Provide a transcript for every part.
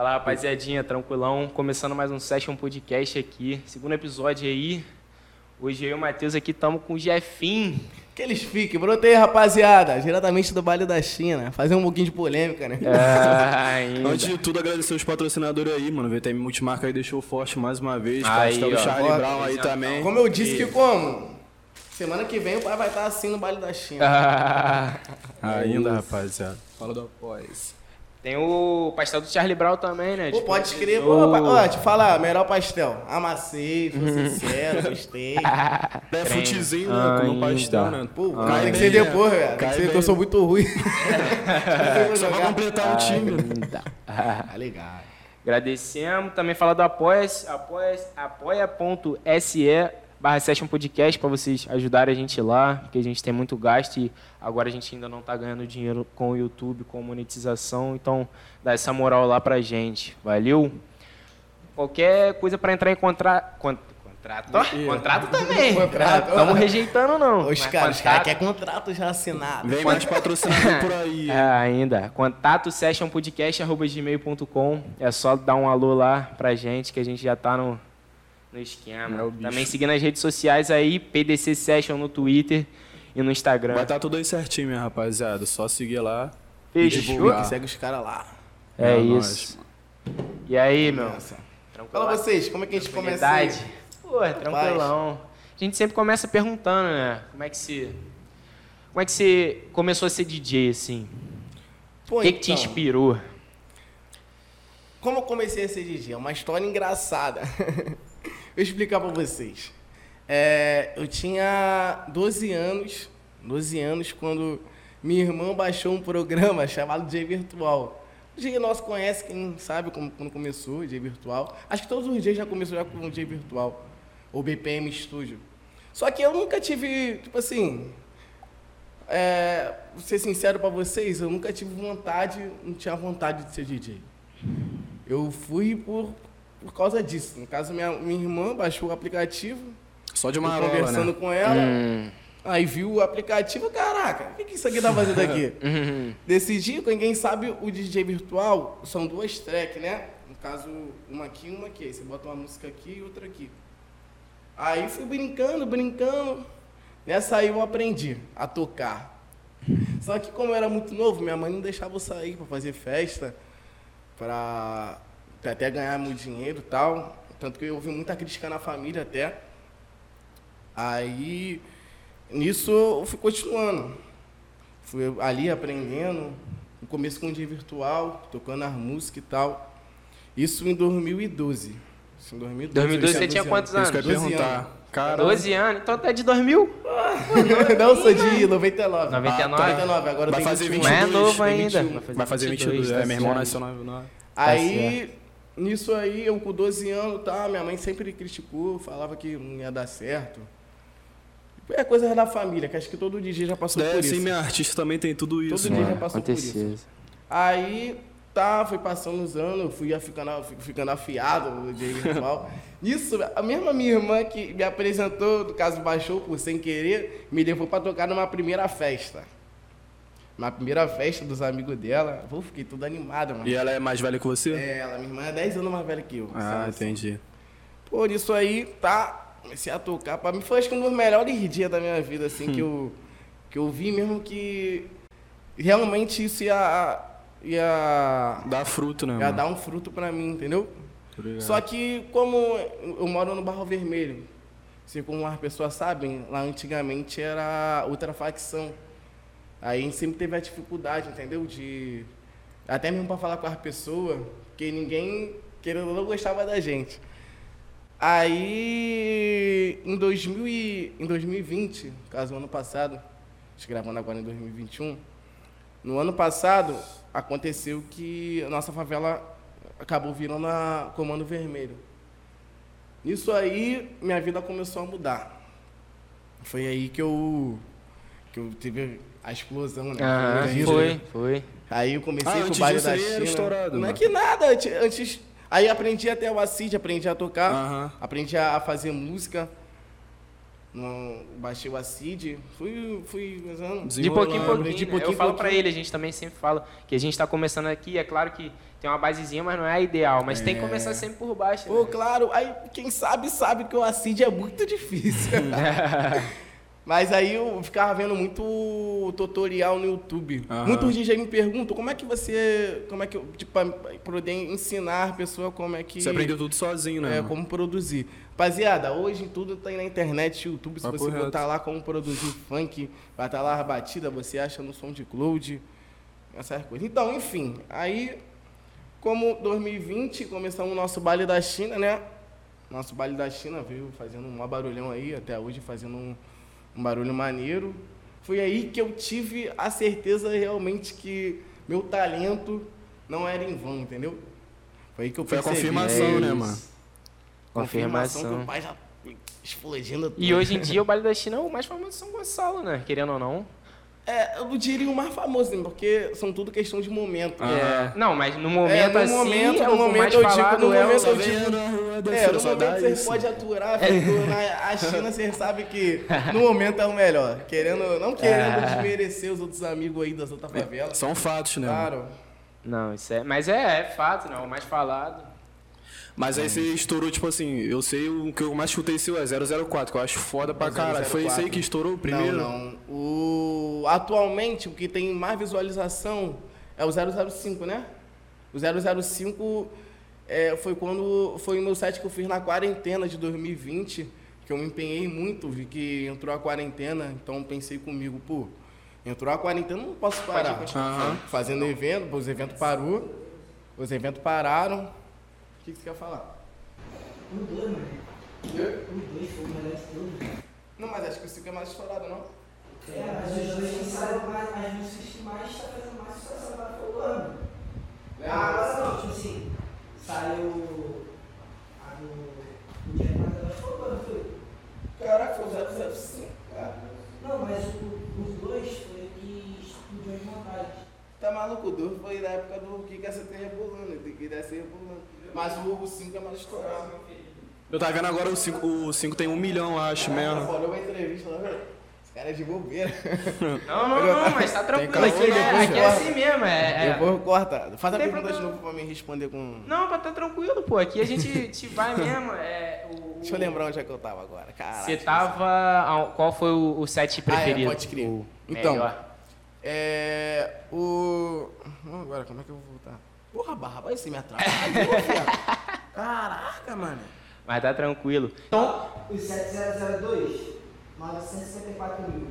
Fala rapaziadinha, tranquilão. Começando mais um Session Podcast aqui. Segundo episódio aí. Hoje eu e o Matheus aqui estamos com o Jefim. Que eles fiquem, brotei, rapaziada. Diretamente do Baile da China. Fazer um pouquinho de polêmica, né? É. Antes de tudo, agradecer os patrocinadores aí, mano. VTM Multimarca aí deixou forte mais uma vez. Aí, Castelo ó. Charlie Ó, Brown aí também. Como eu disse que como? Semana que vem o pai vai estar assim no Baile da China. Ah, Ainda, rapaziada. Fala do após. Tem o pastel do Charlie Brown também, né? Pô, Tipo, pode ô, pô, ó, te falar, melhor pastel. Amassei, fui sincero, gostei. É futezinho, né? Com um pastel, Ainda. né? Pô, Cai tem que ser né? depois, velho. Tem que ser eu sou né? muito ruim. Só pra completar o time. Ainda. Tá ligado. Agradecemos. Também falar do Apoia-se, apoia apoia.se barra Session Podcast para vocês ajudarem a gente lá, porque a gente tem muito gasto e agora a gente ainda não está ganhando dinheiro com o YouTube, com monetização, então dá essa moral lá pra gente. Valeu? Qualquer coisa para entrar em contra... con- contrato. Ó, contrato também. Contrato. Estamos rejeitando não. Os caras, os caras contato- querem contrato já assinado. Vem mais patrocinador por aí. É, ainda. Contato sessionpodcast.gmail.com. É só dar um alô lá pra gente, que a gente já tá no, no esquema. É. Também seguindo as redes sociais aí, PDC Session no Twitter e no Instagram. Vai estar tudo aí certinho, minha rapaziada. Só seguir lá. Fechou? divulgar. Segue os caras lá. É, É isso. E aí, meu? Fala vocês, como é que a gente começa? Pô, é tranquilão. A gente sempre começa perguntando, né? Como é que se... Como é que você começou a ser DJ, assim? Pô, O que, que te então, inspirou? Como eu comecei a ser DJ? É uma história engraçada. Vou explicar pra vocês. É, eu tinha 12 anos, 12 anos, quando minha irmã baixou um programa chamado DJ Virtual. O DJ nosso conhece, quem sabe como, quando começou o DJ Virtual. Acho que todos os DJs já começaram já com o DJ Virtual. Ou BPM Studio. Só que eu nunca tive, tipo assim, é, vou ser sincero pra vocês, eu nunca tive vontade, não tinha vontade de ser DJ. Eu fui por, por causa disso. No caso, minha, minha irmã baixou o aplicativo, Só de eu marola, conversando né? com ela, Hum. aí viu o aplicativo, caraca, o que, que isso aqui tá fazendo aqui? Uhum. Decidi, quem sabe, o DJ virtual são duas tracks, né? No caso, uma aqui e uma aqui. Aí você bota uma música aqui e outra aqui. Aí fui brincando, brincando. Nessa aí eu aprendi a tocar. Só que como eu era muito novo, minha mãe não deixava eu sair para fazer festa, para até ganhar meu dinheiro e tal. Tanto que eu ouvi muita crítica na família até. Aí, nisso eu fui continuando. Fui ali aprendendo, no começo com o dia virtual, tocando as músicas e tal. Isso em 2012. Isso em 2012. 2012 eu você tinha 12 quantos Isso que eu ia 12 perguntar. Cara, 12 anos, então até de 2000? Não, sou de 99. 99? 99, agora eu Vai tenho fazer 21. Mas é 22, novo ainda. 21. vai fazer 22. tá É, meu irmão nasceu na... na- Aí, nisso aí, eu com 12 anos, tá, minha mãe sempre criticou, falava que não ia dar certo. É coisa da família, que acho que todo DJ já passou É, por isso. sim, minha artista também tem tudo isso. Todo dia mano. já passou por Aconteceu. isso. Aí, tá, foi passando os anos, eu fui ficando, ficando afiado no DJ virtual. Isso, a mesma minha irmã que me apresentou, no caso baixou por sem querer, me levou pra tocar numa primeira festa. Na primeira festa dos amigos dela, pô, fiquei tudo animado, mano. E ela é mais velha que você? É, ela, minha irmã é 10 anos mais velha que eu. Ah, sabe? entendi. Pô, nisso aí, tá, comecei a tocar. Pra mim foi acho que um dos melhores dias da minha vida, assim, que eu, que eu vi mesmo que realmente isso ia, ia, Dá fruto, né, ia mano? dar um fruto pra mim, entendeu? Tô ligado. Só que como eu moro no Barro Vermelho, assim como as pessoas sabem, lá antigamente era outra facção. Aí a gente sempre teve a dificuldade, entendeu? De. Até mesmo para falar com as pessoas, porque ninguém, querendo ou não, gostava da gente. Aí, em, 2000 e, em 2020, caso ano passado, a gente gravando agora em 2021, no ano passado aconteceu que a nossa favela acabou virando a Comando Vermelho. Nisso aí, minha vida começou a mudar. Foi aí que eu, que eu tive a explosão, né? Ah, Foi foi, foi. Aí eu comecei Ah, com o baile da China. estourado, não é mano. que nada, antes-. Aí aprendi até o acid, aprendi a tocar, aprendi a fazer música. no, baixei o Acid, fui, fui usando. De pouquinho em pouquinho. de né? pouquinho eu em falo pra pouquinho. ele, a gente também sempre fala que a gente tá começando aqui, é claro que tem uma basezinha, mas não é a ideal. Mas tem que começar sempre por baixo. Pô, né? claro, aí quem sabe, sabe que o Acid é muito difícil. Mas aí eu ficava vendo muito tutorial no YouTube. Aham. Muitos DJ me perguntam como é que você. Como é que eu. Tipo, poder ensinar a pessoa como é que. Você aprendeu tudo sozinho, né? É, como produzir. Rapaziada, hoje tudo tem na internet, YouTube. Se Papo você reto. botar lá como produzir funk, vai estar lá a batida, você acha no som de cloud, essas coisas. Então, enfim, aí, como 2020, começamos o nosso baile da China, né? Nosso baile da China veio fazendo um maior barulhão aí, até hoje fazendo um, um barulho maneiro. Foi aí que eu tive a certeza realmente que meu talento não era em vão, entendeu? Foi aí que eu Foi a percebi. confirmação, É né, mano? Confirmação que Confirmação. o pai já explodindo tudo. E hoje em dia o baile da China é o mais famoso de São Gonçalo, né? Querendo ou não. É, eu não diria o mais famoso, né? porque são tudo questão de momento. É, não, mas no momento no assim, momento- é no o momento mais eu digo, falado no é momento eu digo- É, no momento você isso. pode aturar, filho, na a China você sabe que no momento é o melhor. Querendo, não querendo É. desmerecer os outros amigos aí das outras favelas. São fatos, né? Claro. Não, isso é. Mas é, é fato, né? O mais falado. Mas aí você estourou, tipo assim, eu sei o que eu mais chutei seu é 004, que eu acho foda pra É caralho. Foi isso aí 004. que estourou primeiro? Não, não. O... Atualmente, o que tem mais visualização é o 005, né? O 005 é, foi quando foi o meu set que eu fiz na quarentena de 2020, que eu me empenhei muito, vi que entrou a quarentena, então pensei comigo, pô, entrou a quarentena, não posso parar. Aham. Fazendo evento, os eventos parou, os eventos pararam. O que, que você quer falar? Os dois, mano. Os dois foram melhores de todos. Não, mas acho que o 5 é mais estourado, não? É, mas os dois saíram mais, as músicas que mais tá fazendo mais sucesso agora foi o ano. Ah, agora não, tipo assim, saiu a do. O dia mais agora foi o ano, foi. Caraca, foi o 005, cara. Não, mas o- os dois foi o que explodiu as montagens. Tá maluco, o Durf foi da época do que quer ser rebolando, tem que descer rebolando. Mas o 5 é mais estourado. Eu tava vendo agora o 5, o 5 tem um milhão, eu acho mesmo. Olhou uma entrevista lá, velho. Esse cara é de bobeira. Não, não, não, mas tá tranquilo. calma, Aqui, é, aqui é corta. assim mesmo. É, é- Depois corta. Faz a Tem pergunta de novo pra mim responder com. Não, mas tá tranquilo, pô. Aqui a gente te vai mesmo. É, o, Deixa eu lembrar onde é que eu tava agora. Caralho. Você tava. Qual foi o, o set preferido? pode crer. O Então, melhor. É. O. Agora, como é que eu vou voltar? Porra, barra, vai ser me atrapalhou, viado. Caraca, mano. Mas tá tranquilo. Então, O 7002, 954 mil.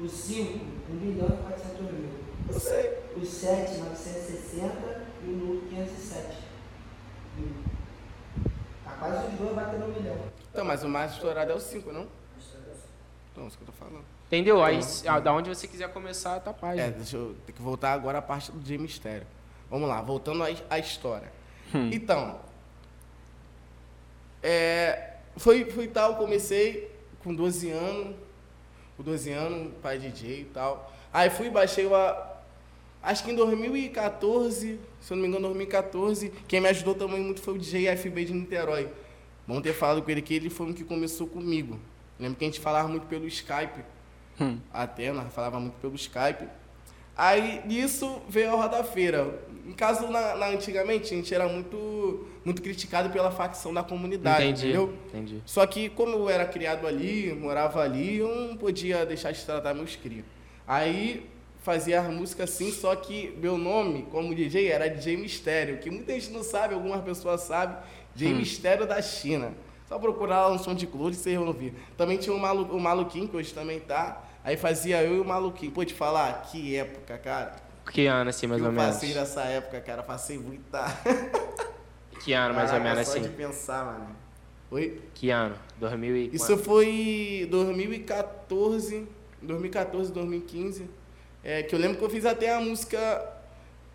O 5, 1 milhão e 400 mil. Eu sei. O 7, 960 e o Nuke 507 mil. Tá quase os dois batendo um milhão. Então, mas o mais estourado é o 5, não? Então, é isso que eu tô falando. entendeu? Aí, ah, da onde você quiser começar, tá página. É, deixa eu ter que voltar agora à parte do J Mistério. Vamos lá, voltando à, história. Então, é, foi, foi tal, comecei com 12 anos, com 12 anos, pai DJ e tal. Aí fui, baixei uma. Acho que em 2014, se eu não me engano, 2014, quem me ajudou também muito foi o DJ FB de Niterói. Vamos ter falado com ele que ele foi o que começou comigo. Lembro que a gente falava muito pelo Skype. Hum. Até, nós falava muito pelo Skype. Aí nisso veio a Roda Feira. Em caso, na, na- antigamente, a gente era muito, muito criticado pela facção da comunidade, Entendi. entendeu? Entendi. Só que como eu era criado ali, morava ali, eu não podia deixar de tratar meus crios. Aí fazia as músicas assim, só que meu nome como DJ era DJ Mistério, que muita gente não sabe, algumas pessoas sabem, DJ Mistério da China. Só procurar lá no som de cloud e vocês vão ouvir. Também tinha o, malu, o Maluquinho, que hoje também tá. Aí fazia eu e o Maluquinho. Pô, te falar, que época, cara. Que ano, assim, mais que ou eu menos? passei nessa época, cara. Passei muita. Que ano, mais ou menos, só assim? de pensar, mano. Oi? Que ano? 2000 e Isso foi 2014, 2014, 2015. É, que eu lembro que eu fiz até a música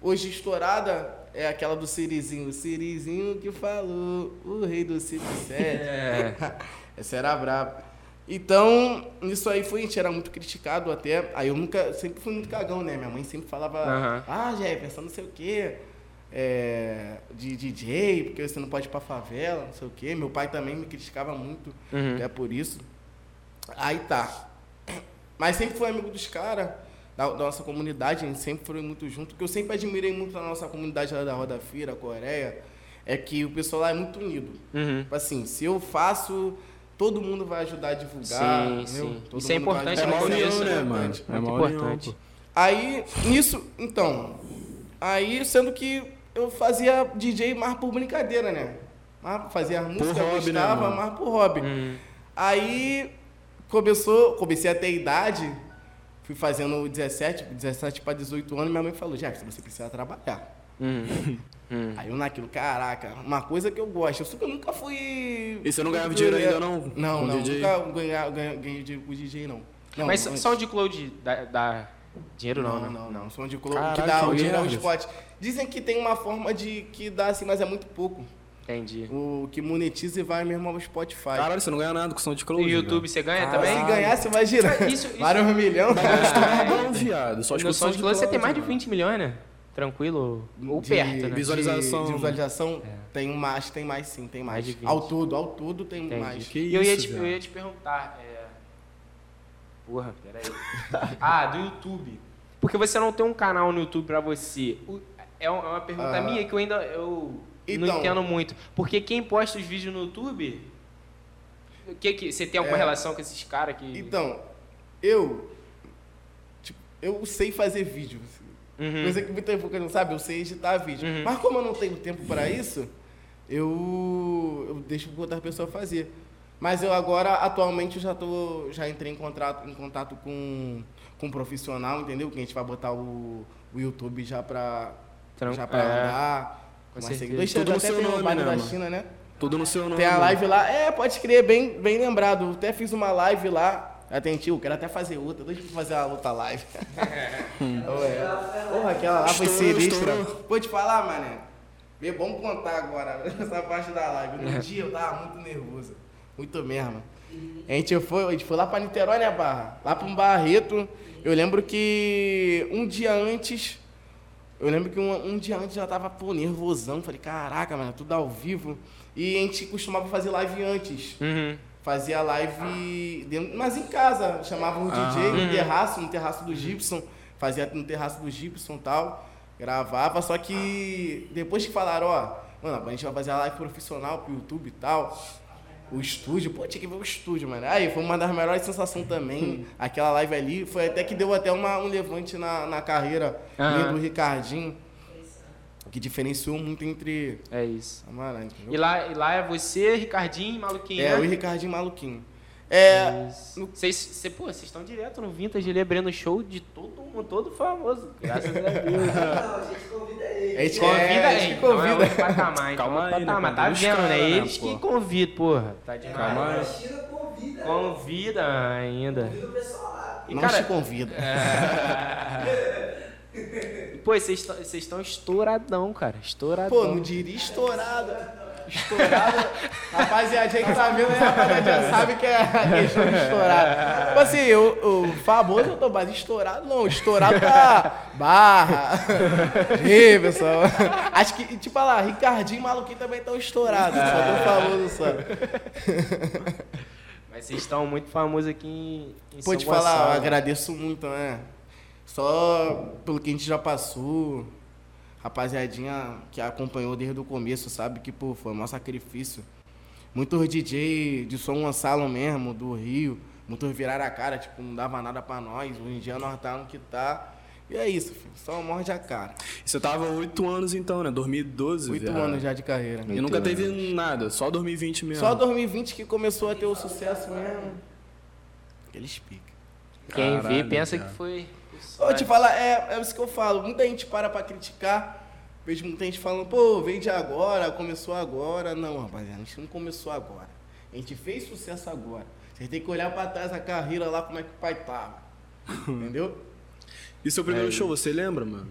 hoje estourada, é aquela do Sirizinho. O Sirizinho que falou, o rei do 57. É. Essa era braba. Então, isso aí foi, a gente era muito criticado até. Aí eu nunca, sempre fui muito cagão, né? Minha mãe sempre falava, Aham. ah, Jefferson, não sei o quê. É, de DJ, porque você não pode ir pra favela, não sei o quê. Meu pai também me criticava muito, Uhum. até por isso. Aí tá. Mas sempre fui amigo dos caras, da, da nossa comunidade, a gente sempre foi muito junto. O que eu sempre admirei muito na nossa comunidade lá da Roda Feira, Coreia, é que o pessoal lá é muito unido. Uhum. Tipo assim, se eu faço, todo mundo vai ajudar a divulgar. Sim, sim. Todo Isso é importante É uma união, começo, né, É mano? importante. É Muito importante. Aí, nisso, então, aí sendo que eu fazia DJ mais por brincadeira, né? Fazia música, hobby, né, gostava, mano? mais por hobby. Uhum. Aí começou, comecei a ter idade, fui fazendo 17, 17 para 18 anos, minha mãe falou, Jackson, você precisa trabalhar. Uhum. Aí eu naquilo, caraca, uma coisa que eu gosto, só que eu nunca fui... E você não ganhava dinheiro ainda, não? Não, não, DJ? nunca ganhava, ganhei, ganhei dinheiro com DJ, não. não Mas antes. SoundCloud dá, dá dinheiro não, Não, né? não, não. Som de clone Caralho, que dá que o dinheiro ao merda. spot. Dizem que tem uma forma de que dá assim, mas é muito pouco. Entendi. O que monetiza e vai mesmo ao Spotify. Caralho, você não ganha nada com som de No close. YouTube você ganha Mas também? se ganhar, você girar. Isso- isso- Vários milhões. Não, viado. Só de som de SoundCloud você tem mais de mano. 20 milhões, né? Tranquilo. Ou De- perto, né? de- Visualização. De, visualização, tem mais, tem mais sim, tem Mais mais. de 20. ao todo, ao todo tem Entendi. mais. Que E eu, ia te, eu ia te perguntar. É... Porra, peraí. ah, do YouTube. Porque você não tem um canal no YouTube pra você. É é uma pergunta Ah. minha que eu ainda eu não Então. entendo muito. Porque quem posta os vídeos no YouTube. Que que, você tem alguma É. relação com esses caras que. Então, eu. Tipo, eu sei fazer vídeo. Uhum. Coisa que muita gente não sabe, eu sei editar vídeo. Uhum. Mas como eu não tenho tempo para isso, eu, eu deixo para outra pessoa fazer. Mas eu agora, atualmente, eu já, tô, já entrei em contato, em contato com, com um profissional, entendeu? Que a gente vai botar o, o YouTube já para Tran- já pra é, andar. com Mas seguidores, Tudo no seu nome, né, da? China, né? Tudo no seu nome. Tem a live lá. É, pode crer, bem, bem lembrado. Eu Até fiz uma live lá. Atentiu, quero até fazer outra. Deixa eu fazer uma outra live. Ué. Porra, aquela lá foi sinistra. Vou te falar, mané. É bom contar agora essa parte da live. No dia eu tava muito nervoso. Muito mesmo. A gente foi, a gente foi lá pra Niterói, né, Barra? Lá pra um Barreto. Eu lembro que um dia antes. Eu lembro que um, um dia antes já tava, pô, nervosão. Falei, caraca, mano, tudo ao vivo. E a gente costumava fazer live antes. Uhum. Fazia live, dentro, mas em casa. Chamava o DJ no terraço, no terraço do Gibson. Fazia no terraço do Gibson e tal. Gravava, só que depois que falaram, ó, mano, a gente vai fazer a live profissional pro YouTube e tal. O estúdio, pô, tinha que ver o estúdio, mano. Aí foi uma das melhores sensações também. Aquela live ali, foi até que deu até uma, um levante na, na carreira minha do Ricardinho. Que diferenciou muito entre É isso. Entendeu? E lá, e lá é você, Ricardinho e Maluquinho. É, né? eu e Ricardinho maluquinho. É. Vocês, cê, pô, vocês estão direto no Vintage ele abrindo show de todo mundo, todo famoso. Graças a Deus. Não, a gente convida ele. A gente Convida é, a gente Então é convida. outro patamar. Então Calma é outro aí, né, patamar. Tá Dos vendo, né? caras, né, Eles pô? que convidam, porra. Tá demais. Calma aí. A China convida. Convida ainda. Convida o pessoal lá. E, Não cara, te convida. Pô, vocês estão- estouradão, cara. Estouradão. Pô, não diria estourada. Estourada. Rapaziadinha que tá vendo, né? Rapaziadinha sabe que é questão de estourado. Tipo assim, o, o famoso eu tô, mas estourado não. Estourado tá barra. Ih, pessoal. Acho que, tipo, lá, Ricardinho e Maluquinho também estão estourados. Só tô famoso só. Mas vocês estão muito famosos aqui em, em Pô, São te falar, eu agradeço muito, né? Só pelo que a gente já passou. Rapaziadinha que acompanhou desde o começo, sabe? Que, pô, foi um maior sacrifício. Muitos DJ de São Gonçalo mesmo, do Rio, muitos viraram a cara, tipo, não dava nada pra nós. Hoje em dia nós tá no que tá. E é isso, filho. Só morde a cara. E Você tava oito anos então, né? 2012. Oito anos já de carreira. E nunca teve nada, só 2020 mesmo. Só 2020 que começou a ter o sucesso mesmo. Aqueles pica. Quem vê Caralho, pensa cara. que foi. Vou te falar, é, é isso que eu falo. Muita gente para pra criticar. Vejo muita gente falando, pô, veio de agora, começou agora. Não, rapaziada, a gente não começou agora. A gente fez sucesso agora. Vocês têm que olhar pra trás a carreira lá, como é que o pai tava. Entendeu? E seu primeiro É. show, você lembra, mano?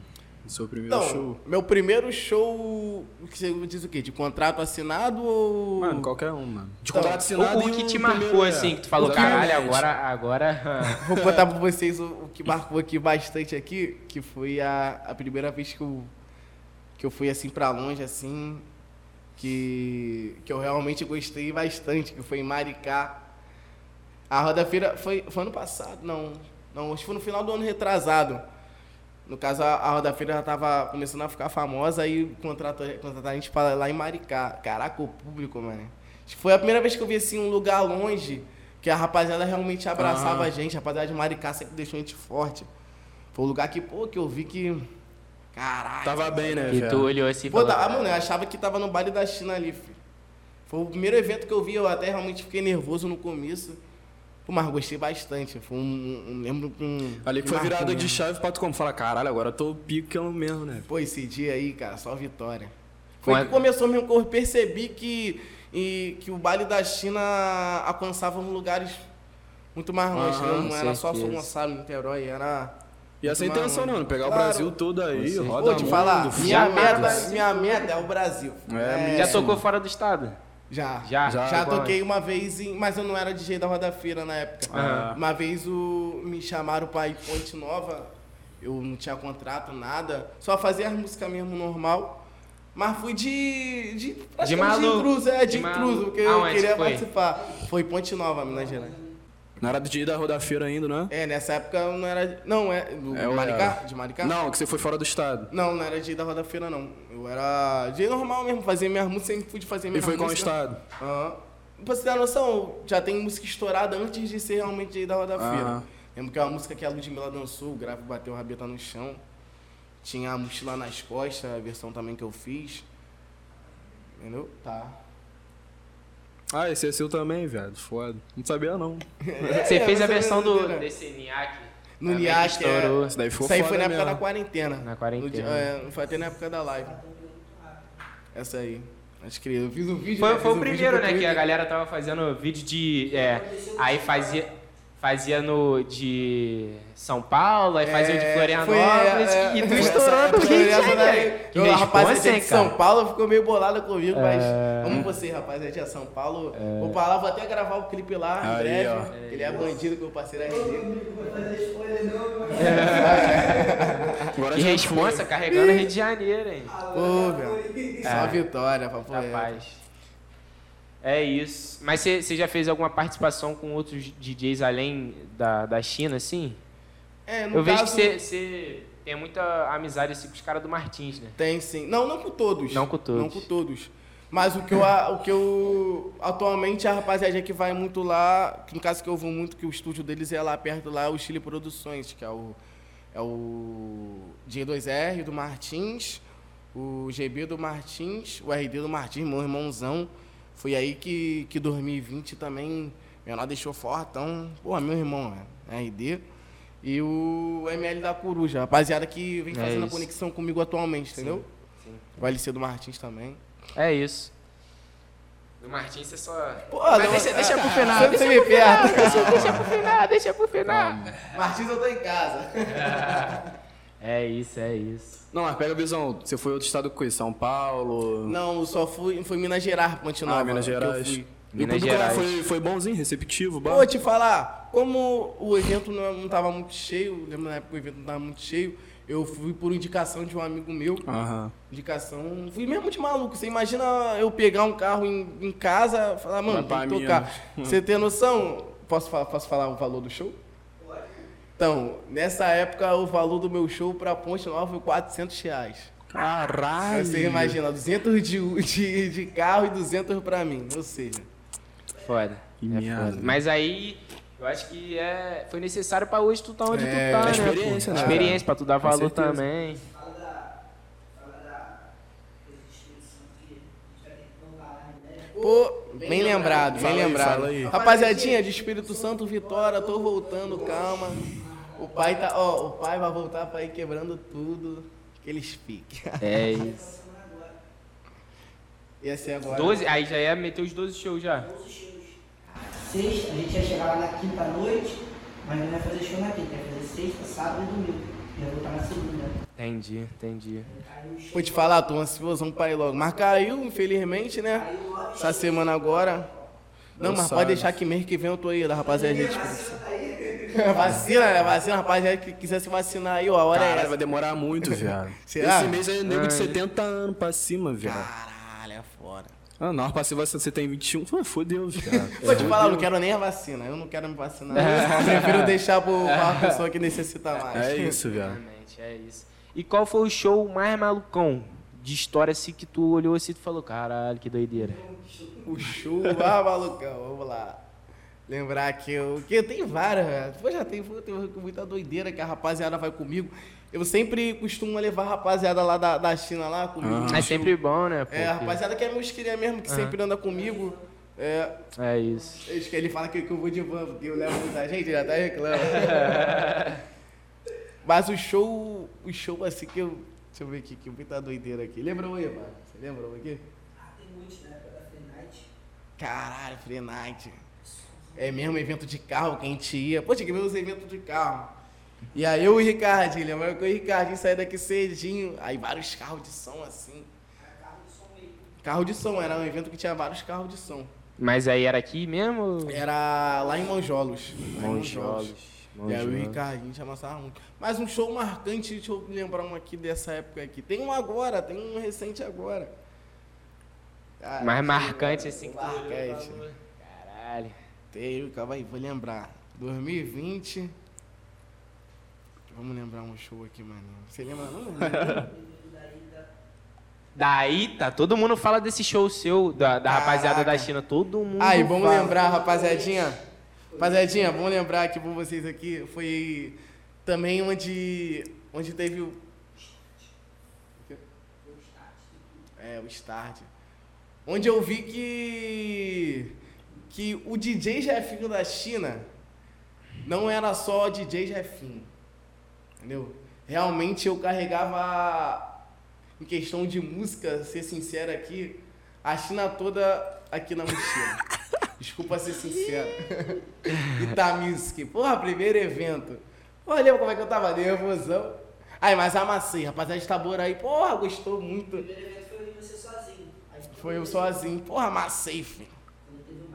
O seu primeiro Então, show? meu primeiro show, o que você diz o quê? De contrato assinado ou... Mano, qualquer um, mano. De Então, contrato assinado O, o e que te primeiro, marcou, é. assim, que tu falou, Exatamente. caralho, agora. agora Vou contar pra vocês o, o que marcou aqui bastante aqui, que foi a, a primeira vez que eu, que eu fui assim pra longe, assim, que, que eu realmente gostei bastante, que foi em Maricá. A Roda Feira foi, foi ano passado, não. Não, acho que foi no final do ano retrasado. No caso, a, a Roda Feira já tava começando a ficar famosa aí contratou, contrataram a gente pra lá em Maricá. Caraca, o público, mano. Acho que Foi a primeira vez que eu vi assim um lugar longe que a rapaziada realmente abraçava a gente. A rapaziada de Maricá sempre deixou a gente forte. Foi um lugar que, pô, que eu vi que. Caralho. Tava bem, né, E velho? tu olhou assim e Pô, tá, mano, eu achava que tava no baile da China ali, filho. Foi o primeiro evento que eu vi, eu até realmente fiquei nervoso no começo. Pô, mas gostei bastante. Foi um. um lembro que um. Ali que foi virada de chave pra tu como? Fala, caralho, agora eu tô picão mesmo, né? Pô, esse dia aí, cara, só vitória. Foi Quando- que começou mesmo que eu percebi que, e, que o baile da China alcançava lugares muito mais longe. Aham, né? não era só São. Gonçalo, Niterói, era. E essa é a intenção, não. Pegar Claro. o Brasil todo aí, roda Vou te mundo, falar, minha meta, minha meta é o Brasil. É, Já tocou fora do estado? Já. Já? Já, Já, toquei uma vez, em, mas eu não era DJ da Roda Feira na época. Ah. Uma vez o, me chamaram pra ir Ponte Nova, eu não tinha contrato, nada. Só fazia as músicas mesmo normal. Mas fui de. De, praticamente maluco. intruso, é, de, De intruso, porque eu Aonde queria foi? participar. Foi Ponte Nova, Minas Gerais. Não era de ir da roda-feira ainda, né? É, nessa época eu não era. Não, é. Do É, Maricá? De Maricá? Não, que você foi fora do estado. Não, não era DJ da Roda Feira, não. Eu era DJ normal mesmo, fazia minhas músicas, sempre fui de fazer E minhas foi qual músicas. estado? Aham. Pra você ter noção, já tem música estourada antes de ser realmente aí da Roda Feira. Aham. Lembro que é uma música que a Ludmilla dançou, o grave bateu a rabeta no chão. Tinha a mochila nas costas, a versão também que eu fiz. Entendeu? Tá. Ah, esse é seu também, viado. Foda. Não sabia, não. Você fez a versão do, né? desse NIAC? No NIAC, é. estourou. Esse daí ficou Isso aí foi na época mesmo. da quarentena. Na quarentena. No dia- é, foi até na época da live. Essa aí. Acho que eu fiz um vídeo. Foi, né? foi o um primeiro, né? Que a galera tava fazendo vídeo de. É, aí fazia. Fazia no de São Paulo, aí fazia o de É, Florianópolis foi, é, e tu estourou essa no época, Rio de Janeiro. Que responsa, hein, de São? Paulo ficou meio bolada comigo, mas É. amo você, rapaziada de São Paulo. Vou pra lá, vou até gravar o clipe lá em breve. Ele é bandido com o parceiro RD. Vou fazer spoiler não, mas... Agora Que já responsa, carregando Rio de Janeiro, hein? Pô, meu. Só É. vitória, papo. Rapaz. É isso. Mas você já fez alguma participação com outros DJs além da, da China, assim? É, no Eu vejo caso, que você- você tem muita amizade assim, com os caras do Martins, né? Tem sim. Não, não com todos. Não com todos. Não com todos. Mas o que eu, o que eu atualmente a rapaziada que vai muito lá, que no caso que eu vou muito, que o estúdio deles é lá perto lá, é o Chile Produções, que é o é o G2R do Martins, o GB do Martins, o RD do Martins, meu irmãozão. Foi aí que que 2020 também menor deixou fortão. Pô, meu irmão, né? RD. E o ML da Coruja, rapaziada que vem É fazendo a conexão comigo atualmente, entendeu? sim. Vai ser do Martins também. É isso. Do Martins você só. Pô, Mas não, deixa, é, deixa pro é, final. você Deixa me pro final, perde. deixa, deixa pro final, deixa pro final. Martins eu tô em casa. É isso, é isso. Não, mas pega a visão. Você foi outro estado com isso? São Paulo? Não, eu só fui, foi Minas Gerais, Ponte Nova. Ah, Minas Gerais. fui. E o Minas lá Gerais. foi, foi bonzinho, receptivo, bah? Vou te falar, como o evento não, não tava muito cheio, lembro na época que o evento não tava muito cheio, eu fui por indicação de um amigo meu. Aham. Indicação, fui mesmo de maluco. Você imagina eu pegar um carro em, em casa e falar, mano, Vai pra tem que tocar. Você tem noção? Posso, posso falar o valor do show? Então, nessa época o valor do meu show pra Ponte Nova foi 400 reais. Caralho! Você imagina, 200 de, de, de carro e 200 pra mim. Ou seja, Foda. Que é merda. foda. Mas aí, eu acho que é, foi necessário pra hoje tu tá onde É, tu tá, né? experiência, né, Experiência, pra tu dar Com valor certeza. também. Fala da... Fala da... coisa de Espírito Santo que a gente vai ter que voltar lá, né? pô, bem lembrado, bem Fala aí, lembrado. fala aí. Rapaziadinha de Espírito Santo, Vitória, tô voltando, calma. O pai tá, ó, o pai vai voltar pra ir quebrando tudo que eles fiquem. É isso. Ia ser agora. 12, aí já ia meter os 12 shows já. Sexta, a gente ia chegar lá na quinta noite, mas não ia fazer show na quinta, ia fazer sexta, sábado e domingo. Ia voltar na segunda. Entendi, entendi. Vou te faar, tô ansiosão pra ir logo. Mas caiu, infelizmente, né? Essa semana agora. Não, mas pode deixar que mês que vem eu tô aí, da rapaziada Santo. Vacina, né? Vacina, rapaziada que quiser se vacinar aí, ó, a hora é Caralho, essa. vai demorar muito, viado. Será? Esse mês é nego de Ai. 70 anos pra cima, viado. Caralho, é fora. Ah, na hora pra se você tem 21. Pô, fodeu, cara. Vou te falar, eu não quero nem a vacina. Eu não quero me vacinar. Eu prefiro deixar pro- pra uma pessoa que necessita mais. É isso, viado. Realmente, é isso. E qual foi o show mais malucão de história assim que tu olhou assim e tu falou, caralho, que doideira. O show, ah, malucão, vamos lá. Lembrar que eu. Que tem várias, velho. Pô, já tem, pô, tem muita doideira que a rapaziada vai comigo. Eu sempre costumo levar a rapaziada lá da, da China lá comigo. É sempre bom, né? É, a porque- rapaziada que é meus cria mesmo, que sempre anda comigo. É, É isso. Acho que ele fala que, que eu vou de van, porque eu levo muita gente, já tá reclamando. Mas o show, o show assim que eu. Deixa eu ver aqui, que muita doideira aqui. Lembra aí, mano? Você lembra aqui? Ah, tem muitos na época da Free Night. Caralho, Free Night. É mesmo evento de carro que a gente ia. Pô, tinha que ver os eventos de carro. E aí eu e o Ricardinho, lembra que eu e o Ricardinho saí daqui cedinho. Aí vários carros de som assim. Carro de som meio. Carro de som, era um evento que tinha vários carros de som. Mas aí era aqui mesmo? Era lá em Monjolos. Em Monjolos. E aí o Monjolos. Ricardinho já amassava muito. Mas um show marcante, deixa eu lembrar um aqui dessa época aqui. Tem um agora, tem um recente agora. Cara, Mais marcante assim que Marcante. Caralho. Tem, calma aí, vou lembrar. 2020. Vamos lembrar um show aqui, mano. Você lembra não? Daí tá, todo mundo fala desse show seu, da, da rapaziada da. China. Todo mundo. Aí, vamos fala. lembrar, rapaziadinha. Rapaziadinha, vamos lembrar aqui por vocês aqui. Foi também onde, onde teve o. É, o start. Onde eu vi que. Que o DJ Jefinho da China não era só DJ Jefinho. Entendeu? Realmente eu carregava. Em questão de música, ser sincero aqui, a China toda aqui na mochila. Desculpa ser sincero. Itamiski. Porra, primeiro evento. Lembra como é que eu tava nervosão? Aí, mas amassei, rapaziada de Tabora aí. Porra, gostou muito. O primeiro evento foi você sozinho. Aí Foi eu sozinho. Porra, amassei, filho.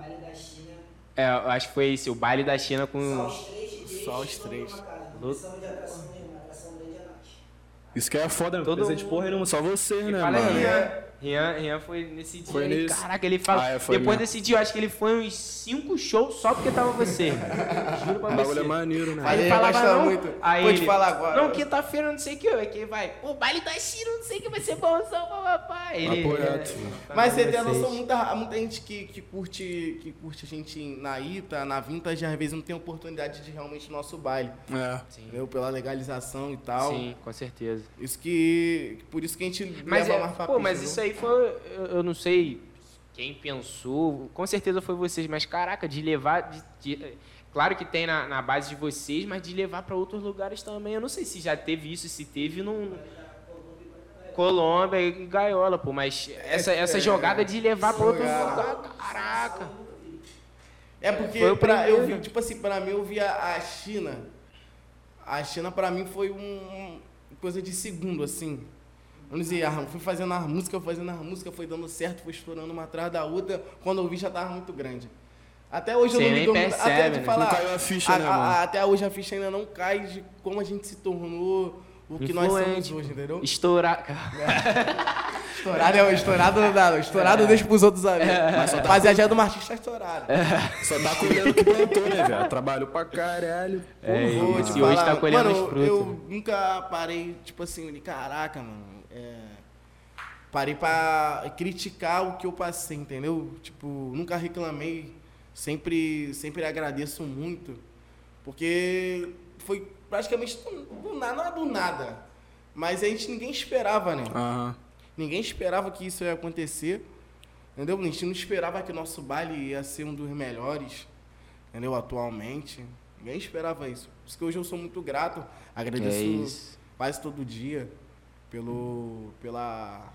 Baile da China, É, eu acho que foi esse, o baile da China só com. os três. Só os três. numa casa. Não precisamos de atração nenhuma, a atração grande é. Isso que é foda, meu. Todo Presente mundo- porra nenhuma, só você, né, Fala aí, mano? Rian. Rian, foi nesse dia. Foi nesse. Caraca, ele fala. Ah, é, foi Depois mesmo. desse dia, eu acho que ele foi uns cinco shows só porque tava você. Juro pra O bagulho você. é maneiro, né? Aí ele falava, gosta não, muito. Aí Vou te ele, falar agora. Não, quinta-feira não sei o que, é que vai. O baile da China não sei o que vai ser bom, só papai. Ele, Apoiado, é, filho. Mas você tem a noção, muita, muita gente que, que, curte, que curte a gente na Ita, na Vintage, às vezes não tem oportunidade de realmente no nosso baile. É. Sim, Entendeu? Pela legalização e tal. sim, com certeza. Isso que. Por isso que a gente Mas, leva é, mais pra pô, mas isso aí foi, eu, não sei quem pensou, com certeza foi vocês, mas caraca, de levar, de- de- claro que tem na, na base de vocês, mas de levar para outros lugares também, eu não sei se já teve isso, se teve, não... Colômbia e Gaiola, pô, mas essa, essa jogada de levar para outros jogada. lugares, caraca. É porque pra, eu vi, tipo assim, pra mim eu vi a, a China. A China pra mim foi um coisa de segundo, assim. Vamos dizer, ah, fui fazendo as músicas, fazendo as músicas, foi dando certo, foi estourando uma atrás da outra. Quando eu vi já tava muito grande. Até hoje Você eu não nem me dou muito- percebe, até de né? falar, Não caiu a ficha, né, a- a- mano? Até hoje a ficha ainda não cai de como a gente se tornou o que nós somos hoje, entendeu? Estourar. Estourado é estourado não dá. Estourado deixa pros outros amigos. Mas rapaziada do Martins tá estourado. Só tá colhendo o que plantou, né, velho? Trabalhou pra caralho. É, e hoje tá colhendo mano, os frutos. eu nunca parei, tipo assim, de caraca, mano. É, parei pra criticar o que eu passei, entendeu? Tipo, nunca reclamei. Sempre, sempre agradeço muito. Porque foi praticamente do, nada, não é do nada. Mas a gente ninguém esperava, né? Aham. Ninguém esperava que isso ia acontecer. Entendeu? A gente não esperava que o nosso baile ia ser um dos melhores. Entendeu? Atualmente. Ninguém esperava isso. Por isso que hoje eu sou muito grato. É Agradeço isso. quase todo dia pelo, pela,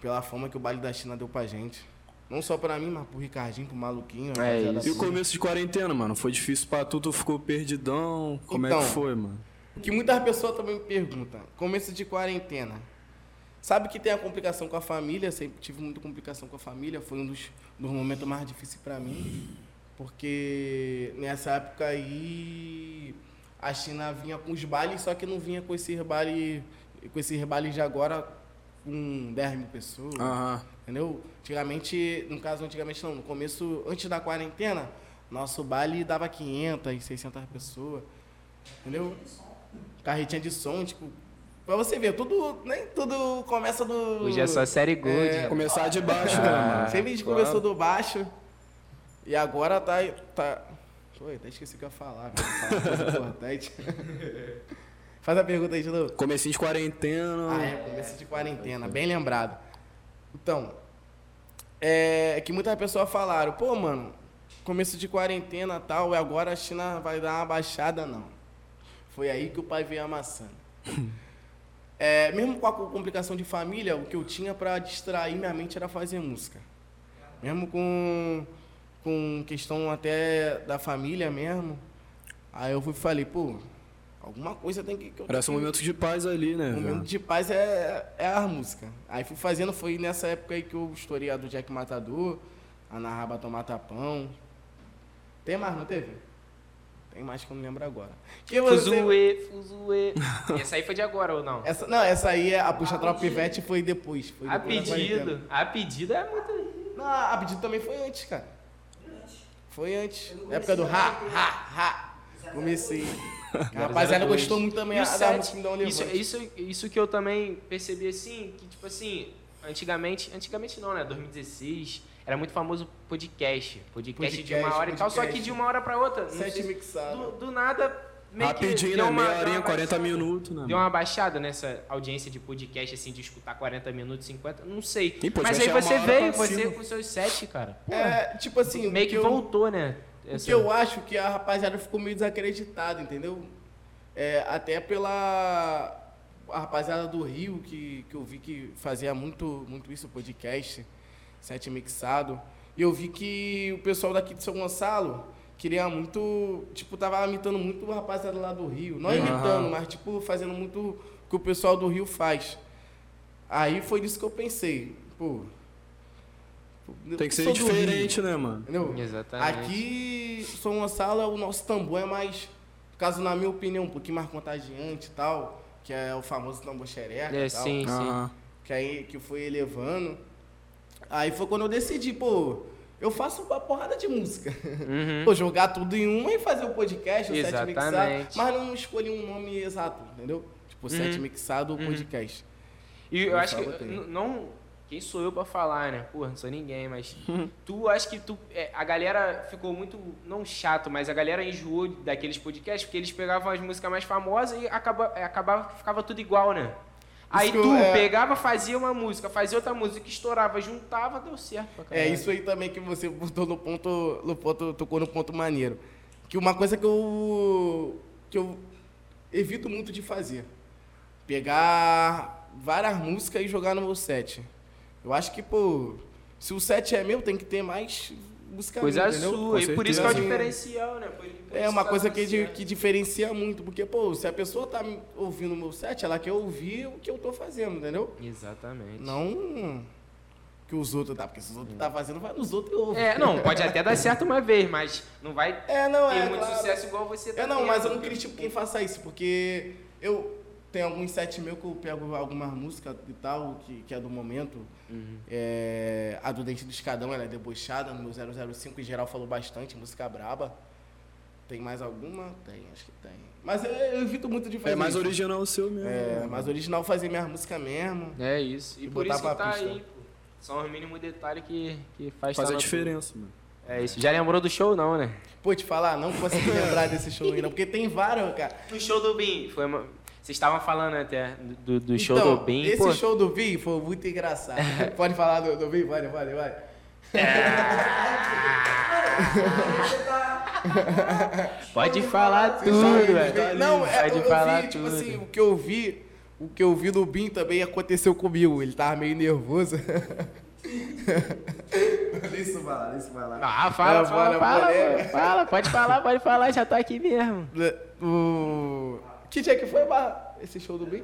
pela fama que o baile da China deu pra gente. Não só pra mim, mas pro Ricardinho, pro Maluquinho. É isso. E o começo de quarentena, mano? Foi difícil pra tu, tu ficou perdidão? Como é Então. que foi, mano? O que muitas pessoas também me perguntam. Começo de quarentena. Sabe que tem a complicação com a família, sempre tive muita complicação com a família, foi um dos, dos momentos mais difíceis para mim, porque nessa época aí a China vinha com os bailes, só que não vinha com esse baile, com esse baile de agora com 10 mil pessoas. Aham. Entendeu? Antigamente, no caso, antigamente não, no começo, antes da quarentena, nosso baile dava 500, 600 pessoas. Entendeu? Carretinha de som, tipo. Pra você ver, tudo. Nem tudo começa do. Hoje é só série Gold. É, Começar de baixo, né, Ah. mano? Sempre a gente claro. começou do baixo. E agora tá. tá... Oi, até esqueci o que eu ia falar. velho. Falar coisa importante. Faz a pergunta aí de novo. Comecinho de quarentena. Ah, é, começo de quarentena, bem lembrado. Então, é que muitas pessoas falaram, pô, mano, começo de quarentena e tal, e agora a China vai dar uma baixada, não. Foi aí que o pai veio amassando. É, mesmo com a complicação de família, o que eu tinha pra distrair minha mente era fazer música. Mesmo com, com questão até da família mesmo. Aí eu fui e falei, pô, alguma coisa tem que. que eu Parece um momento de paz ali, né? velho? momento de paz é, é a música. Aí fui fazendo, foi nessa época aí que eu estourei a do Jack Matador, a Na Raba Tomar Tapão. Tem mais, não teve? Tem mais que eu não lembro agora. Que você... Fuzue, Fuzue. Essa aí foi de agora ou não? Essa, não, essa aí, é a Puxa Tropa Pivete foi depois. Foi A depois pedido. A pedido é muito. Não, a pedido também foi antes, cara. Foi antes. Na época do ha, ha, ha. Comecei. A rapaziada 002. gostou muito também o da set, música um isso, isso, isso que eu também percebi assim, que tipo assim, antigamente, antigamente não, né? 2016, era muito famoso podcast. Podcast, de Podcast, uma hora e tal, só que podcast. de uma hora pra outra. Sete mixado. Do, do nada, meio Rapidinho, que deu né? uma, Meia deu horinha, uma 40 baixada. minutos, né? Deu uma baixada nessa audiência de podcast, assim, de escutar 40 minutos, 50, não sei. Mas podcast aí é você veio, você com seus sete, cara. É, tipo assim, meio que eu- voltou, né? O Essa- que eu acho que a rapaziada ficou meio desacreditada, entendeu? É, até pela a rapaziada do Rio, que, que eu vi que fazia muito, muito isso, podcast, set mixado. E eu vi que o pessoal daqui de São Gonçalo queria muito, tipo, tava imitando muito a rapaziada lá do Rio. Não imitando, mas tipo, fazendo muito o que o pessoal do Rio faz. Aí foi disso que eu pensei, pô. Tem que ser diferente, né, mano? Entendeu? Exatamente. Aqui, São Gonçalo, o nosso tambor é mais, caso, na minha opinião, um pouquinho mais contagiante e tal, que é o famoso tambor xereca É, e tal, sim, sim. Que aí que foi elevando. Aí foi quando eu decidi, pô, eu faço uma porrada de música. Uhum. Pô, jogar tudo em uma e fazer o podcast, o set Exatamente. mixado, mas não escolhi um nome exato, entendeu? Tipo, set Uhum. mixado ou Uhum. podcast. E eu Eu acho que não. Quem sou eu pra falar, né? Porra, não sou ninguém, mas. tu acho que tu. é, a galera ficou muito. Não chato, mas a galera enjoou daqueles podcasts porque eles pegavam as músicas mais famosas e acaba, é, acabava, ficava tudo igual, né? Aí eu- tu é- pegava, fazia uma música, fazia outra música, estourava, juntava, deu certo pra É isso aí também que você botou no ponto, no ponto, tocou no ponto maneiro. Que uma coisa que eu que eu evito muito de fazer, pegar várias músicas e jogar no meu set. Eu acho que, pô, se o set é meu, tem que ter mais música Coisa minha, entendeu? sua, e por isso que é o diferencial, né? Por- por É uma tá coisa dando que, que diferencia muito, porque, pô, se a pessoa tá ouvindo o meu set, ela quer ouvir o que eu tô fazendo, entendeu? Exatamente. Não que os outros tá, porque se os outros tá fazendo, vai nos outros e ouve. É, não, pode até dar certo uma vez, mas não vai É, não, ter é. muito claro. sucesso igual você tá É, não, mas eu não critico tipo, quem faça isso, porque eu tenho alguns sets meus que eu pego algumas músicas e tal, que, que é do momento. Uhum. É, a do Dente do Escadão, ela é debochada, no meu 005 em geral falou bastante, música braba. Tem mais alguma? Tem, acho que tem. Mas eu, eu evito muito de fazer É mais isso. original o seu mesmo. É, né? mais original fazer minhas músicas mesmo. É isso. E, E por botar isso que pra tá pista. aí, pô. São os mínimos detalhes que, que faz, Faz tá a diferença, mano. É isso. Já lembrou do show, não, né? Pô, te falar, não consegui lembrar desse show ainda, porque tem vários, cara. No show do Bim. Foi uma... Vocês estavam falando até do, do show então, do Bim. esse pô, show do Vi foi muito engraçado. pode falar do, do Vi? Pode, pode, vai. Pode falar tudo, velho. Não, é, Pode eu, eu falar vi, tipo tudo. assim, o que eu vi, o que eu vi do Bin também aconteceu comigo. Ele tava meio nervoso. deixa isso falar, deixa isso falar. Ah, fala, Não, fala, fala, pô. fala, pode falar, pode falar, já tá aqui mesmo. O... Que dia que foi, Barra, esse show do Bin?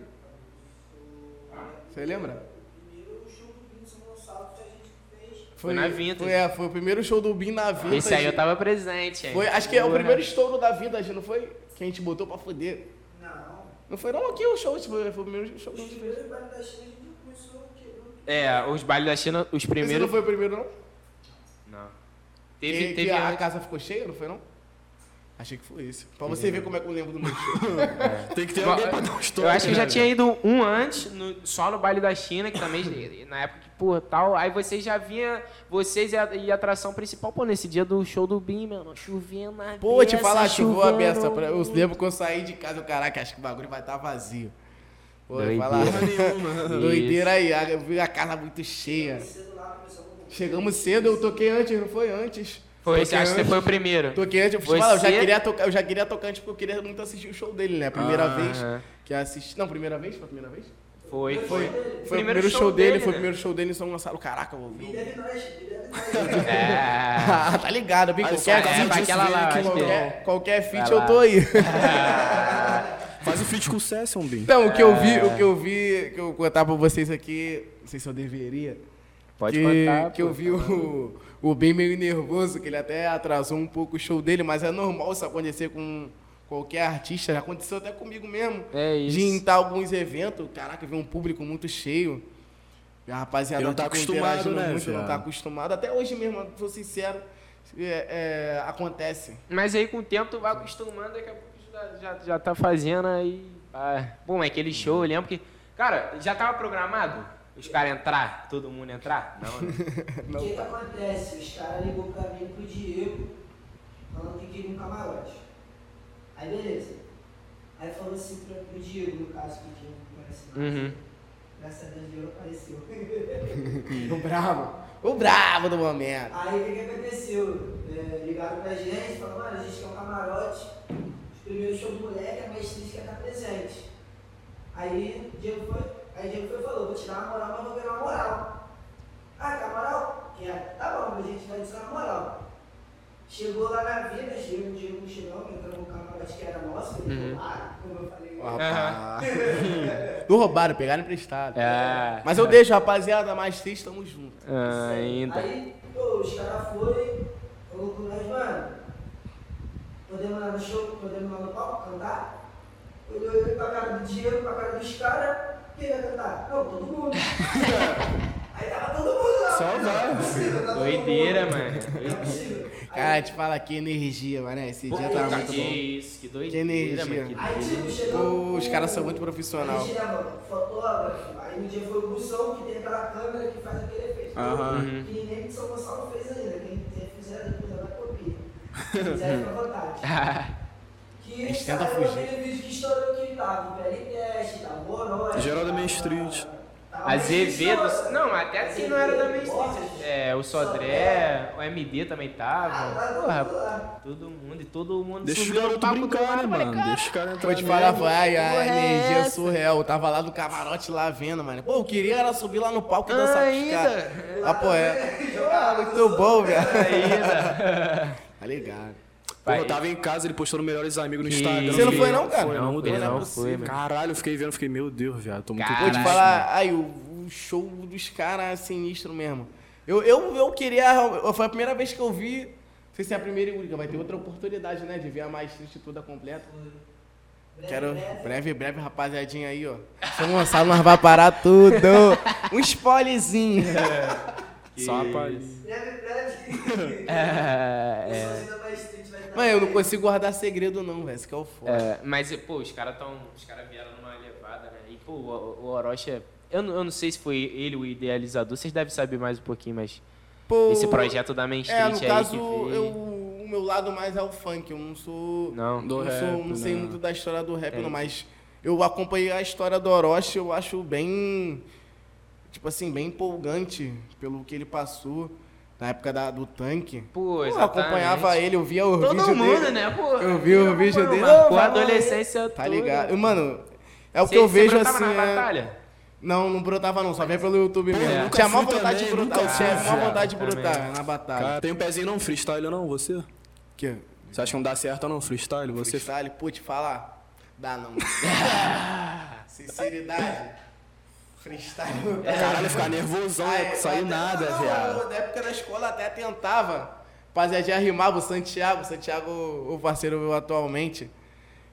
Você lembra? Primeiro show do Pinto São Gonçalo que a gente fez. Foi na. Foi, é, foi o primeiro show do Bin na Vintage. Esse aí eu tava presente, hein? Foi, acho que é o primeiro estouro da Vintage, não foi? Que a gente botou pra foder. Não. Não foi não aqui o show, tipo, foi o primeiro show que a gente fez. Primeiro baile da China a gente começou É, os bailes da China, os Esse primeiros. não foi o primeiro, não? Não. Que, Teve, que teve a antes. casa ficou cheia, não foi, não? Achei que foi esse. Pra você ver como é que eu lembro do meu show. Tem que ter Bom, alguém pra dar um Eu acho que eu já né, tinha ido um antes, no- só no baile da China, que também, na época que, porra, tal. Aí vocês já vinha, vocês e a, e a atração principal, pô, nesse dia do show do Bim, mano, chovendo a Pô, te beça, falar, choveu a beça. pra- Eu lembro que eu saí de casa, eu, caraca, acho que o bagulho vai estar vazio. Pô, Doideira. falar. Nenhuma. Doideira aí, eu vi a casa muito cheia. Chegamos cedo, eu toquei antes, não foi antes? Foi, acho que você foi o primeiro. Toquei antes, eu, Você- falar, eu, já queria tocar, eu já queria tocar antes porque eu queria muito assistir o show dele, né? A primeira Ah, vez que assisti. Não, primeira vez? Foi a primeira vez? Foi, Foi. foi. Foi o primeiro show dele, foi o né? primeiro show dele em São Gonçalo. Caraca, eu ouvi. nós. É. Ah, tá ligado, Aí qualquer, é, lá, aqui, acho que- qualquer, qualquer feat eu tô aí. Faz o feat com o Session, Bim. Então, o que eu vi, É. o que eu vi, que eu contar pra vocês aqui, não sei se eu deveria. Pode que, contar. Que pô. eu vi o, o bem meio nervoso, que ele até atrasou um pouco o show dele, mas é normal isso acontecer com qualquer artista. Já aconteceu até comigo mesmo. É isso. De entrar alguns eventos, caraca, ver um público muito cheio. E a rapaziada Ele não tá fica acostumado, né, muito, não tá acostumado. Até hoje mesmo, sou sincero, é, é, acontece. Mas aí com o tempo tu vai acostumando, daqui a pouco já, já, já tá fazendo aí. Ah, bom, mas aquele show, eu lembro que. Cara, já tava programado? Os caras entrar, todo mundo entrar? Não, né? O que que acontece? Os caras ligou pra mim pro Diego, falando que queria um camarote. Aí beleza. Aí falou assim pra, pro Diego, no caso, que o Diego não parece mais. Uhum. Graças a Deus o Diego apareceu. O bravo. O bravo do momento. Aí o que, que aconteceu? É, ligaram pra gente, falaram, mano, a gente quer um camarote. Os primeiros shows do moleque, a maestriz quer estar presente. Aí o Diego foi, aí o Diego foi e falou, vou te dar uma moral, mas vou ganhar uma moral. Ah, quer moral? Quer. Tá bom, mas a gente vai te dar uma moral. Chegou lá na vida, chegou o Diego Mochilão, entrou no camarote que era nosso, ele Uhum. ah, como eu falei. Rapaz. Não roubaram, pegaram emprestado. É. Mas eu deixo, rapaziada, mais triste, tamo junto. Ah, ainda. Aí, pô, os caras foram, falou com nós, mano, podemos lá no show, podemos ir lá no palco cantar? Olhou ele pra cara do Diego, pra cara dos caras, quem vai cantar? Não, todo mundo. Aí tava todo mundo lá. Só Não, vai. tá Doideira, mano. Cara, te fala que energia, mano. Esse dia tava muito que bom. isso, que Que doideira, energia. mano. que Aí, tipo, doideira. chegou. Pô, os caras são muito Aí profissional. chegava fotógrafo, aí no dia foi o Bussão, que tem aquela câmera que faz aquele efeito. Aham. Uhum. Que ninguém de São Gonçalo fez ainda. Quem quiser fizer, depois ela copia. Quem quiser, fica à vontade. Que gente tenta fugir. vídeo que estourou que tava PLTest, tava. Geral da Main tava- Street. a Azevedo. Street, Não, até assim não era da Main Street. É, o Sodré, o MD também Ah, tava. tá tudo Porra, todo mundo e todo mundo Deixa os garotos do né, mano? cara, Deixa os caras entrar Vou te falar, foi, ai, a é energia essa? surreal. Eu tava lá no camarote lá vendo, mano. Pô, eu queria era subir lá no palco e dançar com os caras. Ah, pô, é. Ah, muito bom, velho. Ainda. Tá ligado. Pô, eu tava em casa, ele postou no Melhores Amigos no Instagram. Você não foi não, cara? Foi não, foi Não é não, foi, mano. Caralho, eu fiquei vendo, fiquei, meu Deus, viado, tô muito. Vou te falar, ai, o, o show dos caras é sinistro mesmo. Eu, eu, eu queria. Foi a primeira vez que eu vi. Não sei se é a primeira e única, vai ter outra oportunidade, né? De ver a mais triste toda completa. Quero breve, breve, rapaziadinha aí, ó. São Gonçalo, nós vai parar tudo. Um spoilerzinho. Só rapaz. Breve, breve. É, é. Mano, eu não consigo guardar segredo, não, velho. Esse que é o foda. É, mas, pô, os caras tão. Os caras vieram numa levada, né? E, pô, o, o Orochi é. Eu, não- eu não sei se foi ele o idealizador, vocês devem saber mais um pouquinho, mas. Pô, Esse projeto da Main Street É, no aí caso, eu, o meu lado mais é o funk. Eu não sou. Não. Do não, rap, sou, não sei né? muito da história do rap, É. não, mas eu acompanhei a história do Orochi, eu acho bem. Tipo assim, bem empolgante pelo que ele passou na época da- do tanque. Pô, eu acompanhava ele, eu via o Todo vídeo mundo, dele. né, pô? Eu vi o vídeo dele. Pô, Ô, a adolescência Tá ligado? Mano, é o Cê- que eu vejo brotava assim. na é- batalha? Não, não brotava não, só vem pelo YouTube mesmo. nunca tinha maior fui vontade de brotar, tinha viado, vontade de brotar na batalha. Cara, tem um pezinho não freestyle não, você? Que? Você acha que não dá certo não, freestyle? Você Freestyle, pô, te falar. Dá não. Sinceridade. Freestyle. Caralho, ficar nervosão, Ah, não é, saiu nada, não, viado. Na época da escola até tentava. Rapaziada, rimava o Santiago. O Santiago, o parceiro meu atualmente.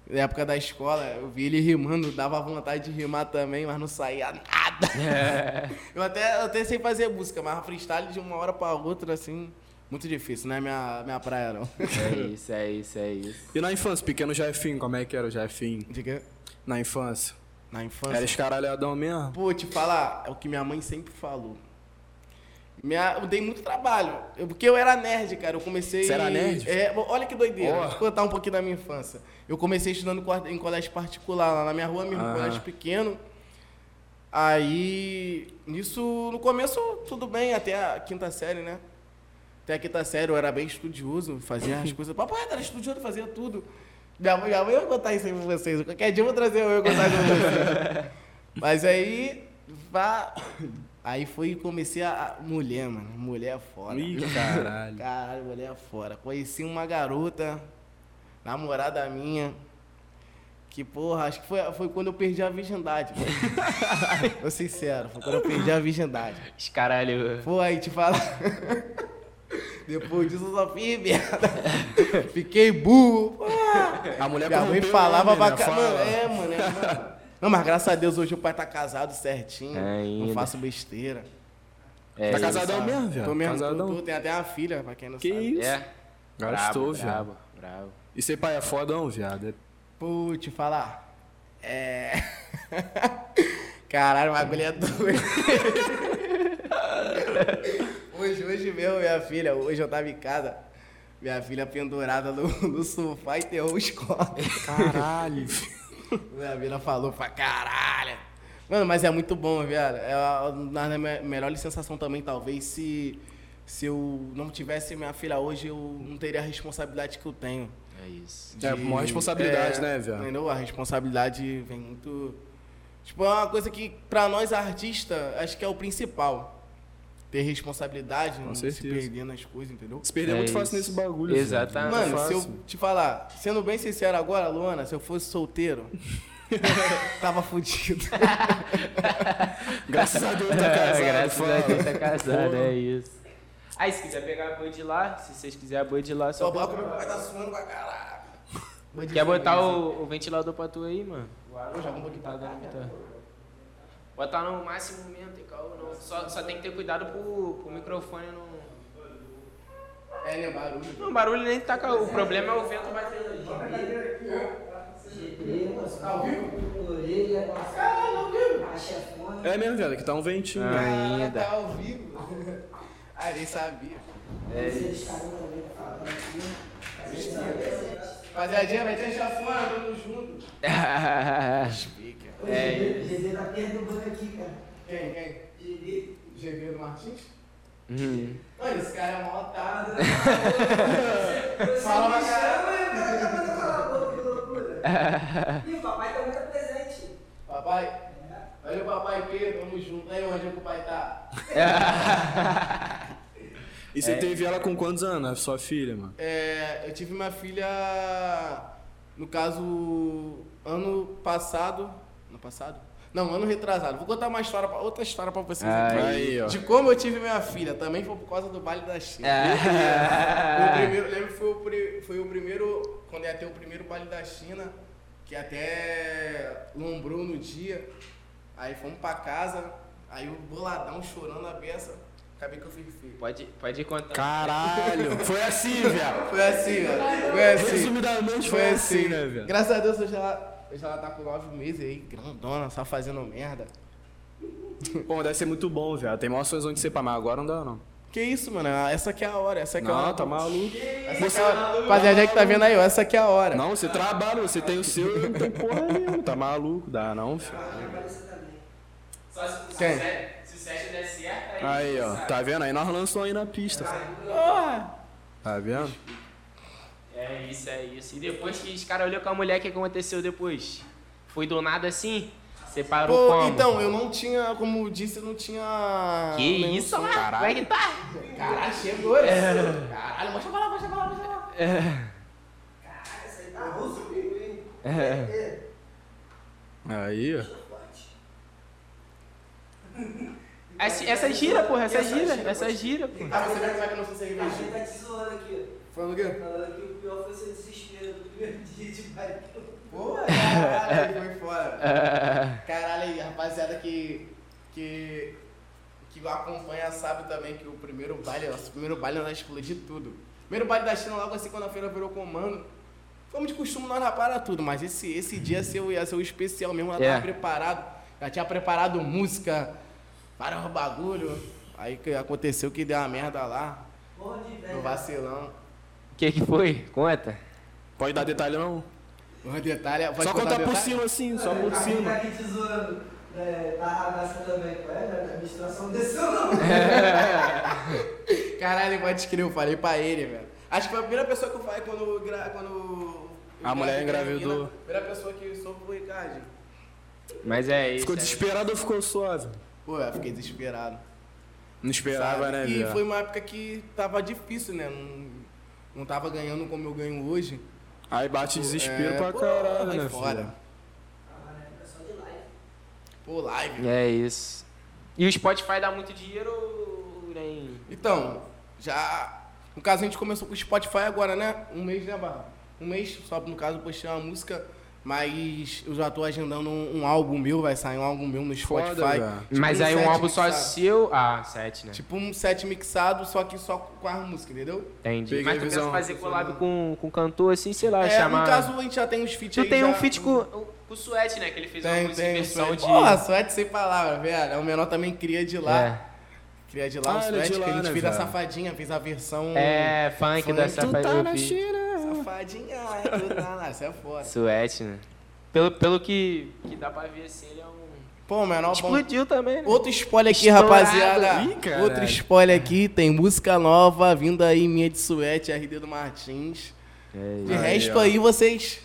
Na época da escola, eu vi ele rimando, dava vontade de rimar também, mas não saía nada. Eu até, eu até sei fazer música, mas freestyle de uma hora pra outra, assim, muito difícil, não é minha, minha praia, não. É isso, é isso, é isso. E na infância, pequeno Jefinho, como é que era o Jefinho? Diga, Na infância. Na infância. Era escaralhadão mesmo? Pô, te falar, é o que minha mãe sempre falou. Minha, eu dei muito trabalho. Eu- porque eu era nerd, cara. Eu comecei. Você era nerd? É, olha que doideira. Vou te contar um pouquinho da minha infância. Eu comecei estudando em em colégio particular, lá na minha rua mesmo, Aham. colégio pequeno. Aí, nisso, no começo, tudo bem, até a quinta série, né? Até a quinta série eu era bem estudioso, fazia as coisas. Papai era estudioso, fazia tudo. Minha mãe vai contar isso aí pra vocês. Qualquer dia eu vou trazer eu contar isso pra vocês. Mas aí, vá. Aí foi e comecei a. Mulher, mano. Mulher é foda. Ih, caralho. Caralho, mulher é fora. Conheci uma garota, namorada minha, que, porra, acho que foi, foi quando eu perdi a virgindade. Tô sincero, foi quando eu perdi a virgindade. Os caralho. Pô, aí te fala. Depois disso eu só fiz merda. Fiquei burro. A mulher Minha mãe falava né, pra. Fala. Mano, é, mano, é, mano. Não, mas graças a Deus hoje o pai tá casado certinho. Ainda. Não faço besteira. É Tá casadão mesmo, viado? Tô mesmo, tô, Casadão. tô, tem até uma filha, pra quem não Que sabe. isso? É. Gastou, viado. brabo, brabo. E ser pai é fodão, viado. É- Pô, te falar. É. Caralho, o bagulho é doido. hoje, hoje mesmo, minha filha, hoje eu tava em casa, minha filha pendurada no, no sofá e enterrou os copos. Caralho. Minha filha falou pra caralho. Mano, mas é muito bom, viado. É a, a me- melhor sensação também, talvez, se, se eu não tivesse minha filha hoje, eu não teria a responsabilidade que eu tenho. É isso. É, uma responsabilidade, né, velho? Entendeu? A responsabilidade vem muito. Tipo, é uma coisa que, pra nós artistas, acho que é o principal. Ter responsabilidade, não se perder nas coisas, entendeu? Se perder É muito fácil isso. nesse bagulho. viado. Exatamente. Mano, se eu fácil. te falar, sendo bem sincero agora, Luana, se eu fosse solteiro, tava fudido. Graças a Deus tá casado. Graças fala. a Deus tá casado, é isso. Aí, se quiser pegar a boi de lá, se vocês quiserem a boi de lá, só. Só bota meu pai tá suando pra caralho. Quer botar o, o ventilador pra tu aí, mano? Eu já vou botar Tá muita. Botar no máximo mesmo, tem calma, não. Só, só tem que ter cuidado pro, pro microfone não. É, né, barulho. Não, o barulho nem tá. ca- O problema é o vento batendo. É mesmo, velho, que tá um ventinho. Ainda. Tá ao vivo. Ah, nem sabia. Também falando aqui. Rapaziadinha, vai ter chafona, tamo junto. Pica. É O GD tá perturbando aqui, cara. Quem, quem? GD. Do Martins? Hum. Mano, esse cara é mó otário. Fala pra chama e o cara tá. E papai tá muito presente. Papai, olha o papai Pedro, tamo junto. Aí onde é que o pai tá? E você teve ela com quantos anos, a sua filha, mano? É, eu tive minha filha, no caso, ano passado. Ano passado? Não, ano retrasado. Vou contar uma história, outra história pra vocês. Aí, ó. De como eu tive minha filha. Também foi por causa do baile da China. É. O primeiro, lembro que foi o, foi o primeiro, quando ia ter o primeiro baile da China, que até lombrou no dia. Aí fomos pra casa, aí o boladão chorando a beça. Acabei que eu fiz filho. Pode, pode contar. Caralho! Foi assim, velho. Foi assim, velho. Foi assim. Resumidamente foi assim, né, velho? Graças a Deus hoje ela, hoje ela tá com nove meses aí, grandona, só fazendo merda. Bom, deve ser muito bom, velho. Tem maiores onde ser pra mas agora não dá, não. Que isso, mano? Essa aqui é a hora, essa aqui é a hora. Não, tá maluco. Essa aqui é a hora. Rapaziada que tá vendo aí, ó, essa aqui é a hora. Não, você trabalha, você tem o seu e não tem porra nenhuma. Tá maluco, dá não, filho. Só se, se, Quem? Der certo, Aí, ó, tá vendo? Aí nós lançamos aí na pista. Porra. Tá vendo? É isso, é isso. E depois que os caras olhou com a mulher, o que aconteceu depois? Foi do nada assim? Separou Pô, como? então, eu não tinha, como disse, eu não tinha. Que isso, mano? Como é que tá? Caralho, chegou esse. Caralho, mostra pra lá, mostra pra lá, mostra pra lá. Essa aí tá russo hein? É. Aí, ó. Essa, essa gira, porra, essa gira, essa gira, pô. Ah, você como é que eu não sou A cerveja? gente tá te zoando aqui. Falando o quê? Falando que o pior foi seu desespero do primeiro dia de baile. Pô, caralho, foi fora. Caralho aí, rapaziada que, que, que acompanha sabe também que o primeiro baile, nosso primeiro baile nós explodiu tudo. Primeiro baile da China, logo assim, quando a feira virou comando. Como de costume, nós rapara tudo, mas esse, esse dia ia ser, o- ia ser o especial mesmo, já É. tava preparado. Já tinha preparado música, vários bagulho. Aí que aconteceu que deu uma merda lá, no vacilão. O que que foi? Conta. Pode dar detalhe não? Um detalhe, pode só contar contar por cima assim, só por cima. tá aqui te zoando. É, ragaça também. Qual é? A administração desceu não. Caralho, pode escrever, eu falei pra ele, velho. Acho que foi a primeira pessoa que eu falei quando. gra- quando A mulher engravidou. A primeira pessoa que soube foi o Ricardo. Mas é isso. Ficou é. desesperado ou ficou suave? Pô, eu fiquei desesperado. Não esperava, sabe? né, E foi uma época que tava difícil, né? Não, não tava ganhando como eu ganho hoje. Aí bate desespero É, pra pô, caralho, né, fora. filho? Mas só de live. Pô, live. É isso. E o Spotify dá muito dinheiro nem. Então, já. No caso, a gente começou com o Spotify agora, né? Um mês, né, Barra? Um mês, só no caso, postei uma música. Mas eu já tô agendando um, um álbum meu, vai sair um álbum meu no Foda, Spotify. velho. Tipo Mas um aí um álbum só mixado. seu. Ah, sete, né? Tipo um set mixado, só que só com as músicas, entendeu? Entendi. Peguei Mas a tu pensa fazer collab com, com cantor assim, sei lá, É, chamar. no caso, a gente já tem uns feats tu aí. tem um já- feat com, com o Suete, né? Que ele fez uma Tem, música em tem. versão de. Porra, Suete sem palavras, velho. É O menor também cria de lá. É. Cria de lá Ah, o Suete, que a gente né, fez a safadinha, fez a versão. É, funk, Funk. da Tu Safadinha. tá na. China. Safadinha, tu lá, isso é foda. Suete, né? Pelo, pelo que, que dá pra ver assim, ele é um. Pô, menor bom. Explodiu também, né? Outro spoiler aqui, Estourado. rapaziada. Ih. Outro spoiler aqui, tem música nova vindo aí, minha de Suete, RD do Martins. É De Aí, resto ó. aí, vocês.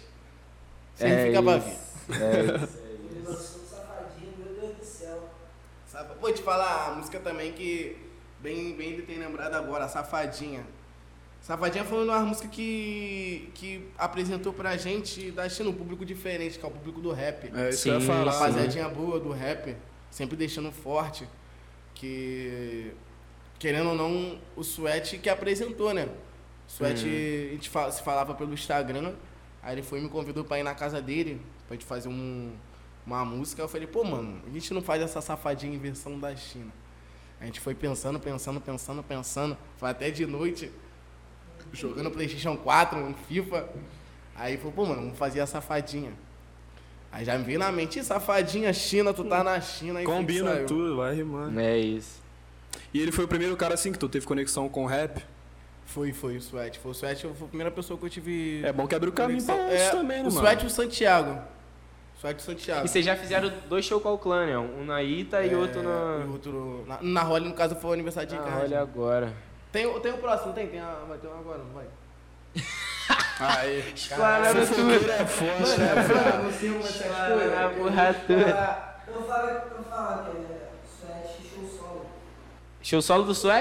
Vocês É ficam pra ver. É isso. Ele lançou safadinho, meu Deus do céu. Sabe? Vou te falar, a música também que bem, bem ele tem lembrado agora, Safadinha. Safadinha foi uma música que, que apresentou pra gente da China um público diferente, que é o público do rap. É, isso Sim, que eu ia falar. sim. rapaziadinha boa do rap, sempre deixando forte. Que, querendo ou não, o Sweat que apresentou, né? O Sweat, a gente fa- se falava pelo Instagram, aí ele foi e me convidou pra ir na casa dele, pra gente fazer um, uma música. Eu falei, pô, mano, a gente não faz essa safadinha em versão da China. A gente foi pensando, pensando, pensando, pensando. Foi até de noite, jogando Playstation 4, um FIFA. Aí falou, pô, mano, vamos fazer a safadinha. Aí já me veio na mente, "Ih, safadinha, China, tu tá na China. Aí Combina tudo, vai rimando. É isso. E ele foi o primeiro cara assim que tu teve conexão com o rap. Foi, foi o Sweat. Foi o Sweat, foi a primeira pessoa que eu tive. É bom que abre o caminho pra É, isso também, né, O mano? Sweat e o Santiago. Sweat e o Santiago. E vocês já fizeram dois shows com o clã, né? Um na Ita e É, outro na. e outro na, na no caso, foi o aniversário de Ricardo. olha agora. Tem, o- tem o próximo, tem? tem a, vai ter um agora, não vai? Aí. Explanaram Fofoqueiro é forte, né? Eu não sei como a porra toda. Eu falo, eu falo que é Suete show solo. Show solo do show.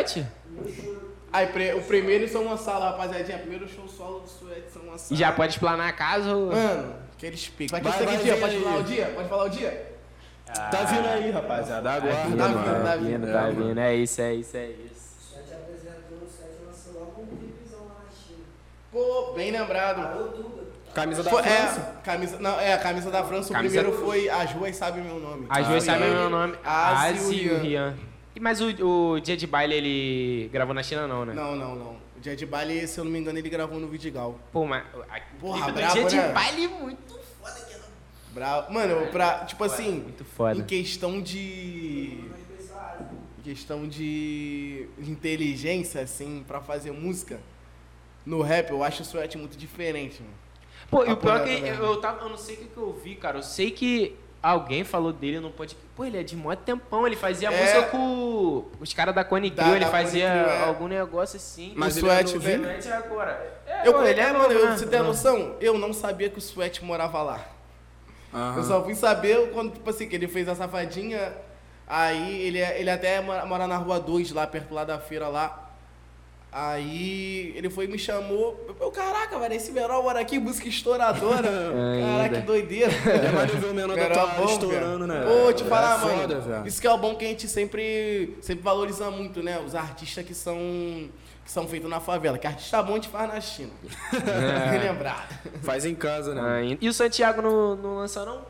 Aí, pre- o primeiro em São Gonçalo, rapaziadinha. Primeiro show solo do Sweat São Gonçalo. E já pode explanar a casa ou. Mano, aqueles picos. Vai ter Vai, vai aqui, dia? Pode falar o dia? Pode falar o dia? Tá vindo aí, rapaziada. Tá Aguarda, vindo, tá mano. vindo, tá tá vindo, vindo. tá É, vindo. É isso, é isso, é isso. Suete apresentou, o Suete lançou logo um clipezão lá na China. Pô, bem lembrado. Camisa da Foi- França. é, camisa, não, é, a camisa da França. O Camisa- primeiro foi As Ruas Sabem Meu Nome. As sabem ele, meu nome. Az Az e e o o Rian. E Mas o, o dia de baile ele gravou na China, não, né? Não, não, não. O Dia de Baile, se eu não me engano, ele gravou no Vidigal. Pô, mas. A, Porra, do brabo, dia de né? baile é muito. Bravo. Mano, pra, tipo assim, Muito foda. em questão de. Em questão de inteligência, assim, pra fazer música, no rap, eu acho o Sweat muito diferente, mano. Pô, e o pior é que eu, mesmo. eu tava. Eu não sei o que, que eu vi, cara. Eu sei que alguém falou dele no podcast. Pô, ele é de mó tempão. Ele fazia É. música com os caras da Cone Crew. Ele fazia é. algum negócio assim. Mas o é Sweat. Realmente agora. É, Eu, pô, ele é mano, eu, né? você tem noção? Eu não sabia que o Sweat morava lá. Eu só fui saber quando, tipo assim, que ele fez a safadinha. Aí ele, ele até mora, mora na rua 2, lá perto lá da feira lá. Aí ele foi e me chamou. Eu, caraca, velho, esse menor mora aqui, música estouradora. Caraca, Ainda. que doideira. É ver o menor da bom, estourando, né? Pô, te É falar, mano. Isso que é o bom que a gente sempre, sempre valoriza muito, né? Os artistas que são, que são feitos na favela. Que artista bom a gente faz na China. Bem lembrado. Faz em casa, né? Ainda. E o Santiago não, não lança, não?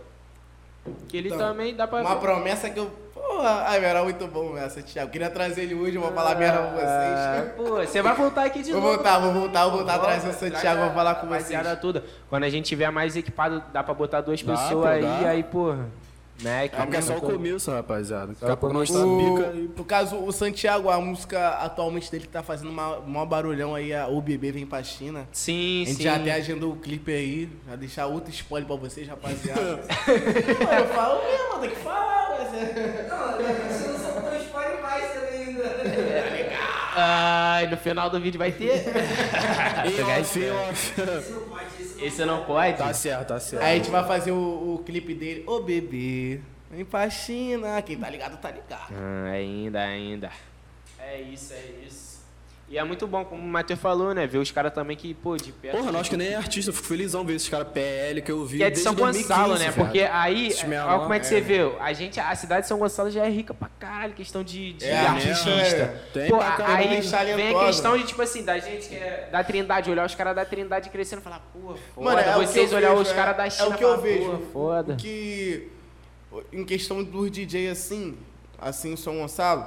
Que ele Então, também dá pra Uma ver. promessa que eu. Porra, ai, era muito bom essa, Thiago. Queria trazer ele hoje, eu vou falar merda com Ah, vocês. Pô, você vai voltar aqui de Vou novo. voltar, vou voltar, vou voltar Volta, atrás do Santiago, vou falar com vocês. toda. Quando a gente tiver mais equipado, dá pra botar duas Dá, pessoas pô, aí, dá. aí, porra. Né? É porque é só o começo, rapaziada. Daqui a o pouco nós tá O, pica e... por caso, o Santiago, a música atualmente dele que tá fazendo uma, maior barulhão aí, a O Bebê Vem Pra China. Sim, A gente sim. já até agendou o clipe aí, já deixar outro spoiler pra vocês, rapaziada. Eu falo mesmo, tem que falar, mas é... Não, você não sabe tão spoiler mais também Ai, no final do vídeo vai ter. Isso. Esse não pode? Tá certo, tá certo. Aí a gente vai fazer o, o clipe dele, Ô Bebê, vem pra China. Quem tá ligado, tá ligado. Ah, ainda, ainda. É isso, é isso. E é muito bom, como o Matheus falou, né? Ver os caras também que, pô, de perto. Porra, nós que nem é artista, eu fico felizão ver esses caras PL que eu vi Que é de São 2015, Gonçalo, né? velho. Porque aí, Esses menor, olha como é que você é. vê. A gente, a cidade de São Gonçalo já é rica pra caralho, questão de, de É, artista. é. Tem Pô, aí vem a questão de, tipo assim, da gente que é da Trindade, olhar os caras da Trindade crescendo e falar, pô, foda. Mano, é Vocês olhar vejo, os é- caras da é China o que eu falar, vejo. pô, foda. Que, em questão dos DJ assim, assim, São Gonçalo,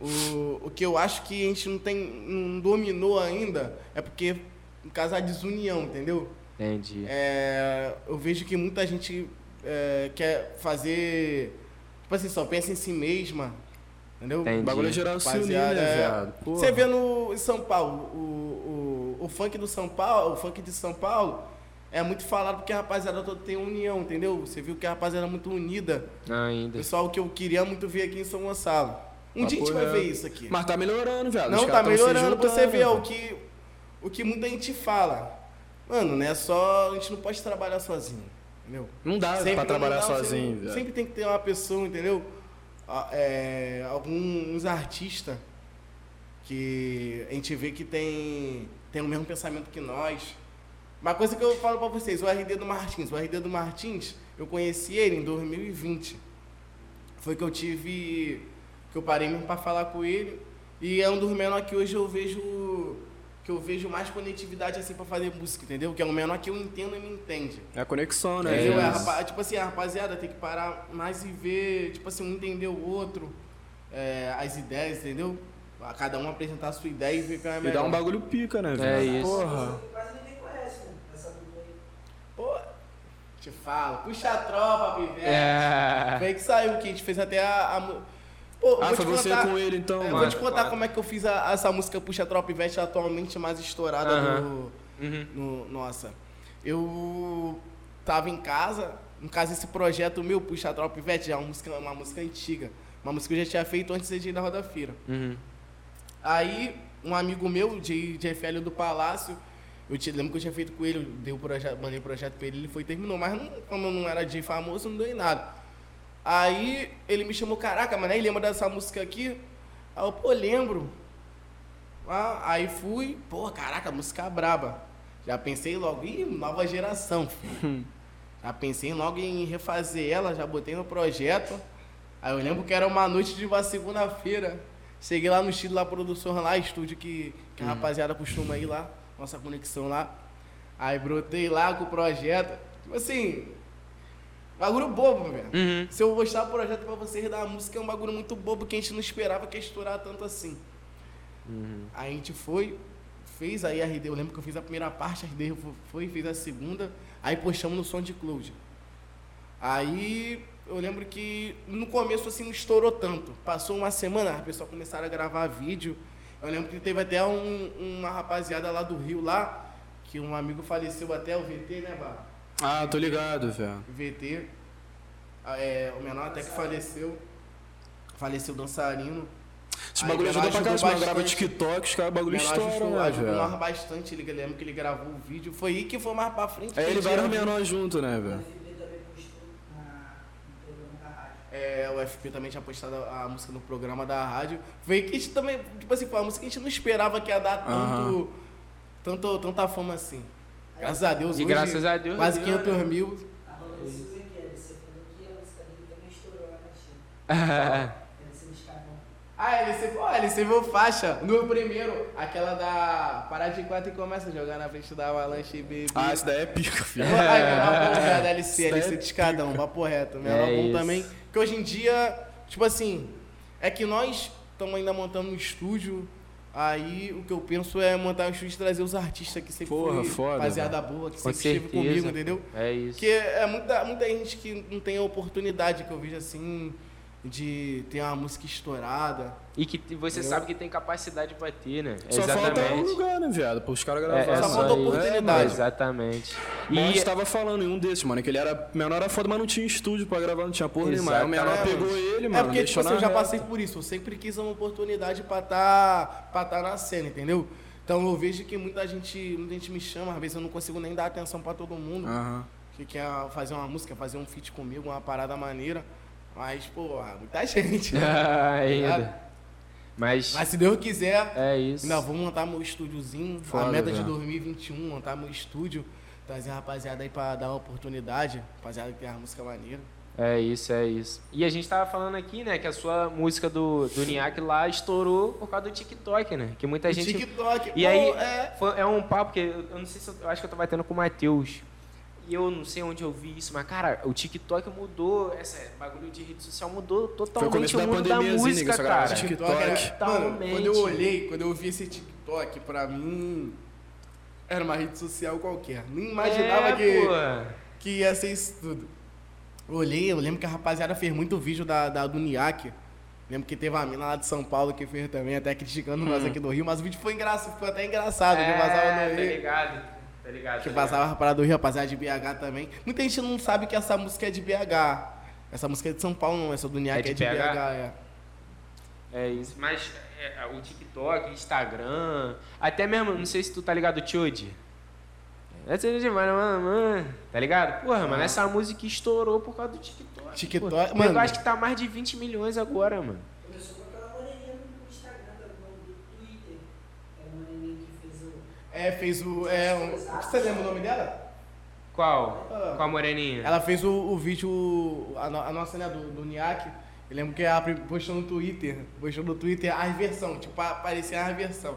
o, o que eu acho que a gente não tem, não dominou ainda é porque, no caso, a desunião, entendeu? Entendi. É, eu vejo que muita gente é, quer fazer, tipo assim, só pensa em si mesma, entendeu? Entendi. O bagulho é geral se unir, né, é. Você vê no em São Paulo, o, o, o funk do São Paulo, o funk de São Paulo é muito falado porque a rapaziada toda tem união, entendeu? Você viu que a rapaziada é muito unida. Ainda. Pessoal, o que eu queria muito ver aqui em São Gonçalo. Um dia a gente vai ver isso aqui. Mas tá melhorando. Os Não, tá melhorando pra você ver ó, o velho. que, o que muita gente fala. Mano, não é só. A gente não pode trabalhar sozinho, entendeu? Não dá Sempre pra não trabalhar você sozinho, não- velho. Sempre tem que ter uma pessoa, entendeu? É, alguns artistas que a gente vê que tem, tem o mesmo pensamento que nós. Uma coisa que eu falo pra vocês, o RD do Martins. O RD do Martins, eu conheci ele em 2020. Foi que eu tive. Que eu parei mesmo pra falar com ele. E é um dos menores que hoje eu vejo. que eu vejo mais conectividade assim pra fazer música, entendeu? Que é um menor que eu entendo e me entende. É a conexão, né? Entendeu? É, tipo assim, a rapaziada tem que parar mais e ver, tipo assim, um entender o outro, é, as ideias, entendeu? A Cada um apresentar a sua ideia e ver qual é a E melhor. dá um bagulho pica, né, velho? É isso. Porra. Quase ninguém conhece, mano. Essa dupla aí. Pô, te falo, puxa a tropa, pivete. É. Foi que saiu, que a gente fez até a... a Pô, Ah, vou foi te você contar, com ele, então, é. Vou te contar Claro. como é que eu fiz a- essa música Puxa a Tropa Pivete atualmente mais estourada Aham. do... Uhum. no- nossa, eu tava em casa, no caso esse projeto meu, Puxa a Tropa Pivete, já é uma música, uma música antiga, uma música que eu já tinha feito antes de ir na Roda Feira. Uhum. Aí, um amigo meu, de JFL do Palácio, eu te, lembro que eu tinha feito com ele, eu dei o projeto, mandei o projeto pra ele, ele foi e terminou, mas não- como eu não era DJ famoso, não dei nada. Aí ele me chamou, caraca, mas aí lembra dessa música aqui? Aí eu, pô, lembro. Ah, aí fui, pô, caraca, música braba. Já pensei logo, ih, nova geração. já pensei logo em refazer ela, já botei no projeto. Aí eu lembro que era uma noite de uma segunda-feira. Cheguei lá no estilo lá, produção lá, estúdio que, que a rapaziada costuma ir lá, nossa conexão lá. Aí brotei lá com o projeto. Tipo assim, bagulho bobo, velho. Uhum. Se eu mostrar o projeto pra vocês da música, é um bagulho muito bobo que a gente não esperava que ia estourar tanto assim. Aí a gente foi, fez aí a RD, eu lembro que eu fiz a primeira parte, a RD foi, fez a segunda, aí postamos no som de Cloud. Aí eu lembro que no começo assim não estourou tanto. Passou uma semana, as pessoas começaram a gravar vídeo. Eu lembro que teve até um- uma rapaziada lá do Rio lá, que um amigo faleceu até, o VT, né, Bar? Ah, tô ligado, velho. VT. É, o menor até que faleceu. Faleceu dançarino. Esse Aí bagulho o ajuda menor pra caralho. Os grava bastante. TikTok, os caras O bagulho menor estoura, né, velho? bastante. Ele lembra que ele gravou o vídeo. Foi aí que foi mais pra frente. É a ele vários gravou. menores junto, né, O velho? FB também postou na, no programa da rádio. É, o FP também tinha postado a música no programa da rádio. Foi que a gente também, tipo assim, foi uma música que a gente não esperava que ia dar tanto, tanto tanta fama assim. Graças a Deus, E hoje, graças a Deus, quase deu, 500 né? mil. Isso, você falou que a um. Ah, ele recebeu, ó, ele recebeu faixa no primeiro, aquela da parar de quatro e começa a jogar na frente da avalanche e beber. Ah, esse daí é pica, filho. Ai, menor bom, velho, LC, Isso LC é de escadão, papo reto. Menor É bom isso. também. Que hoje em dia, Tipo assim, é que nós estamos ainda montando um estúdio. Aí o que eu penso é montar um estúdio e trazer os artistas que sempre Porra, foi foda, rapaziada boa, que sempre esteve comigo, entendeu? É isso. Porque é muita, muita gente que não tem a oportunidade que eu vejo assim de ter uma música estourada. E que você Entendeu? sabe que tem capacidade pra ter, né? Só falta um Exatamente. lugar, né, viado? Para os caras É, gravarem. é Só só falta oportunidade. É, exatamente. E a gente tava falando em um desses, mano, que ele era menor era foda, mas não tinha estúdio pra gravar, não tinha porra nenhuma. O menor Exatamente. pegou ele, mano. é porque, tipo assim, eu já passei por isso. Eu sempre quis uma oportunidade pra tá, pra tá na cena, entendeu? Então eu vejo que muita gente, muita gente me chama, às vezes eu não consigo nem dar atenção pra todo mundo. Aham. Que quer fazer uma música, fazer um feat comigo, uma parada maneira. Mas, pô, muita gente. né? ainda. Mas, Mas se Deus quiser, é isso. ainda vou montar meu estúdiozinho. Foda, a meta de velho. 2021, montar meu estúdio. Trazer a rapaziada aí pra dar uma oportunidade. Rapaziada que tem a música maneira. É isso, é isso. E a gente tava falando aqui, né, que a sua música do, do Niak lá estourou por causa do TikTok, né? Que muita O gente. TikTok. E pô, aí, é. foi- é um papo que eu, eu não sei se eu, eu acho que eu tava tendo com o Matheus. E eu não sei onde eu vi isso, mas, cara, o TikTok mudou, esse bagulho de rede social mudou totalmente o da mundo da pandemiazinha, que música, gravava cara. TikTok. era- Mano, Totalmente. quando eu olhei, quando eu vi esse TikTok, pra mim era uma rede social qualquer. Nem imaginava é, que, pô. que ia ser isso tudo. Eu olhei, eu lembro que a rapaziada fez muito vídeo da, da do Niak. Lembro que teve uma mina lá de São Paulo que fez também, até criticando nós aqui do Rio, mas o vídeo foi engraçado, ficou até engraçado, que vazava Hum. É, no tá Rio. ligado? Tá ligado? Que tá vazava a parada do Rio, rapaziada de BH também. Muita gente não sabe que essa música é de BH. Essa música é de São Paulo, não. Essa do Niak É é de BH? BH, é. É isso. Mas é, o TikTok, Instagram, até mesmo, não sei se tu tá ligado, Tchud. Essa é demais, mano, mano. Tá ligado? Porra, mano, essa música estourou por causa do TikTok. TikTok, mano. Eu acho que tá mais de 20 milhões agora, mano. Começou com aquela moreninha no Instagram, tá no nome do Twitter. É a moreninha que fez o. É, fez o. É, um, você lembra o nome dela? Qual? Ah. Qual a moreninha? Ela fez o, o vídeo, a, a nossa, né, do, do Niak. Eu lembro que ela postou no Twitter, postou no Twitter a versão, tipo, a- parecia a versão.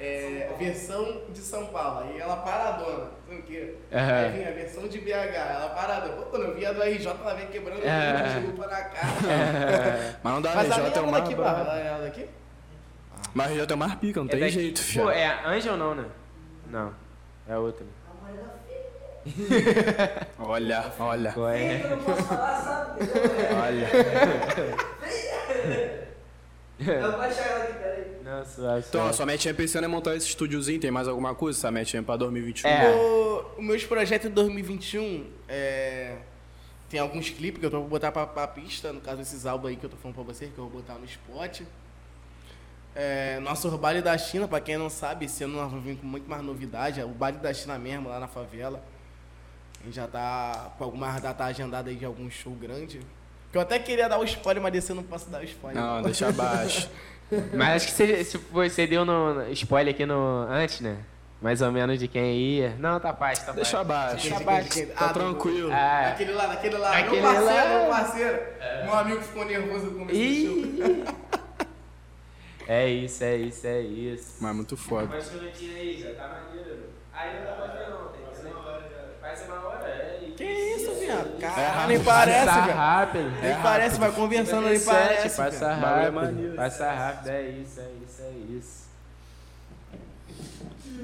É, versão de São Paulo. Aí ela paradona, não o quê? Aham. Aí vinha a versão de BH, ela paradona. Pô, quando eu vi a do RJ, ela veio quebrando É. tudo, chegou pra na cara. Mas não dá Mas a RJ é é o uma daqui. Barra, ela é daqui? Mas RJ é o mais pica, não É tem daqui. jeito, Pô, filho. é a Angel não, né? Não. É outra. A morena feia. Olha, olha. Qual é? eu não posso falar, sabe? Olha. Eu vou achar ela aqui, peraí. Não, suave, Então, a sua metinha pensando em montar esse estúdiozinho, tem mais alguma coisa? Essa metinha pra 2021? É. O, os meus projetos de 2021 é, tem alguns clipes que eu tô vou botar pra, pra pista, no caso esses álbuns aí que eu tô falando pra vocês, que eu vou botar no spot. É, nosso baile da China, pra quem não sabe, esse ano nós vamos vir com muito mais novidade. É o baile da China mesmo, lá na favela. A gente já tá com algumas datas agendadas aí de algum show grande. Que eu até queria dar o spoiler, mas desse eu não posso dar o spoiler. Não, deixa abaixo. Mas acho que você, se você deu no, spoiler aqui no antes, né? Mais ou menos de quem ia. Não, tá paz, tá Deixa paz. abaixo. Deixa abaixo. Tá Ah, tranquilo. Ah, Aquele lá, daquele lá. Aquele meu parceiro, lá. meu parceiro. Meu amigo ficou nervoso no começo do show. É isso, é isso, é isso. Mas muito foda. Mais um minutinho aí, já tá maneiro. Aí não dá pra ver não, tem que uma hora já. Ser uma hora, é isso. Que isso, viado? É Caralho, rápido. nem parece, Passa velho. rápido. Nem parece, vai conversando, nem 57, parece. Passa velho. Bagulho é rápido. maneiro. Passa rápido, é isso, é isso, é isso.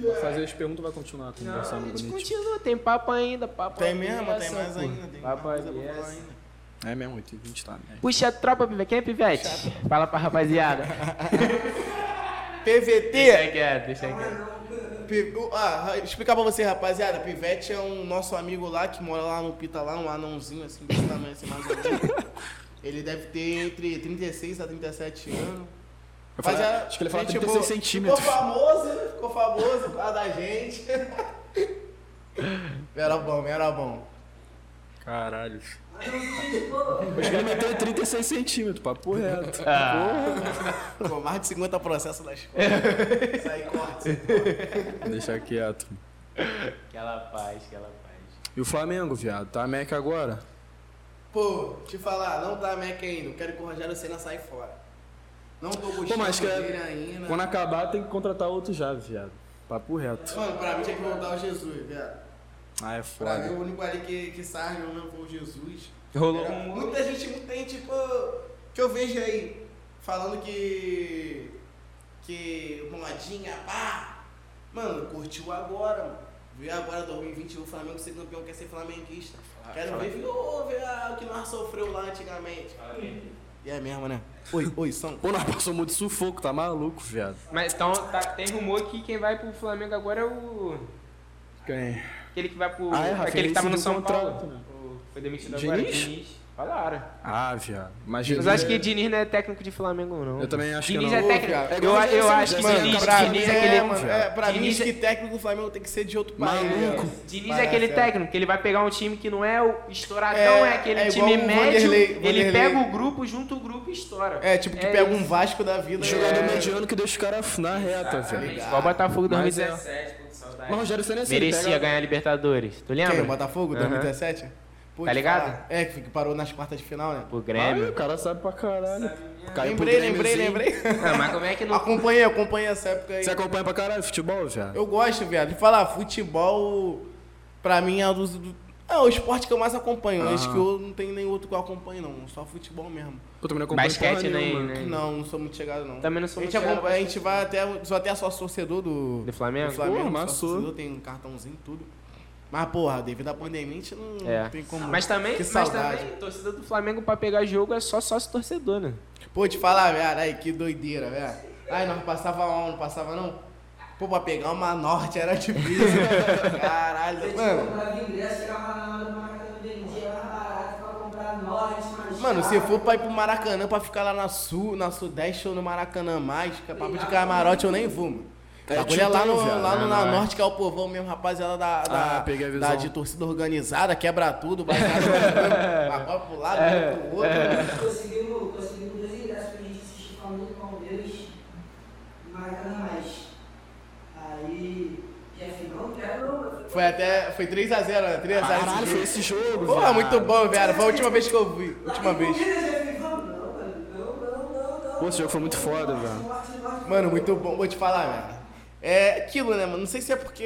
Vai fazer as perguntas vai continuar Não, a conversando gente bonitinho. continua, tem papo ainda, papo Tem mesmo, tem mais ainda. Tem Papo mais ainda. É mesmo, 8 e 20 tá, né? Puxa a tropa, Pivete. Quem é Pivete? Fala pra rapaziada. Deixa PVT. quieto, deixa quieto. Pi- Ah, explicar pra você, rapaziada. Pivete é um nosso amigo lá que mora lá no Pita, lá, um anãozinho assim, desse tamanho, assim, mais ou menos. Ele deve ter entre 36 a 37 anos. Eu falei, Mas acho que ele fala gente 36 boa. centímetros. Ficou famoso? Ficou famoso por causa da gente. era bom, era bom. Caralho. Pô. Eu experimentei 36 centímetros, papo reto. Pô, mais de 50 processos na escola. Isso aí corte. Deixa quieto. Aquela paz, aquela paz. E o Flamengo, viado? Tá a Meca agora? Pô, te falar, não tá Mac ainda. Eu quero que o Rogério Senna saia fora. Não tô gostando Pô, mas que é- dele ainda. Quando acabar, tem que contratar outro já, viado. Papo reto. Mano, pra mim tinha que voltar o Jesus, viado. Ah, é Pra mim, foda. o único ali que, que sai não foi o Jesus. Rolou Era-. Muita gente, muita gente, pô, que eu vejo aí falando que. Que modinha, pá. Mano, curtiu agora, mano. Vê agora 2021 o Flamengo ser campeão, quer ser flamenguista. Quero ver, viu, ver ah, o que nós sofreu lá antigamente. E é mesmo, né? Oi, oi, São. Pô, nós passou muito sufoco, tá maluco, viado. Mas então tá- tem rumor que quem vai pro Flamengo agora é o. Quem? Aquele que vai pro. Ah, é, Rafinha, aquele que tava no São Paulo. né? O- Foi demitido agora. Diniz? Diniz. Falaram. Ah, viado. Mas Mas eu acho que Diniz não é técnico de Flamengo, não. Eu também acho que Diniz não. é técnico. viado. É eu, igual eu esse, acho que mano, Diniz, pra mim, Diniz é é, aquele. mano, é, pra mim, Diniz acho é- que técnico do Flamengo tem que ser de outro país. Maluco. Diniz Parece, é aquele é. técnico que ele vai pegar um time que não é o estouradão, É, é, aquele é time médio. Vanderlei- Ele Vanderlei. pega o grupo, junta o grupo e estoura. É, tipo, que pega isso. um Vasco da vida. Jogador é... mediano que deixa o cara na reta, velho. Igual o Botafogo Mas é. 2017, pô, que saudade. Mas o Rogério Senna é assim, Merecia pega- ganhar a Libertadores. Tu lembra? Quem? Botafogo, Aham. 2017? Pô, Tá ligado? falar. É, que parou nas quartas de final, né? Pro Ah, Grêmio. o cara sabe pra caralho. Caiu pro lembrei, lembrei, lembrei. Não, mas como é que não. acompanhei, acompanhei essa época aí. Você acompanha pra caralho futebol, viado? Eu gosto, viado, de falar, futebol, pra mim é, um dos, do, é o esporte que eu mais acompanho. Acho Ah. que eu não tenho nem outro que eu acompanho, não. Só futebol mesmo. Eu também não acompanho Basquete, porra né, nenhuma. né? Não, não sou muito chegado, não. Também não sou a gente muito chegado acompanha, A gente vai até, sou até sócio torcedor do, Do Flamengo? do Flamengo Porra, sócio maçou. torcedor, tem um cartãozinho tudo. Mas, porra, devido à pandemia, a gente não É. tem como. Mas também, que mas saudade. também, torcida do Flamengo pra pegar jogo é só sócio torcedor, né? Pô, te falar, velho, aí que doideira, velho. Aí nós passava on, não passava não? Pô, pra pegar uma norte era difícil. Caralho, Você mano. comprava ingresso, chegava na hora do Maracanã, vendia mais barato pra comprar norte, mais Mano, se for pra ir pro Maracanã pra ficar lá na Sul, na Sudeste ou no Maracanã mais, que é papo de camarote, eu nem vou, mano. É, é lá no, viado, lá no né, é? Norte, que é o povão mesmo, rapaziada da, da, Ah, peguei a da visão. de torcida organizada, quebra tudo, vai vai pro lado, vai pro outro. Conseguimos, conseguimos dois ingressos pra gente assistir Flamengo e Palmeiras no Maracanã mais. Aí, já final, quero. Foi até, foi 3x0, né? 3x0 Caralho, foi esse jogo, Porra, viado. muito bom, velho. Foi a última vez que eu vi, última vez. Não, não, não, não, não. Pô, esse jogo foi muito foda, velho. Mano, muito bom, vou te falar, velho. É aquilo, né, mano? Não sei se é porque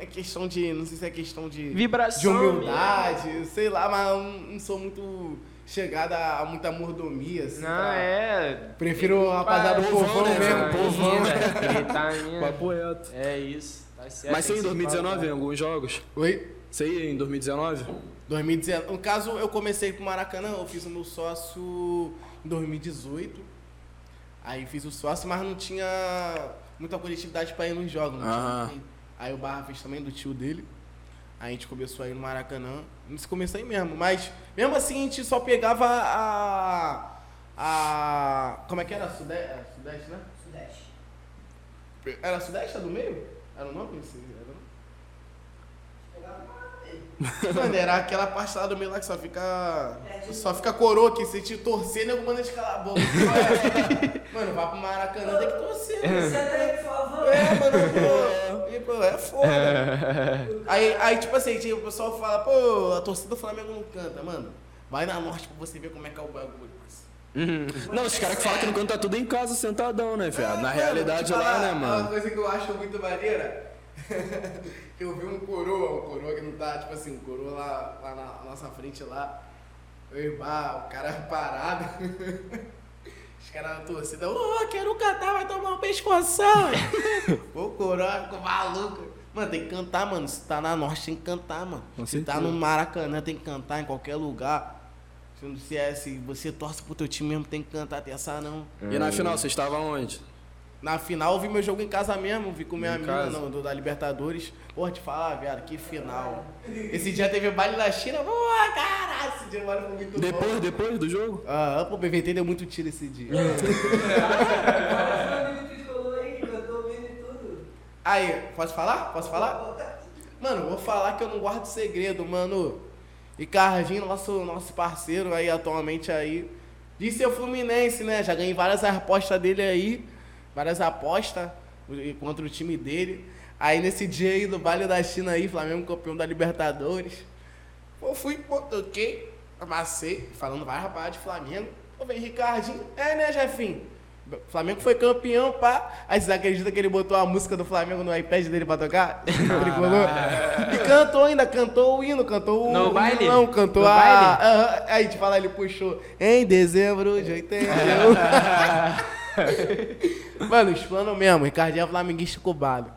é questão de. Não sei se é questão de. Vibração. De humildade, sei lá, mas não sou muito chegada a muita mordomia, assim. Não, pra- é. Prefiro o rapaziada do povão, povão né, mesmo, velho? povão. Ele tá indo. Papo reto. É isso. Tá certo. Mas você em que se 2019, em falar. alguns jogos? Oi? Você ia em 2019? 2019. No caso, eu comecei pro Maracanã, eu fiz o meu sócio em 2018. Aí fiz o sócio, mas não tinha muita coletividade pra ir nos jogos. Não tinha Ah. Aí o Barra fez também do tio dele. Aí a gente começou a ir no Maracanã. Não se começou aí mesmo. Mas mesmo assim a gente só pegava a. a como é que era? Sudeste, né? Sudeste. Era Sudeste? Era do meio? Era o nome? Esse- Era o nome? Pegava uma- Mano, era aquela parte lá do meio lá que só fica. Só fica coroa aqui. Se te torcer, nego manda te calar a boca. mano, vai pro Maracanã, tem que torcer. Senta aí, por favor. É, mano, pô. E, pô, é foda. aí, aí, tipo assim, tipo, o pessoal fala, pô, a torcida do Flamengo não canta, mano. Vai na norte pra você ver como é que é o bagulho. parceiro. Não, os caras que falam que não canta tudo em casa sentadão, né, viado? Na Mano, realidade te lá, falar, né, Uma mano? coisa que eu acho muito maneira, eu vi um coroa, um coroa que não tá, tipo assim, um coroa lá, lá na nossa frente lá. Eu, ah, o cara parado. Os caras na torcida, ô, quero cantar, vai tomar um pescoção. Ô, o coroa ficou maluco. Mano, tem que cantar, mano. Se tá na norte, tem que cantar, mano. Com Se tá certeza. no Maracanã, tem que cantar em qualquer lugar. Se, é, se você torce pro teu time mesmo, tem que cantar, tem essa não. E na final, você estava onde? Na final, eu vi meu jogo em casa mesmo, vi com minha Em amiga no, do, da Libertadores. Porra, te falar, viado, que final. Esse dia teve baile da China, porra, caralho, esse dia foi muito bom. Depois, depois do jogo? Ah, pô, o BVT deu muito tiro esse dia. Tricolor aí, que cantou bem e tudo. Aí, posso falar? Posso falar? Mano, vou falar que eu não guardo segredo, mano. Ricardinho, nosso, nosso parceiro aí atualmente aí. De ser Fluminense, né? Já ganhei várias apostas dele aí. Várias apostas e- contra o time dele. Aí nesse dia aí do Vale da China aí, Flamengo campeão da Libertadores. Pô, fui, pô, toquei, amassei, falando vai rapaz de Flamengo. Pô, vem Ricardinho. É, né, Jefinho? Flamengo foi campeão, pá. Aí vocês acreditam que ele botou a música do Flamengo no iPad dele pra tocar? Tricolor? cantou ainda, cantou o hino, cantou o. No baile? Não, cantou No a. baile? Aí te fala, ele puxou. Em dezembro de 81. Mano, os planos mesmo, Ricardinho é flamenguista cubado.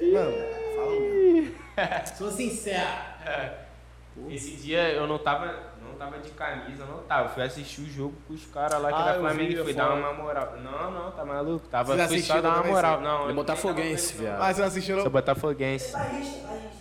Mano, fala mesmo. Sou sincero. Esse dia eu não tava, não tava de camisa, não tava. Eu fui assistir o jogo com os caras lá que Ah, eu Flamengo vi, e fui é dar uma moral. Não, não, tá maluco. Tava, Vocês fui só dar uma moral. Não, Ele é eu botafoguense, viado. Mas você não assistiu, não. Sou botafoguense. Barrista, barrista.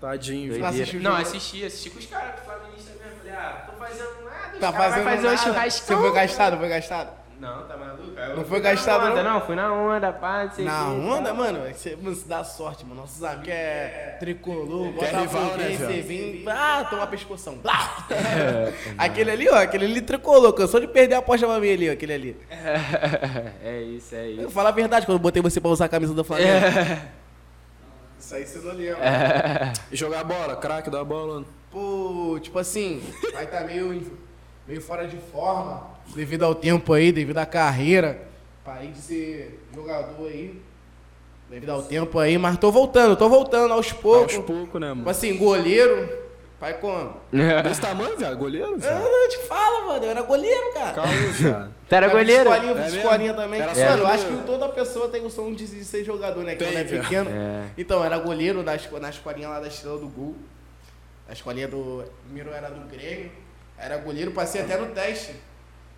Tadinho, Não viu? Doideira. assistiu o Não, assisti, assisti com os caras do Flamenguista mesmo. Falei, ah, tô fazendo Tá fazendo vai fazer um nada. churrascão. Você foi gastado, foi gastado? Não, tá maluco? Eu Não foi gastado, onda, não? não? Fui na onda, pá, não sei Na quê, onda, tá. mano, você, mano, você dá sorte, mano. Nossos amigos que é tricolor, Que é rival, né, você vem, ah, toma pescoção. Blá. aquele ali, ó, aquele ali tricolor, cansou de perder a aposta pra mim ali, ó, aquele ali. é isso, é isso. Eu falo a verdade quando eu botei você pra usar a camisa do Flamengo. Isso aí você não lembra. E jogar bola, craque da bola. Pô, tipo assim, vai tá meio, meio fora de forma, devido ao tempo aí, devido à carreira. Parei de ser jogador aí, devido ao tempo aí, mas tô voltando, tô voltando aos poucos. Aos poucos, né, Tipo mano? assim, goleiro, vai como? Desse tamanho, viado? Goleiro, Eu, viado? eu te falo, mano, eu era goleiro, cara. Calma, viado. Tu era goleiro? Escolinha, É fiz mesmo? escolinha também. Era Mano, eu acho que toda pessoa tem o sonho de, ser jogador, né? Tem, quando é pequeno. É. Então, era goleiro esco- na escolinha lá da Estrela do Gol. A escolinha do. Primeiro era do Grêmio. Era goleiro, passei até no teste.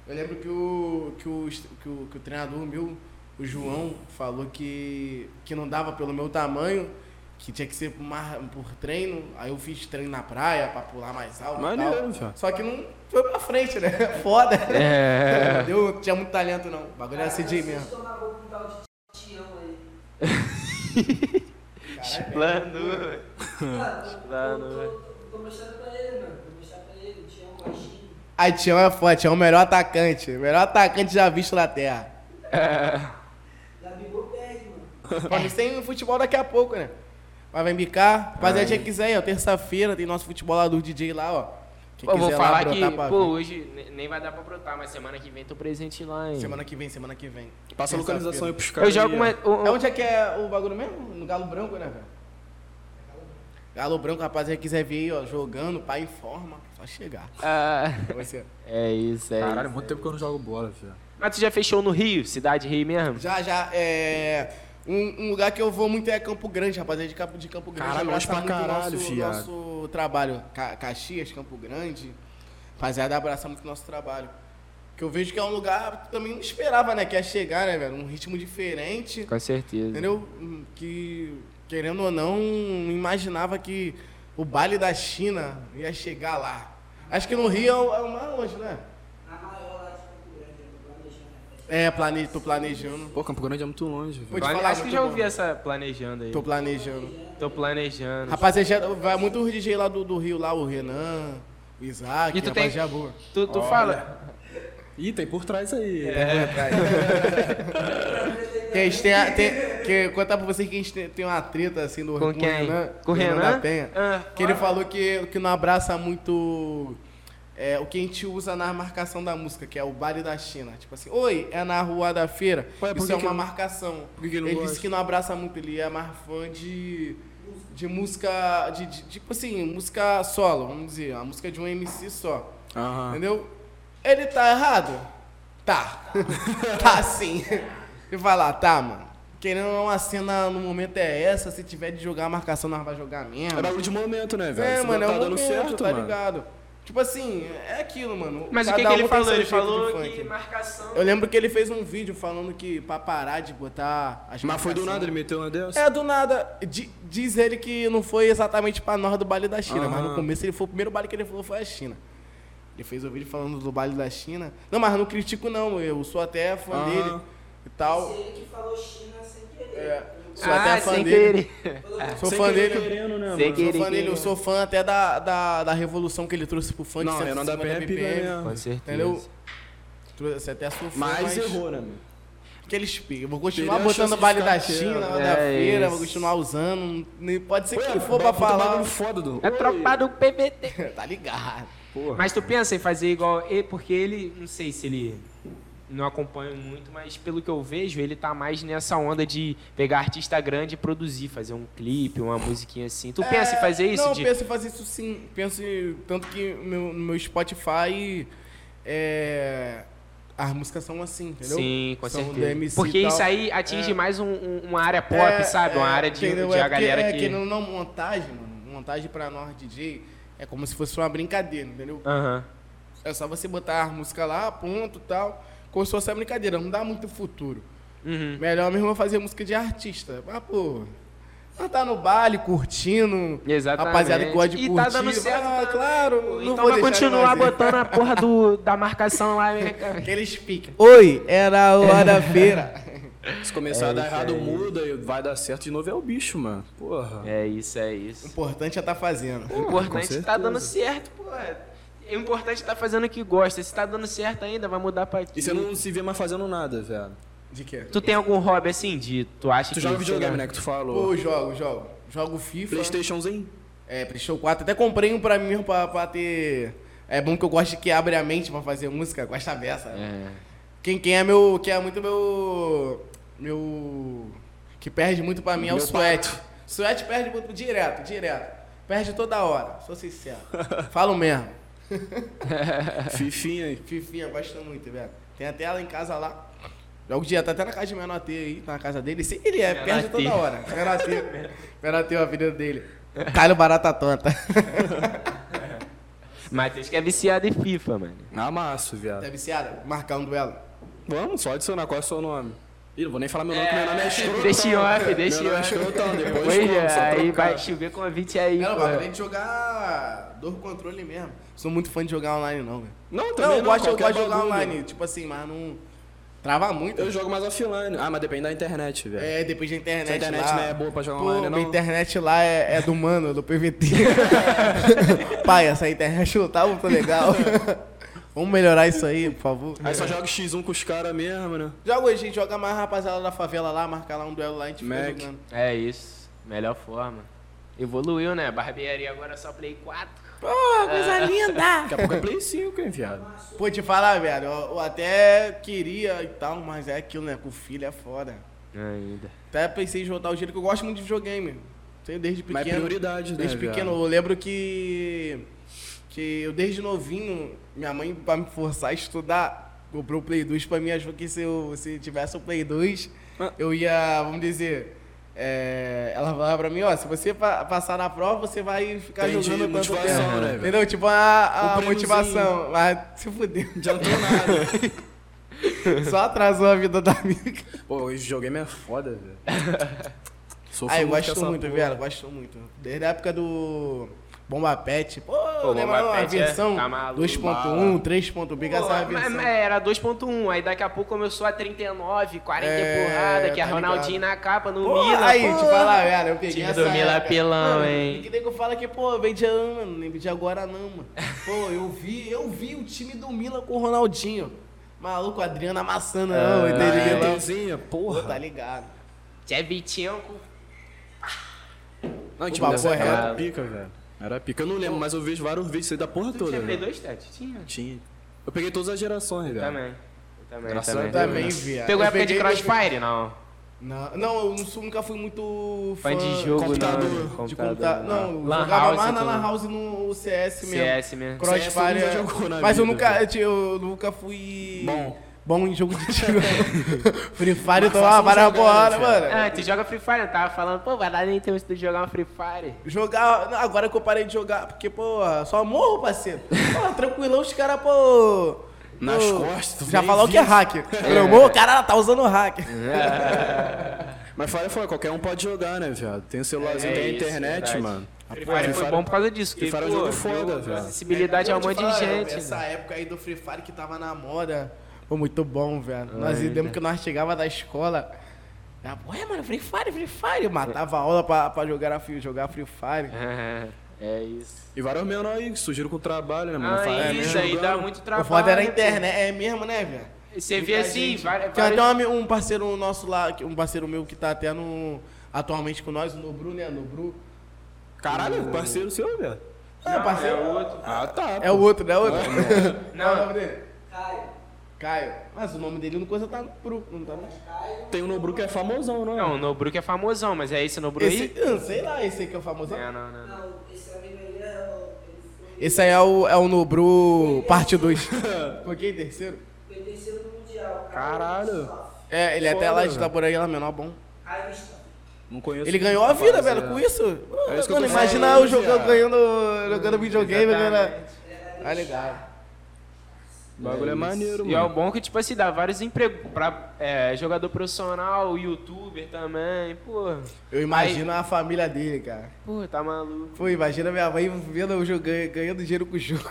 Eu lembro que o, que o, que o, que o treinador meu, o João, falou que, que não dava pelo meu tamanho, que tinha que ser por, mar- por treino. Aí eu fiz treino na praia pra pular mais alto. Maneiro, tal. Só que não foi pra frente, né? Foda. É. Não deu, tinha muito talento, não. O bagulho era CJ mesmo. É? tô, tô mostrando pra ele, mano. Tô mostrando pra ele, o Tião baixinho. Aí Tião é foda, Tião é o melhor atacante. Melhor atacante já visto na Terra. Gabigol perde, mano. Isso tem futebol daqui a pouco, né? Mas vai bicar. Rapaziada, quem quiser ó. Terça-feira tem nosso futebol lá do DJ lá, ó. Quem Pô, vou falar que, pô, vir. hoje ne- nem vai dar pra brotar, mas semana que vem tô presente lá, hein. Semana que vem, semana que vem. Passa a localização aí pros Eu caras. jogo aí, uma... um- É onde é que é o bagulho mesmo? No Galo Branco, né, velho? Galo Branco, rapaziada, quiser vir aí, ó, jogando, pai em forma, só chegar. Ah, é isso, é Caralho, isso. muito tempo que eu não jogo bola, viado. Mas tu já fechou no Rio? Cidade Rio mesmo? Já, já, é. Um, um lugar que eu vou muito é Campo Grande, rapaziada, de Campo, de Campo Grande. Caralho, longe abraça pra muito o caralho, nosso, nosso trabalho. Ca Caxias, Campo Grande. Rapaziada, abraça muito o nosso trabalho. Que eu vejo que é um lugar que também não esperava, né? Que ia chegar, né, velho? Um ritmo diferente. Com certeza. Entendeu? Hum, Que, querendo ou não, não imaginava que o baile da China ia chegar lá. Acho que no Rio é o, é mais longe, né? Festa. É, plane, tô planejando. Pô, Campo Grande é muito longe, Vou velho. te Plane- falar, Acho que já ouvi essa planejando aí. Tô planejando. Tô planejando. Rapaziada, vai muito DJ lá do, do Rio, lá, o Renan, o Isaac, E tu tem- rapaziada boa. Tu, tu fala. Ih, tem por trás aí. É. Que a gente tem, a- tem que contar pra vocês que a gente tem, uma treta assim do Com quem? Renan, Com o do Renan? da Penha. Ah, que ele falou que, que não abraça muito é, o que a gente usa na marcação da música, que é o baile da China. Tipo assim, oi, é na rua da feira. Ué, Isso que é uma marcação. ele gosta? disse que não abraça muito, ele é mais fã de, de música, de, de- tipo assim, música solo, vamos dizer, a música de um MC só. Aham. Entendeu? Ele tá errado? Tá. tá sim. E vai lá, tá, mano. Querendo ou não, a cena no momento é essa. Se tiver de jogar a marcação, nós vai jogar mesmo. É bagulho de momento, né, velho? É, Se mano, é não um tá dando momento, certo, tá mano. ligado? Tipo assim, é aquilo, mano. Mas o que, que ele um falou? Ele falou funk. que marcação. Eu lembro que ele fez um vídeo falando que pra parar de botar as Mas foi do nada, ele meteu uma dessa? É, do nada. Di- Diz ele que não foi exatamente pra nós do baile da China, mas no Aham. começo ele foi o primeiro baile que ele falou foi a China. Ele fez o vídeo falando do baile da China. Não, mas não critico não, eu sou até fã Aham. dele e tal. Esse ele que falou China. É, sou Ah, até fã sem dele. querer. Sou Sem fã dele. querendo, né, Sem mano? querer. Sou fã dele, eu sou fã até da, da, da revolução que ele trouxe pro funk. Não, Renan da 150 Penha pica BPM. mesmo. Com certeza. Entendeu? Trouxe até sou fã, Mas errou, né, mano? Piques. Eu vou continuar Teria botando o baile da China, da É feira, isso. vou continuar usando. Pode ser Ué, quem for pra puta falar. foda do... É tropa do PVT. tá ligado. Porra. Mas tu pensa em fazer igual ele, porque ele, não sei se ele. Não acompanho muito, mas pelo que eu vejo, ele tá mais nessa onda de pegar artista grande e produzir, fazer um clipe, uma musiquinha assim. Tu pensa em fazer isso? É, Não, de- penso em fazer isso sim. Penso em, tanto que no meu, no meu Spotify é, as músicas são assim, entendeu? Sim, com São certeza. Porque isso aí atinge É. mais um- um- uma área pop, É, sabe? Uma é, área de, entendeu? de É a porque- galera é, que. não, não, montagem, mano. Montagem pra nós DJ é como se fosse uma brincadeira, entendeu? Aham. É só você botar a música lá, ponto e tal. Como se fosse uma brincadeira, não dá muito futuro. Uhum. Melhor mesmo é fazer música de artista. Mas, pô, nós tá no baile, curtindo. Exatamente. Rapaziada que gosta de e curtir. tá dando certo. Ah, também, claro. não Então vou vai continuar botando a porra do, da marcação lá. né, cara? Aqueles piques. Oi, era a hora da feira. Se começar É a dar isso errado, aí. muda e vai dar certo de novo é o bicho, mano. Porra. É isso, é O isso. importante é tá fazendo. O importante com tá dando certo, pô. O importante é tá fazendo o que gosta. Se tá dando certo ainda, vai mudar pra ti. E você não se vê mais fazendo nada, velho. De quê? Tu tem algum hobby assim de. Tu acha Tu que. joga videogame, chega- né? Que tu falou. Pô, jogo, jogo. Jogo FIFA. Playstationzinho. É, Playstation 4. Até comprei um pra mim mesmo pra, pra ter. É bom que eu gosto de que abre a mente pra fazer música. Gosto da beça. É. Quem, quem é meu. Quem é muito meu. Meu. Que perde muito pra mim é o Meu Sweat. Sweat perde muito direto, direto. Perde toda hora, sou sincero. Falo mesmo. Fifinha aí. Fifinha, gosto muito, velho. Tem até ela em casa lá. Jogo dia, tá até na casa de Menor T aí, tá na casa dele. Se ele é, Menor perde toda hora. Menor T. Menor T, a vida dele. Calho barata tonta. Matheus que é viciado em FIFA, mano. Amasso, viado. Tá viciada? Marcar um duelo. Vamos, só adicionar. Qual é o seu nome? Ih, não vou nem falar meu nome, que meu nome é escrotão. Deixa em off, deixa em é off. escrotão, depois Pois como, é, só aí vai chover convite aí, Não, pô. mano, tem de jogar dor controle mesmo. Sou muito fã de jogar online, não, velho. Não, Não, também eu gosto, eu gosto de jogar bagulho. online, tipo assim, mas não. Trava muito. Eu jogo mais offline. Ah, mas depende da internet, velho. É, depois da internet. Se a internet lá. não é boa pra jogar Pô, online, minha não. internet lá é, é do mano, do PVT. Pai, essa internet não tá muito legal. Vamos melhorar isso aí, por favor. Aí só joga X1 com os caras mesmo, né? Joga hoje, a gente joga mais rapaziada da favela lá, marcar lá um duelo lá, a gente Mac. fica jogando. É isso. Melhor forma. Evoluiu, né? Barbearia agora é só Play 4. Pô, coisa linda! Daqui a pouco é Play 5, hein, viado. Pô, te falar, velho, eu, eu até queria e tal, mas é aquilo, né? Com o filho é foda. Ainda. Até pensei em jogar o jeito que eu gosto muito de videogame. Tenho desde Mas é pequeno. prioridade, né, Desde viado? pequeno. Eu lembro que. Que eu desde novinho, minha mãe, pra me forçar a estudar, comprou o Play 2 pra mim, achou que se eu se tivesse o Play 2, Ah. eu ia, vamos dizer. é, ela falava pra mim, ó, se você pa- passar na prova, você vai ficar Entendi, jogando tanto tempo. né? Entendeu? Tipo, a, a motivação. Mas se fudeu. Não adiantou nada. Só atrasou a vida da amiga. Pô, esse videogame é foda, velho. Sofro Ah, eu gosto muito, porra. velho, gosto muito. Desde a época do Bomba Pet. Pô, Pô, lembra Bomba a Pet é- versão tá maluco. 2.1, 3.0, Pô, essa mas- versão. mas era 2.1, aí daqui a pouco começou a 39, 40 É, porrada, que é tá Ronaldinho ligado. na capa, no Pô, Milan. aí, pô. te falar, velho, eu peguei essa do Milan época. pilão, Mano, hein? Que nego fala que, pô, vem de ano, mano, nem de agora não, mano. Pô, eu vi, eu vi o time do Milan com o Ronaldinho. Maluco, o Adriano amassando, não, Ah, entendeu? Não. Tezinha, Pô, porra. tá ligado. Tchevchenko. Não, o time dessa é- era pica, velho. Era pica. Eu não lembro, mas eu vejo vários vídeos aí da porra Tu toda. tinha Play velho. 2, Tete? Tinha. Tinha. Eu peguei todas as gerações, Eu velho. também. Eu também, Graças também. a Deus, Também, né? viado. Pegou Eu a época de peguei- Crossfire? Não. Não, não, eu não sou- nunca fui muito Fã de jogo, computador. não. de Computador. computador. Não, eu Lan jogava House, mais na Lan House no CS mesmo. CS mesmo. CS Crossfire. nunca é- jogou na Mas eu vida, nunca, velho. eu, eu nunca fui Bom. Bom em jogo de tiro. Free Fire várias jogar, porradas, né, mano. Ah, tu joga Free Fire, eu tava falando, pô, vai dar nem tempo de tu jogar um Free Fire. Jogar. não, Agora que eu parei de jogar, porque, pô, só morro, parceiro. Pô, tranquilão, os caras, pô. Nas pô, costas, tu Já falou que é viu. hack. Eu morro, o cara tá usando hack. Mas fala, fala, qualquer um pode jogar, né, viado? Tem o celularzinho, É tem a isso, internet, verdade. mano. Free Fire Free foi bom por causa disso. Free Fire é um jogo foda, velho. Acessibilidade a um monte te de gente. Essa né? época aí do Free Fire que tava na moda. Foi muito bom, velho. Nós Ainda. lembro que nós chegava da escola. Ué, mano, Free Fire, Free Fire. Eu matava a aula pra, pra jogar, a Free- jogar Free Fire. É isso. E vários menores aí que surgiram com o trabalho, né, mano? Ah, isso aí dá muito O trabalho. foda era a internet. É mesmo, né, velho? Você vê assim, gente. várias. Tem até várias- um, parceiro nosso lá, um parceiro meu que tá até no. Atualmente com nós, o Nobru, né? Nobru. Caralho, parceiro seu, velho. É, Não, parceiro. é outro. Ah, tá. É o outro, não é outro? Não. É o nome dele? Caio. Caio. Mas o nome dele no coisa tá no Bru, não tá no... Tem o Nobru que é famosão, não é? Não, o Nobruck é famosão, mas é esse Nobru Esse, aí? não sei lá, esse aí que é o famoso. É, não, não, não. Não, esse amigo aí é o. Esse aí é o, é o Nobru parte 2. Foi quem? Terceiro? Foi terceiro no Mundial. Caralho. É, ele é até lá de lá menor bom. Gustavo. Não conheço. Ele ganhou a vida, velho, é. com isso. É isso que eu tô imagina eu jogando, ganhando, jogando videogame. Exatamente. Ah, legal. O bagulho é maneiro, E é o mano. bom que, tipo assim, dá vários empregos pra é, jogador profissional, youtuber também, pô. Eu imagino a família dele, cara. Pô, tá maluco. Pô, imagina minha mãe vendo eu jogando, ganhando dinheiro com o jogo.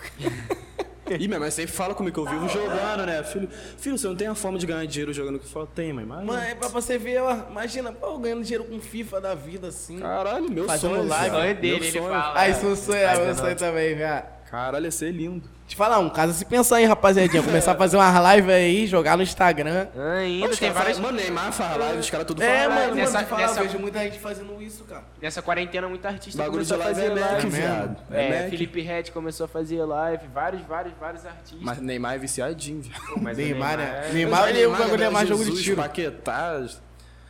Ih, minha mãe sempre fala comigo que eu vivo jogando, né? Filho, filho, você não tem a forma de ganhar dinheiro jogando que fala? Tem, mãe, mas. Mãe, pra você ver, ó, imagina, pô, ganhando dinheiro com FIFA da vida, assim. Caralho, meu Fazendo sonho. live. viado. Sonho dele, Meu ele sonho. fala. Ah, isso não sonho, Ai, meu sonho também, velho. Caralho, ia ser lindo. Te falar um caso, se pensar aí, rapaziadinha, começar a fazer umas lives aí, jogar no Instagram. Ainda Os tem várias. Mano, Neymar faz live, os caras tudo É, mano, live. nessa- mano, falar, nessa- eu vejo muita gente fazendo isso, cara. Nessa quarentena, muito artista Bagulho começou a live fazer é Mac, live. viado. É, É Mac. Felipe Red começou a fazer live, vários, vários, vários artistas. Mas Neymar é viciadinho, viado. Pô, mas o Neymar, é- né? Neymar, ele, o bagulho é mais jogo de tiro. Paquetá.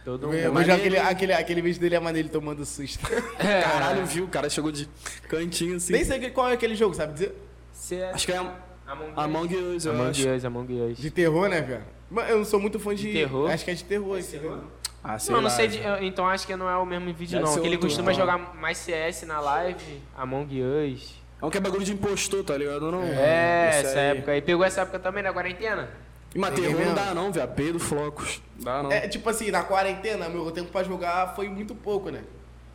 Todo Eu mundo. vejo maneiro, aquele, hein? aquele, aquele vídeo dele é maneiro ele tomando susto. Caralho, viu? O cara chegou de cantinho assim. Nem sei qual é aquele jogo, sabe dizer? É... Acho que é Among, Among Us, Among. Us, Among Us. De terror, né, velho? Mas eu não sou muito fã de. De terror? Acho que é de terror esse jogo. Ah, sei Não, não lá, sei, de- então acho que não é o mesmo vídeo Deve não. ser Que ele costuma não. jogar mais CS na live, Among Us. É um que é bagulho de impostor, tá ligado? Não, É, Esse essa aí. época aí. Pegou essa época também na quarentena? E terror não dá não, velho. Peido, flocos. Dá não. É, tipo assim, na quarentena, meu tempo pra jogar foi muito pouco, né?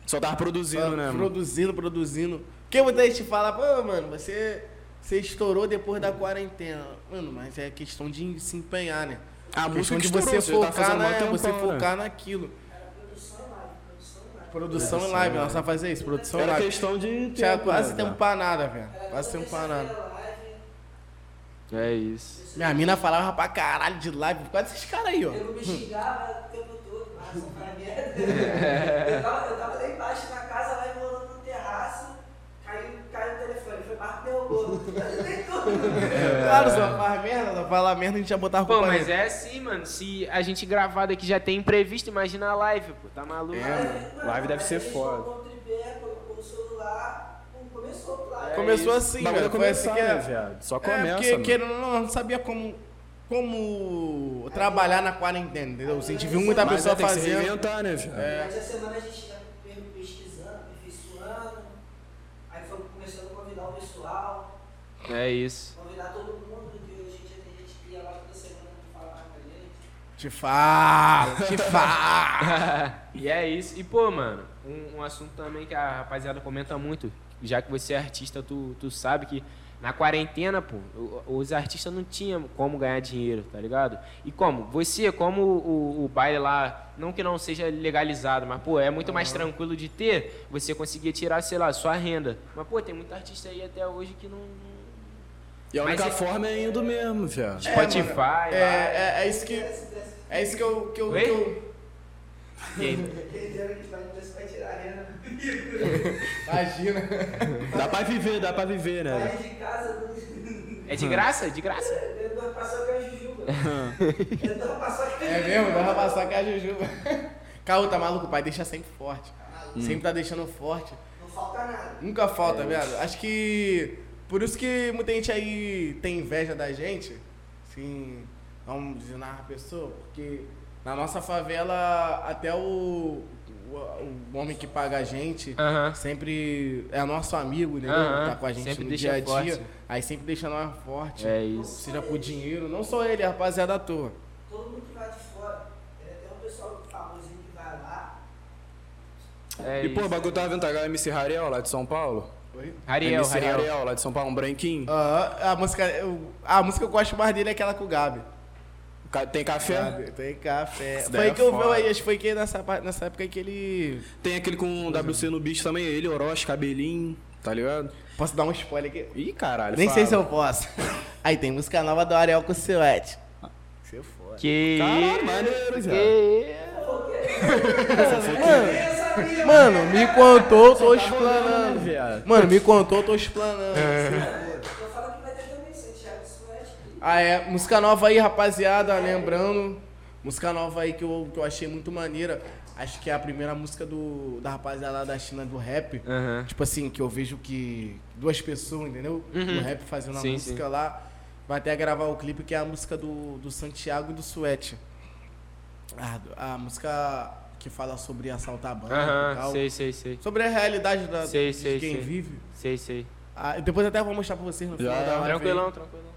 Só tava produzindo, né, mano? produzindo, produzindo. Porque muita gente fala, pô, mano, você, você estourou depois da quarentena. Mano, mas é questão de se empenhar, né? A questão música de que você estourou, você tá focar, mó né? tempão, Você né? focar naquilo. Era produção em live, produção em live. Produção em live, nós só fazer isso, produção em Era live. questão de Tinha tempo, quase né, tempo velho? pra nada, velho. Quase tempo pra nada. É isso. Minha mina falava pra caralho de live, quase esses caras aí, ó. Eu me xingava o tempo todo, mas só pra merda. Eu tava, eu tava lá embaixo na casa, lá rolando no terraço, caiu, caiu o telefone, foi Marco tudo. Claro, só faz merda, só fala merda, a gente já botava Pô, culpa mas é assim, mano. Se a gente gravar daqui já tem imprevisto, imagina a live, pô. Tá maluco? É, Mano, Live deve mas ser foda. começou isso. assim, bagulho velho. é Foi assim começar, que né, é. viado? Só É, começa, porque mano. ou não, não sabia como, como trabalhar na quarentena, entendeu? A gente viu muita Mas pessoa é, tem que se fazendo. reinventar, né, viado? A semana a gente ia pesquisando, aperfeiçoando, aí foi começando a convidar o pessoal, É isso. convidar todo mundo, que a gente tem gente que ia lá toda semana pra falar com a gente. Te falo, te falo. e é isso. E, pô, mano, um, um assunto também que a rapaziada comenta muito, já que você é artista, tu, tu sabe que na quarentena, pô, os artistas não tinham como ganhar dinheiro, tá ligado? E como? Você, como o, o baile lá, não que não seja legalizado, mas, pô, é muito mais tranquilo de ter, você conseguia tirar, sei lá, sua renda. Mas, pô, tem muita artista aí até hoje que não... não- E a única é- forma é indo mesmo, viado. Spotify, É, lá. é, é isso que. É isso que eu. Que eu, Oi? que eu E a imagina. Dá pra viver, dá pra viver, né? velho? Sair de casa, É de graça? De graça. dentro da paçoca é a Jujuba. Dentro da paçoca É mesmo, dá pra passar com a Jujuba. Caô, tá maluco? O pai deixa sempre forte. Hum. Sempre tá deixando forte. Não falta nada. Nunca falta, viado. Acho que. Por isso que muita gente aí tem inveja da gente. Assim. Vamos dizer na pessoa. Porque na nossa favela, até o. O, o homem que paga a gente. Aham. Sempre é nosso amigo, entendeu? Aham, Tá com a gente sempre no deixa dia a dia. forte. Aí sempre deixa nós forte. É isso. Seja por dinheiro, não só ele, a rapaziada à toa. Todo mundo que vai de fora. Tem até um pessoal famosinho que vai lá. É E, pô, o bagulho tava vendo tá, MC Rariel lá de São Paulo? Oi? Ariel, MC Ariel. lá de São Paulo, um branquinho. Ah, a, música, eu- a música que eu gosto mais dele é aquela com o Gabi. Tem café? Gabi, tem café. Isso Foi é que eu vi, aí, acho que foi que nessa, nessa época que ele. Tem aquele com WC no bicho também, ele, Orochi, cabelinho, tá ligado? Posso dar um spoiler aqui? Ih, caralho. Nem sei se fala. eu posso. Aí tem música nova do Ariel com o Silete. Você foda. Que Caralho, maneiro, viado. que... Mano, me contou, tô Tá explanando. viado. Mano, me contou, tô explanando. Eu falo que vai ter também, Santiago Suete. Ah, é. Música nova aí, rapaziada. Lembrando. Música nova aí que eu, que eu achei muito maneira. Acho que é a primeira música do, da rapaziada lá da China do rap. Aham. Tipo assim, que eu vejo que duas pessoas, entendeu? Do rap fazendo a Sim, música sim. lá. Vai até gravar o clipe que é a música do, do Santiago e do Suete. A, a música que fala sobre assaltar banco e Aham, tal. sei, sei, sei. Sobre a realidade da, Sei, de sei, quem sei. vive. Sei, sei. Ah, depois até vou mostrar pra vocês no final Já, da live. aí. Tranquilão, tranquilão.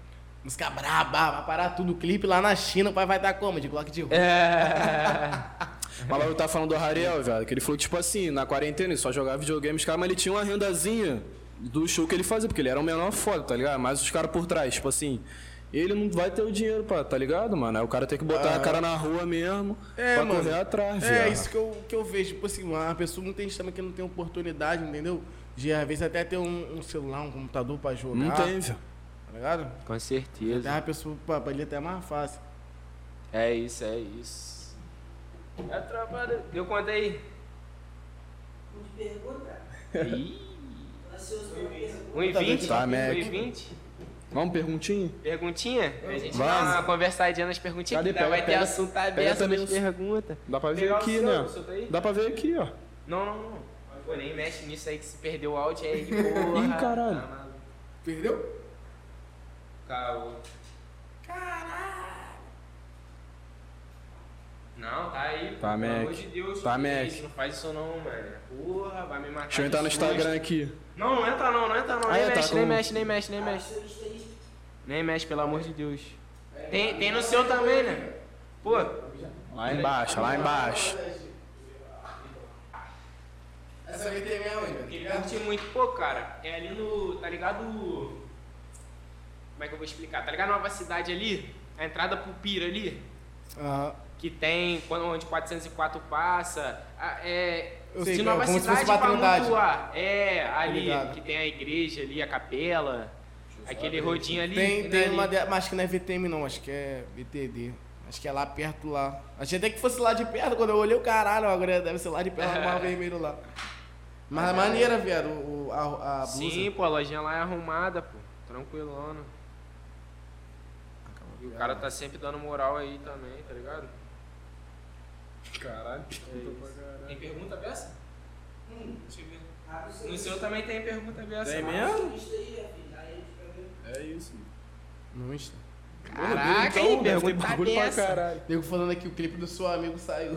Música braba, vai parar tudo. O clipe lá na China, o pai vai dar como? De Glock de rua. É. Mas eu tava falando do Rariel, velho, que ele falou que, tipo assim, na quarentena ele só jogava videogame, os caras, mas ele tinha uma rendazinha do show que ele fazia, porque ele era o menor foda, tá ligado? Mas os caras por trás, tipo assim, ele não vai ter o dinheiro pra, tá ligado, mano? Aí o cara tem que botar a cara na rua mesmo É, pra mano. correr atrás, É, viado. isso que eu, que eu vejo. Tipo assim, uma pessoa não tem também que não tem oportunidade, entendeu? De às vezes até ter um, um celular, um computador pra jogar. Não tem, velho. Tá ligado? Com Até certeza. a pessoa, pra, pra ele é até mais fácil. É isso, é isso. É a do- Deu quanto aí? Não te pergunta. Ih, Ansioso pra pergunta. 1,20? Tá, Mac. 1,20? Vamos, perguntinha? Perguntinha? A gente dá Vamos. uma conversadinha nas perguntinhas Cadê? dá, vai Pega- ter pega- assunto pega aberto nas perguntas. Dá pra ver aqui, seu, né? seu tá aí? Dá pra ver aqui, ó. Não, não, não. Pô, nem mexe nisso aí que se perdeu o áudio aí, porra. Ih, caralho. Tá. Perdeu? Caô. Não, tá aí. Tá, pelo Mac. amor de Deus. Tá, Mac. Não faz isso não, mano. Porra, vai me matar. Deixa eu entrar no. Instagram aqui. Não, não entra não, não entra não. Ah, nem é, tá mexe, com- nem mexe, nem mexe, nem mexe. Nem mexe, pelo amor de Deus. Tem, tem no seu também, né? Pô, Lá embaixo, lá embaixo. Essa aí tem minha mãe, Ele curte muito, pô, cara, é ali no. Tá ligado? Como é que eu vou explicar? Tá ligado? Nova cidade ali, a entrada pro Pira ali, Aham. que tem quando onde 404 passa. a- É. Eu sei, de é Nova cidade pra. Mutuá. É, ali, ligado. que tem a igreja ali, a capela. Aquele rodinho ali. Tem, né, tem ali. uma de... mas acho que não é VTM não, acho que é VTD. Acho que é lá perto lá. Achei até que fosse lá de perto, quando eu olhei o caralho, agora deve ser lá de perto, no mar vermelho lá. Mas é maneira, viado, o, a, a blusa. Sim, pô, a lojinha lá é arrumada, pô. Tranquilona. E o cara tá sempre dando moral aí também, tá ligado? Caralho. Tem pergunta dessa? Hum, deixa eu ver. O seu No seu também tem pergunta dessa. Tem mesmo? Insta aí, filho. Aí a gente vai ver. É isso. No Insta. Caraca, Então, aí, deve ter pergunta bagulho pra caralho. Nego falando aqui, o clipe do seu amigo saiu.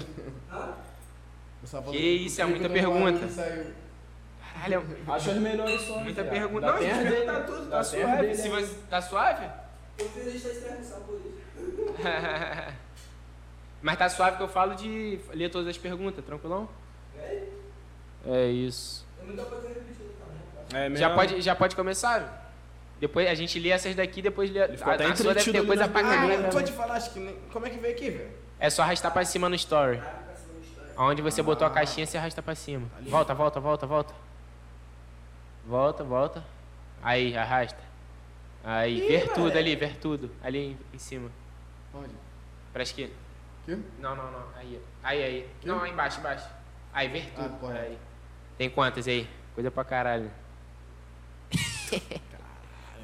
Só Que o isso, é clipe muita pergunta. amigo saiu. Caralho, Acho as melhores só. muita pergunta. Da Não, gente, dele. tá tudo, Da tá suave. dele, Se né? você, tá suave? Eu fiz esta externção por isso. Mas tá suave que eu falo de ler todas as perguntas, tranquilão? É isso. Eu não tô fazendo repetido também. É mesmo. Já pode, já pode começar? Depois a gente lê essas daqui, depois lê. Ele ficou a, até a sua deve ter coisa pra Ah, caralho. tô né? falar, acho que nem... Como é que veio aqui, velho? É só arrastar pra cima no story. Onde você botou a caixinha, você arrasta pra cima. Volta, volta, volta, volta. Volta, volta. Aí, arrasta. Aí, ver tudo ali, ver tudo. Ali em, em cima. Onde? Pra esquerda. Aqui? Não, não, não. Aí, aí, aí. Não, aí embaixo, embaixo. Aí, ver tudo. Ah, aí. Tem quantas aí? Coisa pra caralho.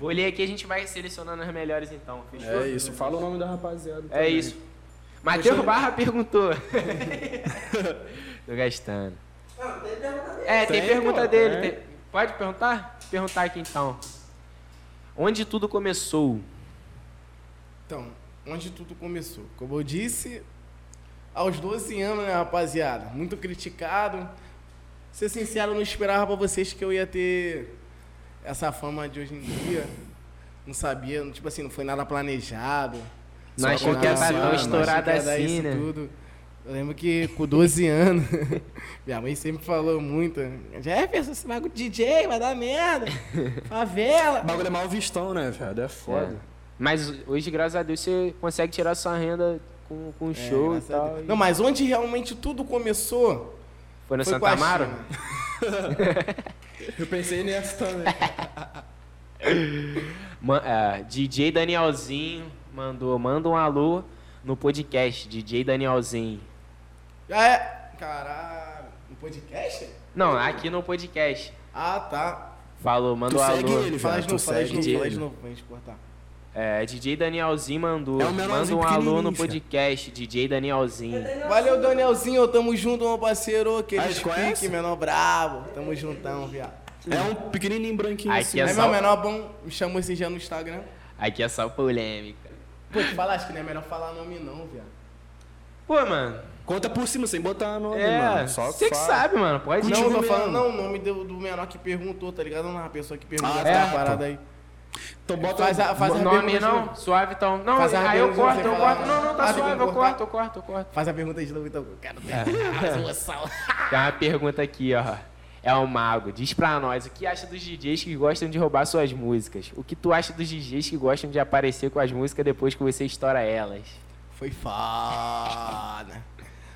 Vou ler aqui a gente vai selecionando as melhores então. Fechou? É isso. Fala o nome da rapaziada. É também. isso. Matheus Barra perguntou. Tô gastando. Não, tem pergunta dele. É, tem, Tem, pergunta pô, dele. tem. tem- Pode perguntar? Perguntar aqui então. Onde tudo começou? Então, onde tudo começou? Como eu disse, aos 12 anos, né, rapaziada? Muito criticado. Ser sincero, eu não esperava pra vocês que eu ia ter essa fama de hoje em dia. Não sabia, tipo assim, não foi nada planejado. Não Só achou que ia aconteceu, tão dar assim, né? tudo. Eu lembro que com 12 anos, minha mãe sempre falou muito. Jefferson, esse bagulho de DJ vai dar merda. Favela. O bagulho é mal vistão, né, velho? É foda. Mas hoje, graças a Deus, você consegue tirar sua renda com, com É, show e tal. E- Não, mas onde realmente tudo começou Foi no foi Santa Amaro? Eu pensei nessa também. Ma- é, DJ Danielzinho mandou, manda um alô no podcast, DJ Danielzinho. É? Caralho. Um podcast? Não, aqui no podcast. Ah, tá. Falou, manda Tu um segue alô. ele, Fala velho. de novo, Tu fala de segue novo, ele. fala de novo pra gente cortar. É, DJ Danielzinho mandou. É o Manda um alô no podcast, DJ Danielzinho. Valeu, Danielzinho. Tamo junto, meu parceiro. Tu conhece? pique, menor brabo. Tamo juntão, viado. É um pequenininho branquinho Aqui assim. é só- meu menor bom, me chamou esse dia no Instagram. Aqui é só polêmica. Pô, te falaste que não é melhor falar nome não, viado. Pô, mano. Conta por cima, sem botar nome, É, mano. Só você que fala. sabe, mano. Pode Não, eu tô falando, não, o nome do, do menor que perguntou, tá ligado? Não, a pessoa que perguntou Ah, essa tá. parada aí. Então bota Faz a, faz a nome pergunta de não? Suave então. Não, Faz a aí eu corto, eu corto. Não, não, tá Ah, suave, eu corto, eu corto, eu corto. Faz a pergunta de novo, então. Eu quero ver. É. Tem uma pergunta aqui, ó. É o Mago. Diz pra nós, o que acha dos DJs que gostam de roubar suas músicas? O que tu acha dos DJs que gostam de aparecer com as músicas depois que você estoura elas? Foi foda.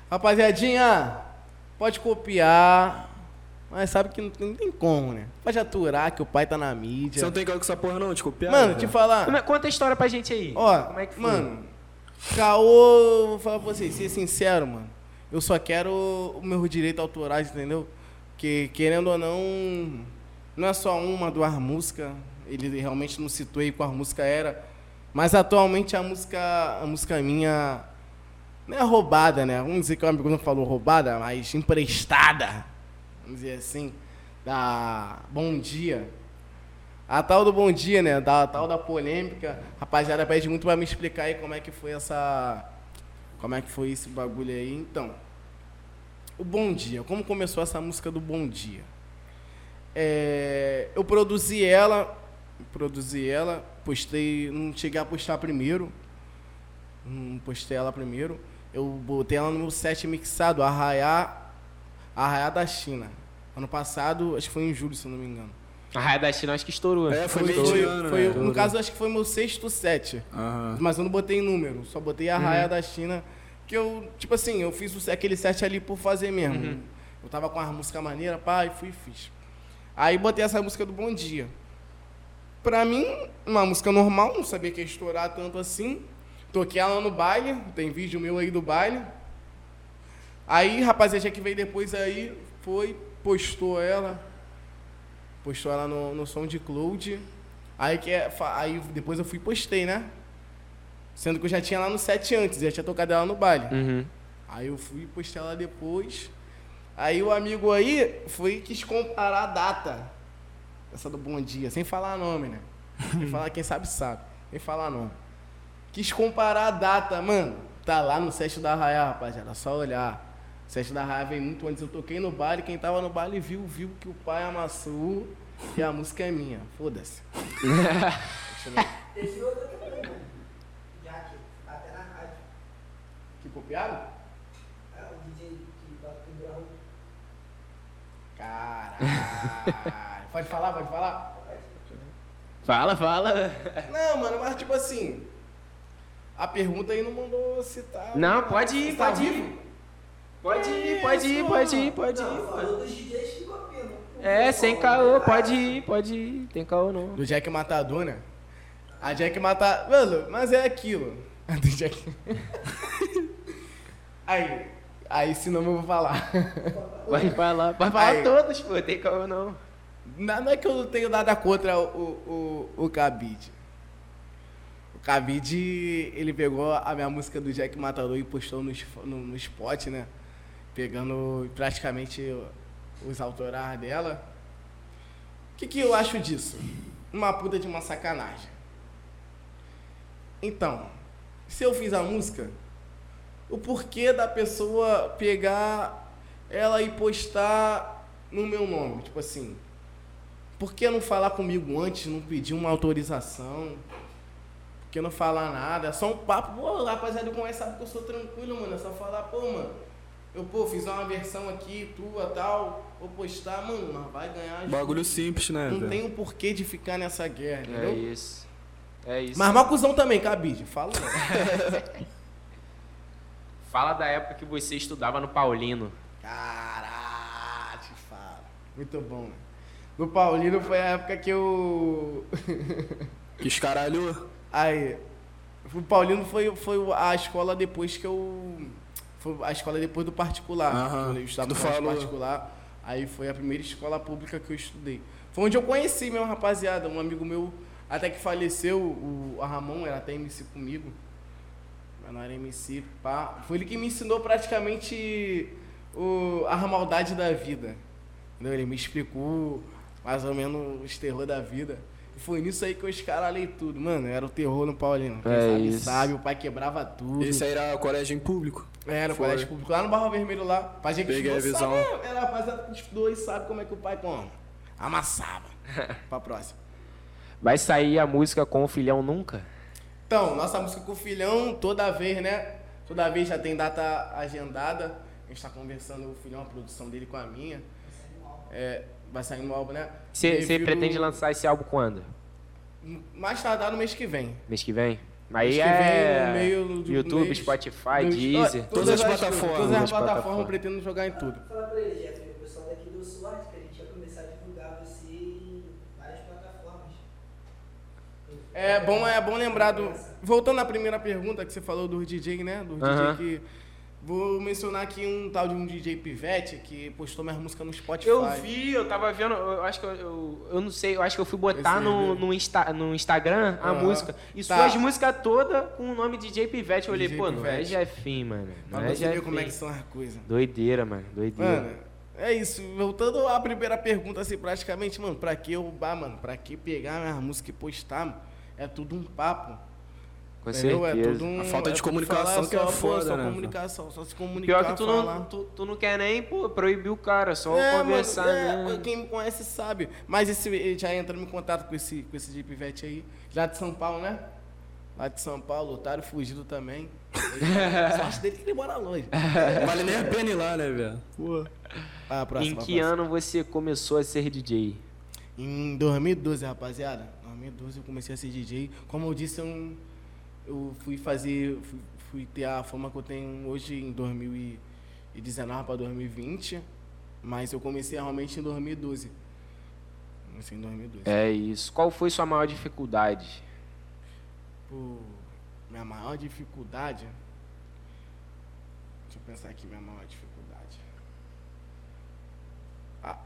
Rapaziadinha, pode copiar. Mas sabe que não tem, não tem como, né? Pode aturar que o pai tá na mídia. Você não tem cara com essa porra não, de copiar. Mano, te falar. Como é- Conta a história pra gente aí. Ó, Como é que foi? mano, caô, vou falar pra vocês, ser sincero, mano. Eu só quero o meu direito autorais, entendeu? Que, querendo ou não, não é só uma, duas músicas. Ele realmente não citou aí qual música era. Mas atualmente a música, a música minha não é roubada, né? Vamos dizer que o amigo não falou roubada, mas emprestada. Vamos dizer assim. Da Bom Dia. A tal do bom dia, né? Da tal da polêmica. Rapaziada, pede muito pra me explicar aí como é que foi essa. Como é que foi esse bagulho aí. Então, o Bom Dia. Como começou essa música do Bom Dia? É, eu produzi ela, produzi ela, postei, não cheguei a postar primeiro, não postei ela primeiro. Eu botei ela no meu set mixado, Arraiá, Arraiá da China. Ano passado, acho que foi em julho, se eu não me engano. A Raia da China acho que estourou. É, foi Foi, de ano, foi- né? no caso, acho que foi meu sexto set. Aham. Mas eu não botei número, só botei a raia da China. Que eu, tipo assim, eu fiz aquele set ali por fazer mesmo. Eu tava com as músicas maneiras, pá, e fui e fiz. Aí botei essa música do Bom Dia. Pra mim, uma música normal, não sabia que ia estourar tanto assim. Toquei ela no baile, tem vídeo meu aí do baile. Aí, rapaziada que veio depois aí, foi, postou ela. Postou ela no, no som de Cloud. Aí, que é, aí depois eu fui e postei, né? Sendo que eu já tinha lá no set antes, já tinha tocado ela no baile. Uhum. Aí eu fui e postei ela depois. Aí o amigo aí foi e quis comparar a data. Essa do Bom Dia, sem falar nome, né? Sem falar, quem sabe sabe. Sem falar nome. Quis comparar a data, mano. Tá lá no set da Raia, rapaziada. Só olhar. O set da Raia veio muito antes. Eu toquei no baile. Quem tava no baile viu, viu que o pai amassou. E a música é minha. Foda-se. Teve outra também, mano. Já que, até na rádio. Que copiaram? É, o DJ que bate o. Caralho. pode falar, pode falar? Fala, fala. Não, mano, mas tipo assim. A pergunta aí não mandou citar. Não, pode ir, tá pode ir. Pode ir, pode ir, pode ir, pode ir. Não, mano. falou dos DJs que copiam. É, sem caô, pode ir, pode ir. Tem caô não. Do Jack Matador, né? A Jack Matador. Mano, mas é aquilo. A do Jack. aí. Aí, se não eu vou falar. Pode falar, pode falar Aí. todos, pô. Tem caô não. Não é que eu tenho nada contra o, o, o Cabide. O Cabide, ele pegou a minha música do Jack Matador e postou no, no, no spot, né? Pegando praticamente os autorais dela. O que, que eu acho disso? Uma puta de uma sacanagem. Então, se eu fiz a música, o porquê da pessoa pegar ela e postar no meu nome? Tipo assim, por que não falar comigo antes, não pedir uma autorização? Por que não falar nada? É só um papo. Pô, rapaziada, conheço, sabe que eu sou tranquilo, mano. É só falar, pô, mano. Eu, pô, fiz uma versão aqui, tua, tal. Vou postar, mano, mas vai ganhar. Bagulho simples, né, Não velho? tem o porquê de ficar nessa guerra, É entendeu? isso. É isso. Mas Macuzão também, cabide. Fala, não. Fala da época que você estudava no Paulino. Caralho, te falo. Muito bom, né? No Paulino foi a época que eu. Que escaralhou. Aí, o Paulino foi, foi a escola depois que eu. Foi a escola depois do particular. Quando eu estudava tu no falou. particular. Aí foi a primeira escola pública que eu estudei. Foi onde eu conheci meu rapaziada. Um amigo meu Até que faleceu o a Ramon, era até MC comigo. Mas não era MC, pá. Foi ele que me ensinou praticamente o, a maldade da vida. Entendeu? Ele me explicou mais ou menos os terror da vida. E foi nisso aí que eu escaralhei tudo. Mano, era o terror no Paulino. Quem É sabe, isso. sabe, o pai quebrava tudo. Esse aí era colégio em público. Era o Foi. colégio público lá no Barro Vermelho lá. Pra gente Peguei a visão. Sabe, era rapaziada que estudou e sabe como é que o pai como. Amassava. pra próxima. Vai sair a música com o filhão nunca? Então, nossa música com o filhão, toda vez, né? Toda vez já tem data agendada. A gente tá conversando o filhão, a produção dele com a minha. É, vai sair no álbum, né? Você pretende lançar esse álbum quando? Mais tardar no mês que vem. Mês que vem? Aí Mês que vem, é no meio do YouTube, mês- Spotify, Dos- Deezer. ó, Todas as plataformas. Todas as Todas as plataformas pretendo jogar em tudo. Fala pra ele, Jeff, o pessoal daqui do que a gente ia começar a divulgar você em várias plataformas. É bom, é bom lembrar do. Voltando à primeira pergunta que você falou do DJ, né? Do. DJ que. Vou mencionar aqui um tal de um DJ Pivete que postou minhas músicas no Spotify. Eu vi, eu tava vendo, eu acho que eu, eu, eu não sei, eu acho que eu fui botar no, no, Insta, no Instagram a Aham. música. E Tá. suas músicas todas com o nome de DJ Pivete. Eu olhei, DJ pô, não é Pivete. Jefim, mano. Não Pra é você ver como é que são as coisas. Doideira, mano, doideira. Mano, é isso. Voltando à primeira pergunta, assim, praticamente, mano, pra que ah, mano, pra que pegar minhas músicas e postar, mano, é tudo um papo. Com entendeu? É certeza. tudo um, A falta de é comunicação que é só, pô, foda, só né, comunicação, só se comunicar, Pior que tu falar. não, tu, tu não quer nem pô, proibir o cara, só É, conversar, mano, é, né? quem me conhece sabe. Mas esse, ele já entrando em contato com esse, com esse Jeep Vete aí. Já de São Paulo, né? Lá de São Paulo, otário fugido também. Sorte dele que ele mora longe. Vale nem a pena ir lá, né, velho? Pô. Ah, Em próxima, que próxima. ano você começou a ser DJ? Em 2012, rapaziada. Em 2012 eu comecei a ser DJ. Como eu disse, eu, não- eu fui fazer. Fui, fui ter a fama que eu tenho hoje em 2019 para 2020. Mas eu comecei realmente em 2012. Comecei em 2012. É isso. Qual foi sua maior dificuldade? Pô, minha maior dificuldade. Deixa eu pensar aqui, minha maior dificuldade. A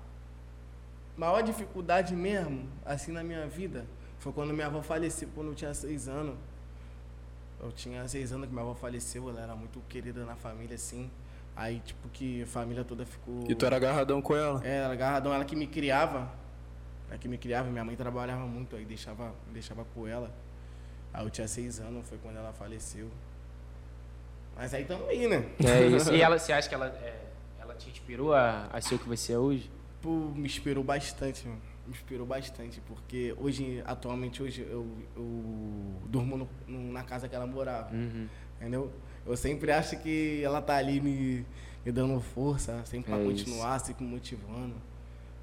maior dificuldade mesmo, assim na minha vida, foi quando minha avó faleceu, quando eu tinha seis anos. Eu tinha seis anos que minha avó faleceu, ela era muito querida na família, assim. Aí, tipo, que a família toda ficou. E tu era agarradão com ela. É, ela agarradão, ela que me criava. Ela que me criava, minha mãe trabalhava muito, aí deixava, me deixava com ela. Aí eu tinha seis anos, foi quando ela faleceu. Mas aí também, né? É isso. E ela, você acha que ela, é, ela te inspirou a, a ser o que você é hoje? Pô, me inspirou bastante, mano. Me inspirou bastante, porque hoje, atualmente, hoje eu, eu durmo no- no- na casa que ela morava, Uhum. entendeu? Eu sempre acho que ela tá ali me, me dando força, sempre pra É isso. continuar, sempre me motivando,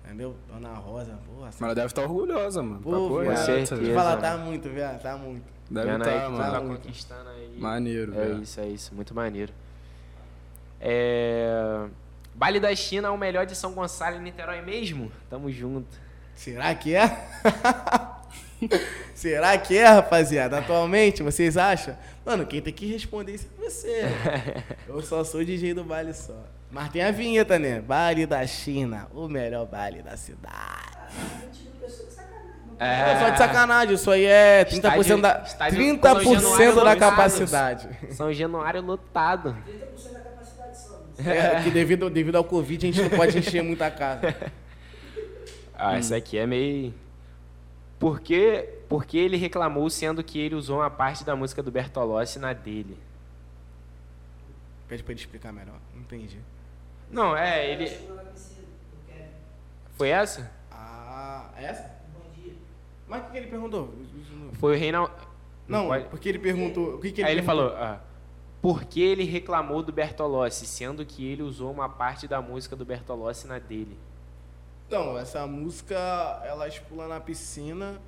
entendeu? Dona Rosa, porra, Mas ela deve estar orgulhosa, mano. Pô, Papo viado, reto, certeza. velho. Fala, mano. tá muito, viado, tá muito. Deve estar, que tu tá mano. conquistando aí. Maneiro, É velho. isso, é isso. Muito maneiro. É... Baile da China é o melhor de São Gonçalo e Niterói mesmo? Tamo junto. Será que é? Será que é, rapaziada? Atualmente, vocês acham? Mano, quem tem que responder isso é você. Eu só sou DJ do baile só. Mas tem a vinheta, né? Baile da China, o melhor baile da cidade. É, só de sacanagem, isso aí é 30% Estádio- da, estádio 30% São Januário da lotado. capacidade. São Januário lotado. 30% da capacidade só. É, que devido, devido ao Covid a gente não pode encher muita casa. Ah, essa aqui é meio. Por que, por que ele reclamou sendo que ele usou uma parte da música do Bertolossi na dele? Pede pra ele explicar melhor. Não entendi. Não, é, ele. Foi essa? Ah, essa? Bom dia. Mas o que ele perguntou? Foi o Reinaldo. Não, pode- porque ele perguntou. O que, que ele Aí ele perguntou? falou, ah, por que ele reclamou do Bertolossi, sendo que ele usou uma parte da música do Bertolossi na dele? Então, essa música, elas pulam na piscina.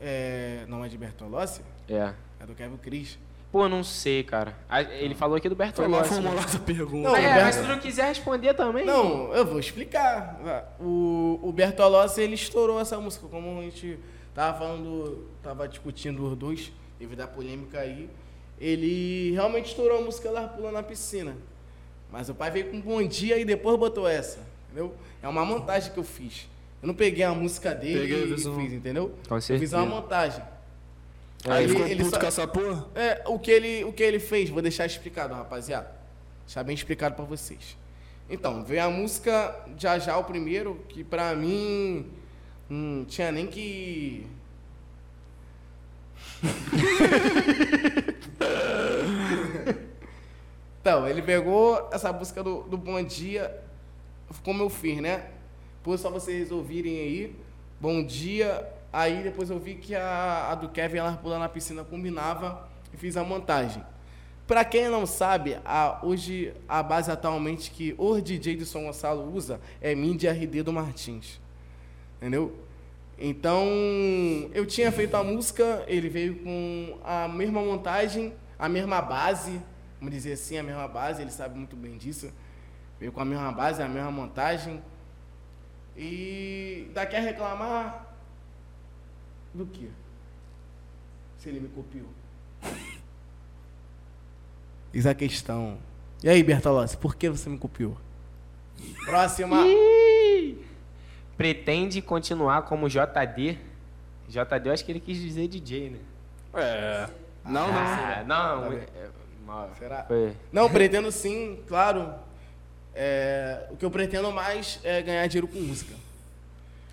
É, não é de Bertolossi? É. É do Kevin Cris. Pô, não sei, cara. Ele falou aqui do Foi mal Bertolossi. né? formulada a pergunta. Não, é, Berto- mas se tu não quiser responder também. Não, eu vou explicar. O, o Bertolossi, ele estourou essa música. Como a gente tava falando, tava discutindo os dois, devido à polêmica aí. Ele realmente estourou a música, ela pulando na piscina. Mas o pai veio com um bom dia e depois botou essa. Entendeu? É uma montagem que eu fiz. Eu não peguei a música dele Peguei e fiz, entendeu? Com Eu fiz uma montagem. Aí ele ficou ele puto só- com essa porra? É, o que ele, o que ele fez, vou deixar explicado, rapaziada. Deixar bem explicado pra vocês. Então, veio a música Já Já o primeiro, que pra mim não tinha nem que. então, ele pegou essa música do, do Bom Dia, como eu fiz, né? Depois só vocês ouvirem aí. Bom dia. Aí depois eu vi que a, a do Kevin ela pulando na piscina combinava e fiz a montagem. Pra quem não sabe, a- hoje a base atualmente que o DJ do São Gonçalo usa é Mindy RD do Martins. Entendeu? Então, eu tinha feito a música, ele veio com a mesma montagem, a mesma base, vamos dizer assim, a mesma base, ele sabe muito bem disso. Veio com a mesma base, a mesma montagem. E daqui a reclamar do quê? Se ele me copiou. Eis a questão. E aí, Bertolossi, por que você me copiou? Próxima. Pretende continuar como JD? JD, eu acho que ele quis dizer DJ, né? É. Não, não. Ah, não. Tá é, mal. Será? Foi. Não, pretendo sim, claro. É, o que eu pretendo mais é ganhar dinheiro com música.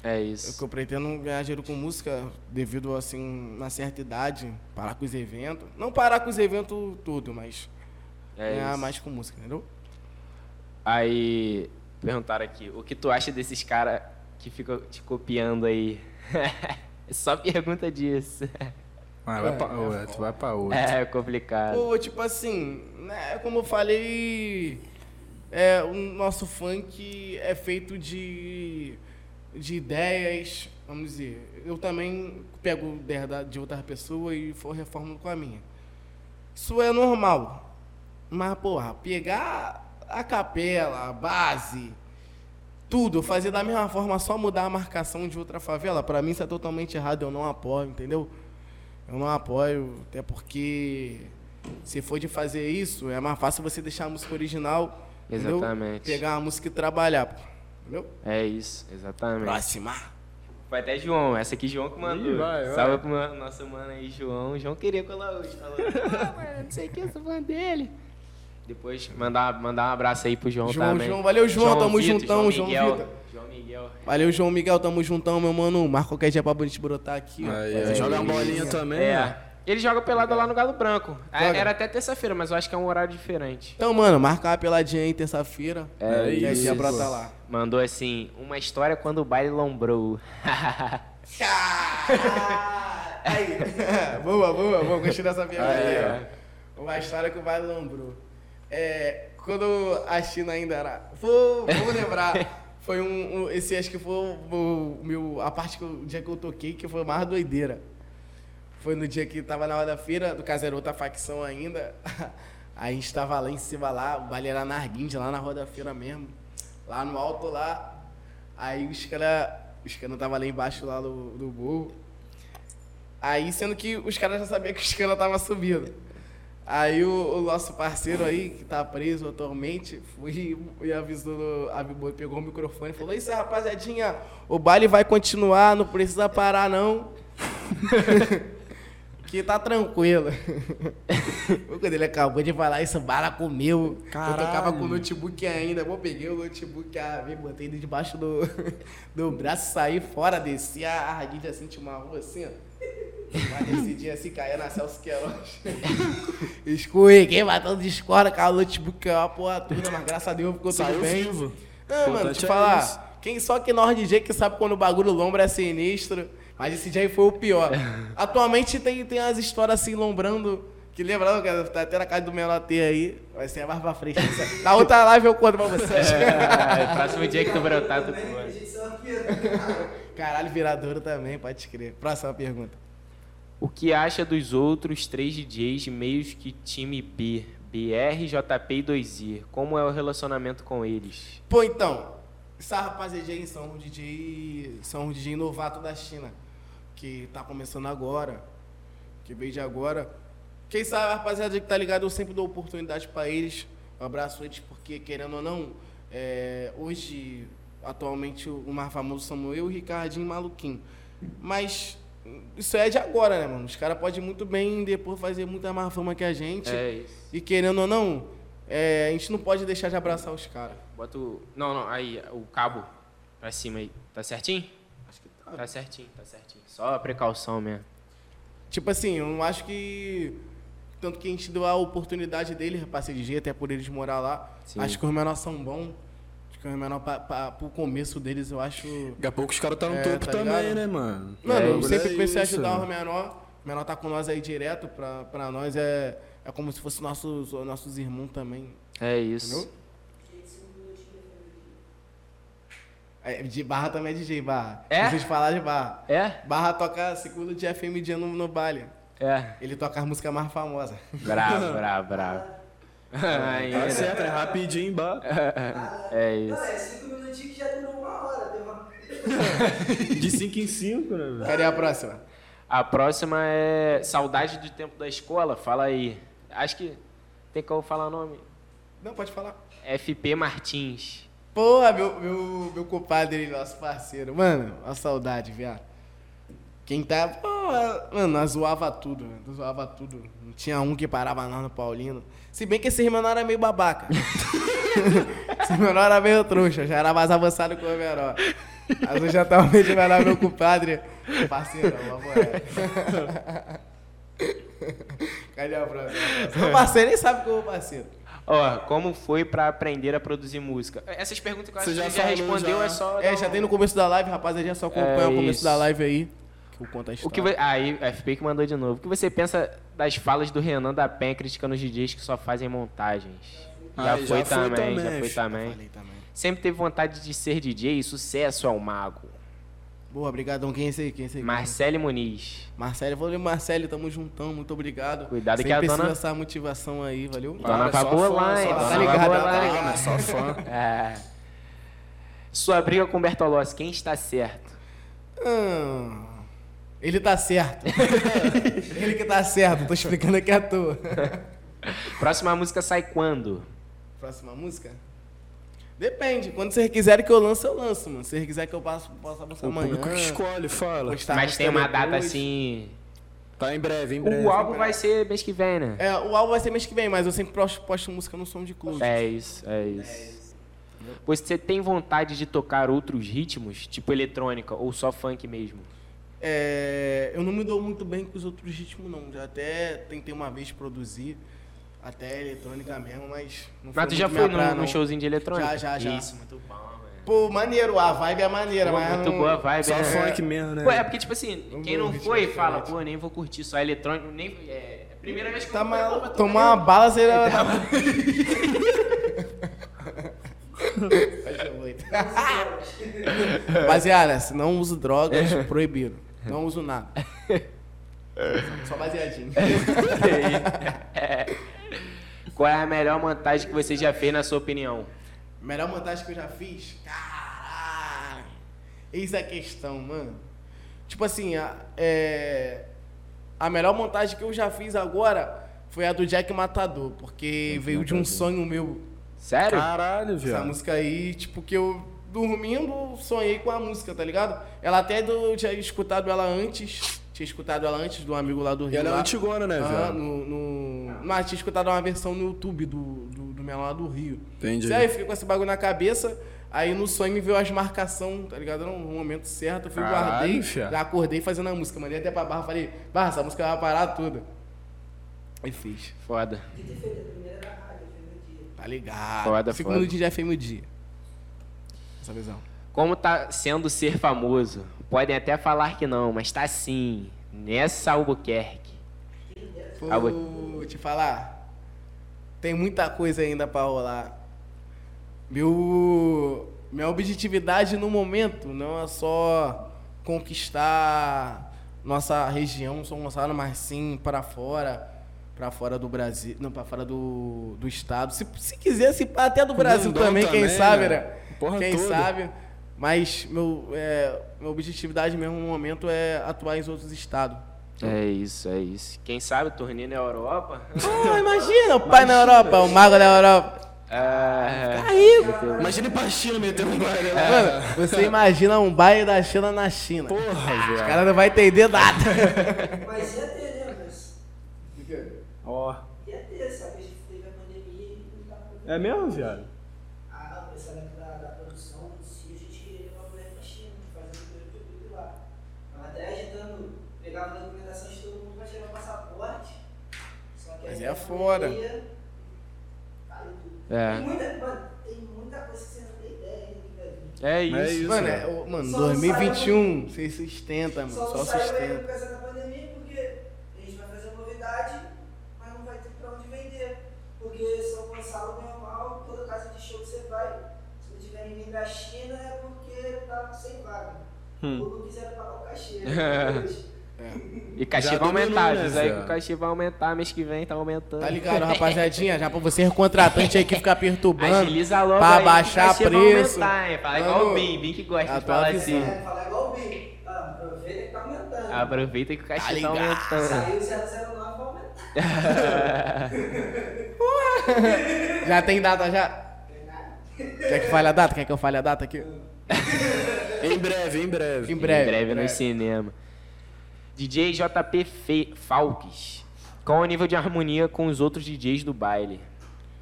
É O isso. que eu pretendo ganhar dinheiro com música devido, assim, uma certa idade, parar com os eventos. Não parar com os eventos tudo, mas É ganhar isso. mais com música, entendeu? Aí perguntaram aqui, o que tu acha desses caras que ficam te copiando aí? É Só pergunta disso. Ah, vai pra, ué, tu vai pra outra. É complicado. Pô, tipo assim, né, como eu falei, é, o nosso funk é feito de, de ideias, vamos dizer. Eu também pego ideia de outra pessoa e for reformo com a minha. Isso é normal. Mas, porra, pegar a capela, a base, tudo, fazer da mesma forma, só mudar a marcação de outra favela, pra mim isso é totalmente errado, eu não apoio, entendeu? Eu não apoio, até porque se for de fazer isso, é mais fácil você deixar a música original, entendeu? Exatamente. Pegar a música e trabalhar, pô, entendeu? É isso, exatamente. Próxima. Foi até João, essa aqui João que mandou. Ih, vai, vai. Salve pro meu- nosso mano aí, João. O João queria colar hoje. Falou, ah, mano, não sei o que, eu sou fã dele. Depois mandar, mandar um abraço aí pro João, João, também. João, valeu, João, tamo Vitor, juntão, João Miguel, Vitor. João Miguel. Valeu, João Miguel, tamo juntão, meu mano. Marca qualquer dia pra gente brotar aqui. Aí, aí, joga uma uma bolinha também. É. ó. Ele joga pelada lá no Galo Branco. É, Joga. Era até terça-feira, mas eu acho que é um horário diferente. Então, mano, marca uma peladinha aí terça-feira. É a isso. gente brota lá. Mandou assim, uma história quando o baile lombrou. Aí, boa, boa, boa, gostei dessa pergunta aí, é. ó. Uma história que o Vale lembrou. É, quando a China ainda era. Vou, vou lembrar. Foi um, um- Esse acho que foi o, o meu. A parte que eu- o dia que eu toquei, que foi mais doideira. Foi no dia que tava na hora da feira, do caso era outra facção ainda. A gente tava lá em cima lá, o baile era na Arguinde, lá na rua da feira mesmo. Lá no alto lá. Aí os caras. Os caras estavam lá embaixo lá do, do morro. Aí, sendo que os caras já sabiam que os caras estavam subindo. Aí o, o nosso parceiro aí, que tá preso atualmente, foi e avisou, avisou, pegou o microfone e falou, isso rapaziadinha, o baile vai continuar, não precisa parar não. que tá tranquilo. Quando ele acabou de falar isso, bala comeu. Eu tocava Caralho. com o notebook ainda. Eu peguei o notebook, ah, vi, botei ele debaixo do, do braço, saí fora, desci a radinha assim, tinha uma rua assim, ó. Mas nesse dia assim, caía na Celso Queiroz. Escorreguei, matando de escola, caiu o notebook, a porra toda, mas graças a Deus ficou tudo Saiu bem. vivo. Não, mano, Importante te é falar, isso. quem, só que nós DJ que sabe quando o bagulho lombra é sinistro, mas esse dia aí foi o pior. Atualmente tem, tem as histórias assim lombrando, que lembrando que tá até na casa do menor T aí, vai ser mais pra frente. Na outra live eu conto pra vocês. É, próximo dia que tu brotar, tu conta. É. Caralho, viradouro também, pode crer. Próxima pergunta. O que acha dos outros três DJs meios que time B? BR, JP e 2i. Como é o relacionamento com eles? Pô, então, essa rapaziada aí são um DJ, são um DJ novato da China, que tá começando agora, que veio de agora. Quem sabe, rapaziada que tá ligado, eu sempre dou oportunidade pra eles. Um abraço eles, porque querendo ou não, é, hoje atualmente o mais famoso somos eu, o Ricardinho e Maluquinho. Mas isso é de agora, né, mano? Os caras podem muito bem depois fazer muita mais fama que a gente. É isso. E querendo ou não, é, a gente não pode deixar de abraçar os caras. Bota o. Não, não, aí, o cabo pra cima aí. Tá certinho? Tá. Certinho, tá certinho. Só a precaução mesmo. Tipo assim, eu não acho que. Tanto que a gente deu a oportunidade dele pra CDG, até por eles morar lá. Sim. Acho que os menores são bons. Acho que os menores, pra, pra, pro começo deles, eu acho. Daqui a pouco os caras tá no É, topo tá também, ligado? né, mano? Mano, É, eu sempre é em isso. ajudar os menor. O menor tá com nós aí direto. Pra, pra nós é, é como se fosse nossos, nossos irmãos também. É isso. Entendeu? É, de barra também é DJ, barra. É? Preciso falar de barra. É? Barra toca segundo de FM dia no, no baile. É. Ele toca as músicas mais famosas. Bravo, bravo, bravo. Aí, Tá né? certo, é rapidinho, bah. É isso. Não, é cinco minutinhos que já durou uma hora. Deu uma... De 5 em 5, né, velho? Cadê a próxima? A próxima é Saudade do Tempo da Escola. Fala aí. Acho que tem como falar o nome. Não, pode falar. FP Martins. Porra, meu, meu, meu compadre, nosso parceiro. Mano, a saudade, viado. Quem tá. Porra, mano, nós zoava tudo, né? Nós zoava tudo. Não tinha um que parava nós no Paulino. Se bem que esse menor era meio babaca. esse menor era meio trouxa, já era mais avançado que o menor. Mas eu já tava meio de menor, meu compadre. Parceirão, vamos lá. Cadê a próxima? Meu parceiro nem sabe que eu sou parceiro. Ó, como foi pra aprender a produzir música? Essas perguntas que eu acho Você que já você já falou, respondeu, já. é só. É, dar já um- tem no começo da live, rapaziada, já só acompanha É o começo da live aí. Que eu conto a O história. que vo- Aí, FP que mandou de novo. O que você pensa das falas do Renan da Pen criticando os DJs que só fazem montagens? Já, Ah, foi, já foi também, também, já foi também. Também. Sempre teve vontade de ser DJ, sucesso ao mago. Boa, obrigadão. Quem é esse aí? Quem é esse aí? Marcele Muniz. Marcelo, valeu, Marcelo, tamo juntão, muito obrigado. Cuidado Sempre que a dona- essa motivação aí, valeu? Dona Pabola, fã, hein? tá ligado, tá ligado. Só fã. É. Sua briga com Bertolossi, quem está certo? Ah, ele tá certo. ele que tá certo, tô explicando aqui à toa. Próxima música sai quando? Próxima música? Depende. Quando vocês quiserem que eu lance, eu lanço, mano. Se vocês quiserem que eu passe, possa lançar O amanhã. público que escolhe, fala. postar Mas tem uma data depois. assim. Tá em breve, em breve. O álbum vai ser mês que vem, né? É, o álbum vai ser mês que vem, mas eu sempre posto, posto música no som de clube. É isso, é isso. Você tem vontade de tocar outros ritmos, tipo eletrônica ou só funk mesmo? É, eu não me dou muito bem com os outros ritmos, não. Já até tentei uma vez produzir, até eletrônica mesmo, mas não Mas tu já foi praia, não. showzinho de eletrônica? Já, já, já. Isso, muito bom, velho. Pô, maneiro, a vibe é maneira, Pô, mas muito não... boa a vibe, Só né? funk mesmo, né? Pô, é porque, tipo assim, Não quem vou não foi, fala, pô, nem vou curtir só eletrônico, nem... É, é a primeira vez que Tá eu vou mal... pra tocar Tomar uma bala, você... Rapaziada, se não uso drogas, proibido. Não uso nada. Só baseadinho. Qual é a melhor montagem que você já fez, na sua opinião? Melhor montagem que eu já fiz? Caralho. Eis a questão, mano. Tipo assim, a, é, a melhor montagem que eu já fiz agora foi a do Jack Matador, porque veio de um sonho meu. Sério? Caralho, Essa viado. música aí, tipo, que eu dormindo sonhei com a música, tá ligado? Ela até do, eu tinha escutado ela antes. Tinha escutado ela antes do amigo lá do E Rio. ela é antigona, né, Ah, viado? no, no... Mas tinha escutado uma versão no YouTube do, do, do menor lá do Rio. Entendi. Isso aí, eu fiquei com esse bagulho na cabeça. Aí no sonho me veio as marcações, tá ligado? No momento certo, eu fui, Caralho, guardei, fia. já acordei fazendo a música. Mandei até pra barra, falei, barra, essa música vai parar tudo. Aí fiz. Foda. Tá ligado. Foda, Cinco foda. minutinhos já foi meu dia. Essa visão. Como tá sendo ser famoso? Podem até falar que não, mas tá sim. Nessa Albuquerque. Vou te falar. Tem muita coisa ainda pra rolar. Meu, minha objetividade no momento não é só conquistar nossa região, São Gonçalo, mas sim para fora, para fora do Brasil, não, para fora do, do estado. Se, se quiser, se até do Brasil mundão também, quem também, sabe, né? né? Porra quem toda. sabe. Mas meu, é, minha objetividade mesmo no momento é atuar em outros estados. É isso, é isso. Quem sabe turnê na Europa? Ah, imagina, o pai na Europa, o mago da Europa. É... rico. Imagina ir pra China metendo um baile lá. Mano, você imagina um baile da China na China. Porra, Os velho. caras não vão entender nada. Mas ia ter, né? Mas Ó. ia ter, sabe? A gente teve a pandemia e não tava É mesmo, viado? Ah, o pessoal da, da produção em si, a gente queria levar a mulher pra China, fazer o primeiro tudo lá. Tava até agitando, pegava a documentação de todo mundo pra tirar o passaporte. Só que Mas é fora. É. Tem muita, mano, tem muita coisa que você não tem ideia ainda. É isso. É isso. Mano, é, ô, mano Só não 2021, você sustenta, mano. Só Só saiu sustenta. por causa da pandemia, porque a gente vai fazer novidade, mas não vai ter pra onde vender. Porque São Gonçalo, bem ou mal, toda casa de show que você vai, se não tiver ninguém da China, é porque tá sem vaga. Hum. Ou não quiseram pagar o cachê. né? E cachê Já vai aumentar, né, diz aí Zé? que o cachê vai aumentar, mês que vem tá aumentando. Tá ligado, rapaziadinha? Já pra você contratante aí que fica perturbando. Agiliza logo pra aí, que o baixar cachê vai preço. aumentar, hein? Fala Mano, igual o Bim, Bim que gosta já de falar assim. É, falar igual o Bim. Ah, aproveita que tá aumentando. Aproveita que o cachê tá, ligado. aumentando. Saiu 009 vai aumentar. Já tem data já? Quer que fale a data? Quer que eu fale a data aqui? Em breve, em breve. Em breve. em breve no cinema. DJ JP Fe... Falques. Qual o nível de harmonia com os outros DJs do baile?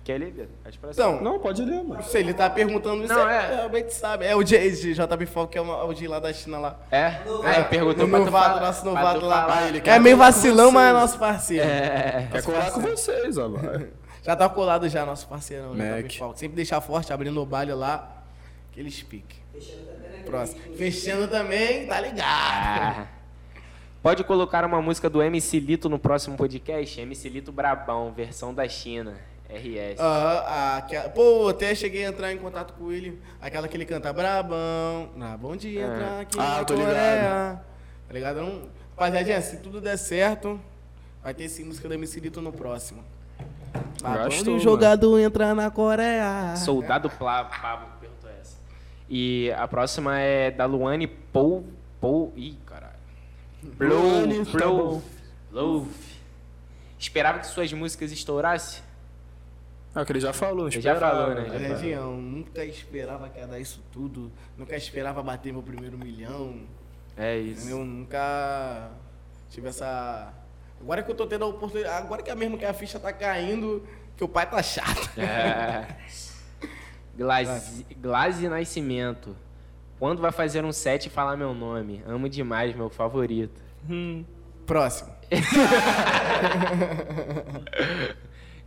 Quer ler, Vitor? Acho pra Então, Não, pode ler, mano. se ele tá perguntando isso, Não, é, é. realmente sabe. É o J- esse JB Fall, que é uma- o de lá da China lá. É? É, perguntou o pra tu novato, falar- nosso novato lá. falar. Ah, ele é quer meio vacilão, mas é nosso parceiro. É. Quer colar com vocês, ó. Já tá colado já, nosso parceirão, Mac. JB Fall. Sempre deixar forte, abrindo o baile lá. Aqueles pique. Próximo. Fechando também, tá ligado. Ah. Pode colocar uma música do MC Lito no próximo podcast? MC Lito Brabão, versão da China. RS. Aham, aquela- pô, até cheguei a entrar em contato com ele. Aquela que ele canta Brabão. Ah, bom dia, É. entrar aqui Ah, na tô ligado. Coreia. Tá ligado? Não... Rapaziadinha, se tudo der certo, vai ter sim música do MC Lito no próximo. Gastou, e o jogador entra na Coreia. Soldado Pablo. E a próxima é da Luane Pou. Pou. Ih, caralho. Luane, Blow. Blow. Blow. Esperava que suas músicas estourassem? Ah, que ele já falou, Ele já falou, né? Rapaziadinha, eu nunca esperava que ia dar isso tudo. Nunca esperava bater meu primeiro milhão. É isso. Eu nunca tive essa. Agora que eu tô tendo a oportunidade. Agora que é mesmo que a ficha tá caindo, que o pai tá chato. É. Glaze, Glaze Nascimento. Quando vai fazer um set e falar meu nome? Amo demais, meu favorito. Próximo.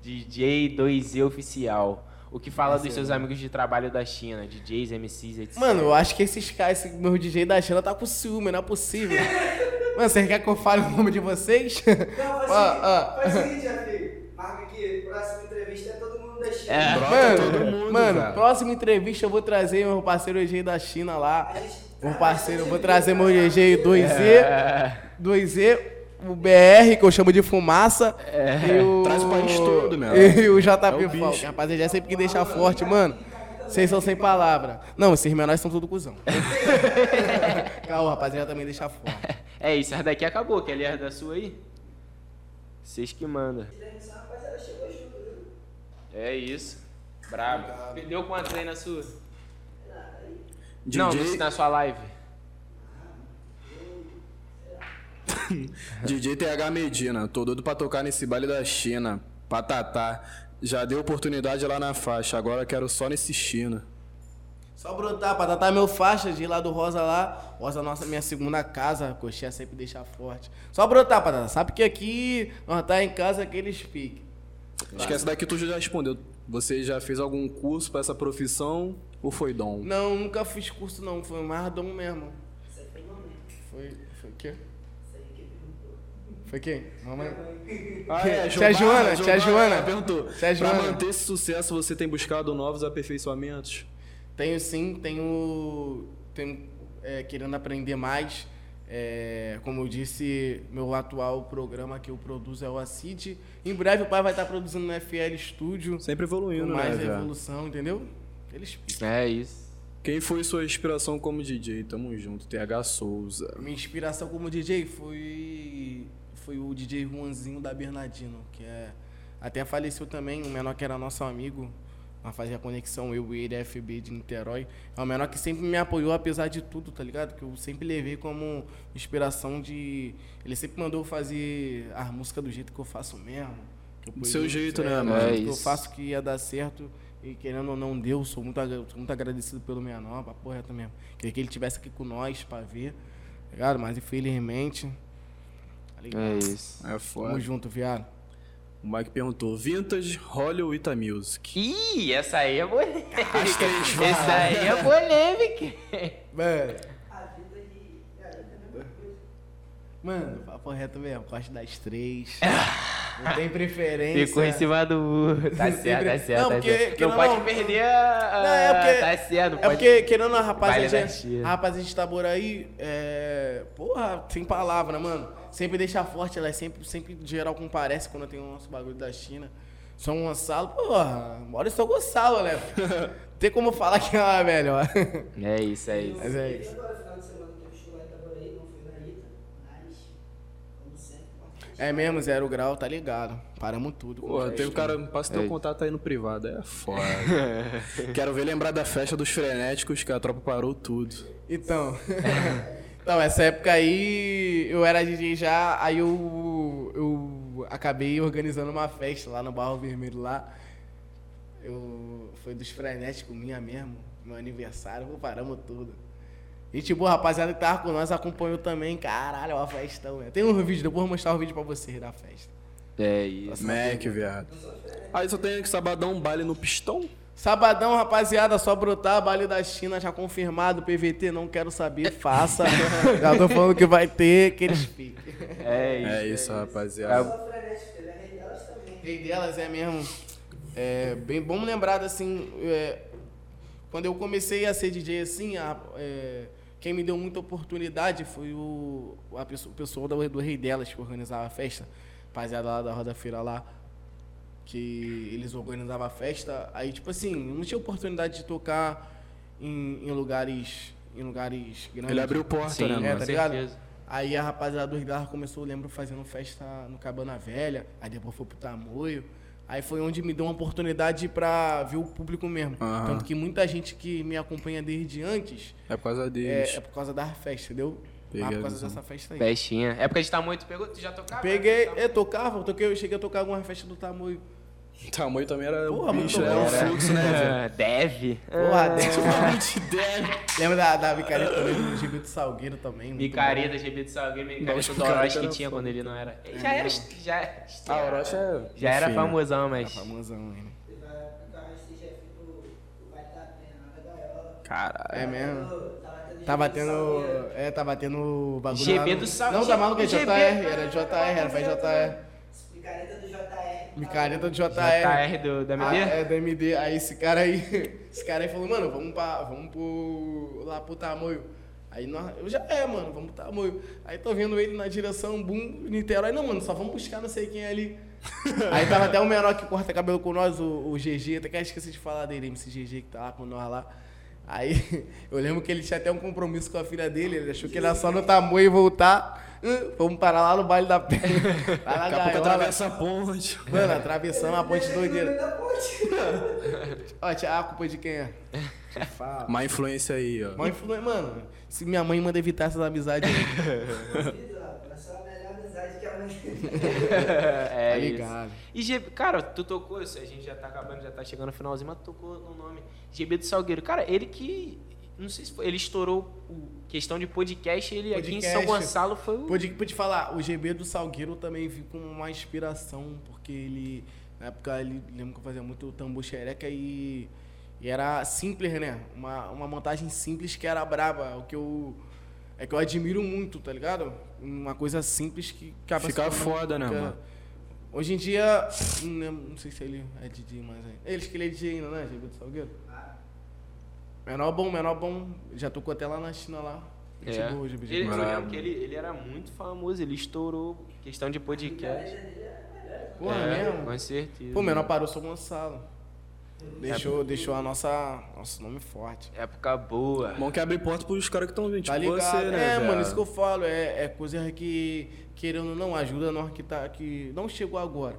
DJ 2E Oficial. O que fala dos seus amigos de trabalho da China? DJs, MCs, etc. Mano, eu acho que esses caras, esse meu DJ da China tá com ciúme, não é possível. Mano, vocês querem que eu fale o nome de vocês? Não, faz o Ah, seguinte, ah. faz o seguinte, já filho. Marca aqui, próxima entrevista é todo mundo da China. É. Brota Mano, todo mundo, mano próxima entrevista eu vou trazer meu parceiro DJ da China lá. Meu parceiro, eu vou trazer meu DJ 2Z, É. 2Z, o BR, que eu chamo de fumaça. E o... Traz o país todo, meu. E o É JP o bicho. Falk. Rapaziada, é sempre que deixar forte, mano. Vocês são sem palavra. Não, esses menores são tudo cuzão. Calma, rapaziada, também deixa forte. É isso, essa daqui acabou. Quer ler a da sua aí? Vocês que mandam. Essa rapaziada chegou junto, viu? É isso. Brabo. Deu quanto aí na sua? DJ, Não, na sua live. DJ TH Medina, tô doido pra tocar nesse baile da China. Patatá. Já deu oportunidade lá na faixa, agora quero só nesse China. Só brotar, pra tratar meu faixa de lá do Rosa lá. Rosa, nossa, minha segunda casa. Coxinha sempre deixa forte. Só brotar, patata. Sabe que aqui nós tá em casa aqueles piques. Esquece daqui, tu já respondeu. Você já fez algum curso pra essa profissão ou foi dom? Não, nunca fiz curso não. Foi mais dom mesmo. Isso aí foi momento. Foi. Foi o quê? Isso aí que perguntou. Foi quem? Mamãe? Ah, Tia Joana, tia Joana. perguntou. Tia Pra Joana. manter esse sucesso, você tem buscado novos aperfeiçoamentos? Tenho sim, tenho. Tenho é, querendo aprender mais. É, como eu disse, meu atual programa que eu produzo é o ACID. Em breve o pai vai estar produzindo no FL Studio. Sempre Com evoluindo, mais né, velho? evolução, entendeu? Eles É isso. Quem foi sua inspiração como DJ? Tamo junto, TH Souza. Minha inspiração como DJ foi foi o DJ Juanzinho da Bernardino, que é até faleceu também, um menor que era nosso amigo, Nós fazia conexão, eu e ele, FB de Niterói. É o menor que sempre me apoiou, apesar de tudo, tá ligado? Que eu sempre levei como inspiração de. Ele sempre mandou fazer a música do jeito que eu faço mesmo. que eu Do seu jeito, né, do mano? jeito É que eu faço que ia dar certo. E querendo ou não, deu. Sou muito, sou muito agradecido pelo menor, pra porra também. Queria que ele tivesse aqui com nós pra ver, tá ligado? Mas infelizmente. Tá ligado? É isso. É Tamo foda. junto, viado. O Mike perguntou: Vintage, Holly ou Ita Music? Ih, essa aí é polêmica. As três, vai. Essa aí é polêmica. Mano, A vida de garota é mano, papo reto mesmo. Gosto das três. não tem preferência. Ficou em cima do burro. Tá certo, tá certo. Não, tá porque- certo. não não- pode perder a. Não, é porque- Tá certo, não É pode. porque, querendo a rapaziada, da tia. a rapaziada de Itaboraí, é, porra, sem palavra, mano. Sempre deixa forte, ela é sempre, sempre geral comparece quando tem o nosso bagulho da China. São Gonçalo, porra, bora em São Gonçalo, né? tem como falar que é melhor. É isso, é isso. Mas é isso. Agora, final de semana, teve show lá em Itaboraí, não fui na Ita, mas, como sempre, uma É mesmo, zero grau, tá ligado. Paramos tudo. com Porra, festa. tem o cara, passa teu É. contato aí no privado, é foda. Quero ver lembrar da festa dos frenéticos, que a tropa parou tudo. Então. então, essa época aí eu era DJ já, aí eu, eu acabei organizando uma festa lá no Barro Vermelho lá. Eu, foi dos frenéticos minha mesmo, meu aniversário, pô, paramos tudo. Gente boa, rapaziada que tava com nós acompanhou também, caralho, é uma festão. né? Tem um vídeo, depois eu vou mostrar o vídeo pra vocês da festa. É isso. Mac, viado. Aí só tem que sabadão um baile no pistão. Sabadão, rapaziada, só brotar, baile da China já confirmado, PVT, não quero saber, faça. já tô falando que vai ter, que eles fiquem. É isso. É isso, rapaziada. é rei delas também. rei delas é mesmo. É, bem bom lembrar assim, é, quando eu comecei a ser DJ assim, a- é, quem me deu muita oportunidade foi o, a pessoa, o pessoal do, do Rei Delas que organizava a festa, rapaziada lá da Roda Feira lá, que eles organizavam a festa. Aí, tipo assim, não tinha oportunidade de tocar em, em lugares em lugares grandes. Ele abriu porta, Sim, né, É, tá ligado? certeza. Aí a rapaziada do Rigar começou, eu lembro, fazendo festa no Cabana Velha, aí depois foi pro Tamoio. Aí foi onde me deu uma oportunidade pra ver o público mesmo. Aham. Tanto que muita gente que me acompanha desde antes É por causa é, deles. é por causa da festa, entendeu? Peguei Mas a por causa dessa festa aí. Festinha. Época de tamanho, tu pegou? Tu já tocava? Peguei, Tá- eu tocava, eu toquei, eu cheguei a tocar alguma festa do Tamoio. O tamanho também era Porra, o bicho, muito era bom. o fluxo, né? Ah, Deve. Porra, Ah, deve. Lembra da, da Micareta também, do Gilberto Salgueiro também? Micareta, GB de Salgueiro, micareta do Orochi que tinha foda. quando ele não era. Já era. Já, Ah, o Orochi é. já era enfim, famosão, mas. Famosão ainda. A. Caralho. É mesmo? Tava tendo Tava tendo. É, tava tendo bagulho. GB do Sal- Não, tá maluco, é GB, JR, era JR, era faz JR. Micareta do JR. Micareta do JR. JR do, da Ah, MD? é, da MD. Aí esse cara aí, esse cara aí falou, mano, vamos, pra, vamos pro, lá pro Tamoio. Aí nós, eu já é, mano, vamos pro Tamoio. Aí tô vendo ele na direção, boom, Niterói. Não, mano, só vamos buscar não sei quem é ali. aí tava até o menor que corta cabelo com nós, o, o GG, até que eu esqueci de falar dele, MC GG que tá lá com nós lá. Aí eu lembro que ele tinha até um compromisso com a filha dele, ele achou que ele ia só no Tamoio e voltar. Vamos parar lá no baile da pele. Lá na Daqui a pouco atravessa a ponte. Mano, atravessamos a ponte doideira. Ó, tia, a culpa de quem é? Te fala. Má influência aí, ó. Mãe influ... Mano, se minha mãe manda evitar essas amizades aí, Essa é a melhor amizade que a mãe é tá isso. ligado? E GB, cara, tu tocou, isso, a gente já tá acabando, já tá chegando no finalzinho, mas tu tocou no nome. GB do Salgueiro. Cara, ele que. Não sei se foi. Ele estourou o questão de podcast, ele aqui em São Podcast. Gonçalo foi o. Pude, pude falar, o GB do Salgueiro eu também vi como uma inspiração, porque ele, na época, ele lembro que eu fazia muito tambor xereca e, e era simples, né? Uma, uma montagem simples que era braba, o que eu. É que eu admiro muito, tá ligado? Uma coisa simples que acaba Fica foda, né, mano? Hoje em dia, não, lembro- não sei se ele é DJ mais ainda. Eles que ele é DJ ainda, né? GB do Salgueiro? Menor bom, menor bom. Já tocou até lá na China lá. Gente É. boa. Ele, eu lembro que ele, ele era muito famoso, ele estourou questão de podcast. Porra, é, mesmo? Com certeza. Pô, menor parou São Gonçalo. Deixou, deixou a nossa, nosso nome forte. Época boa. Bom que abre porta pros caras que estão vindo, Tá tipo ligado? você, né? é, viado? mano, isso que eu falo. É, é coisa que, querendo ou não, ajuda nós que tá que não chegou agora,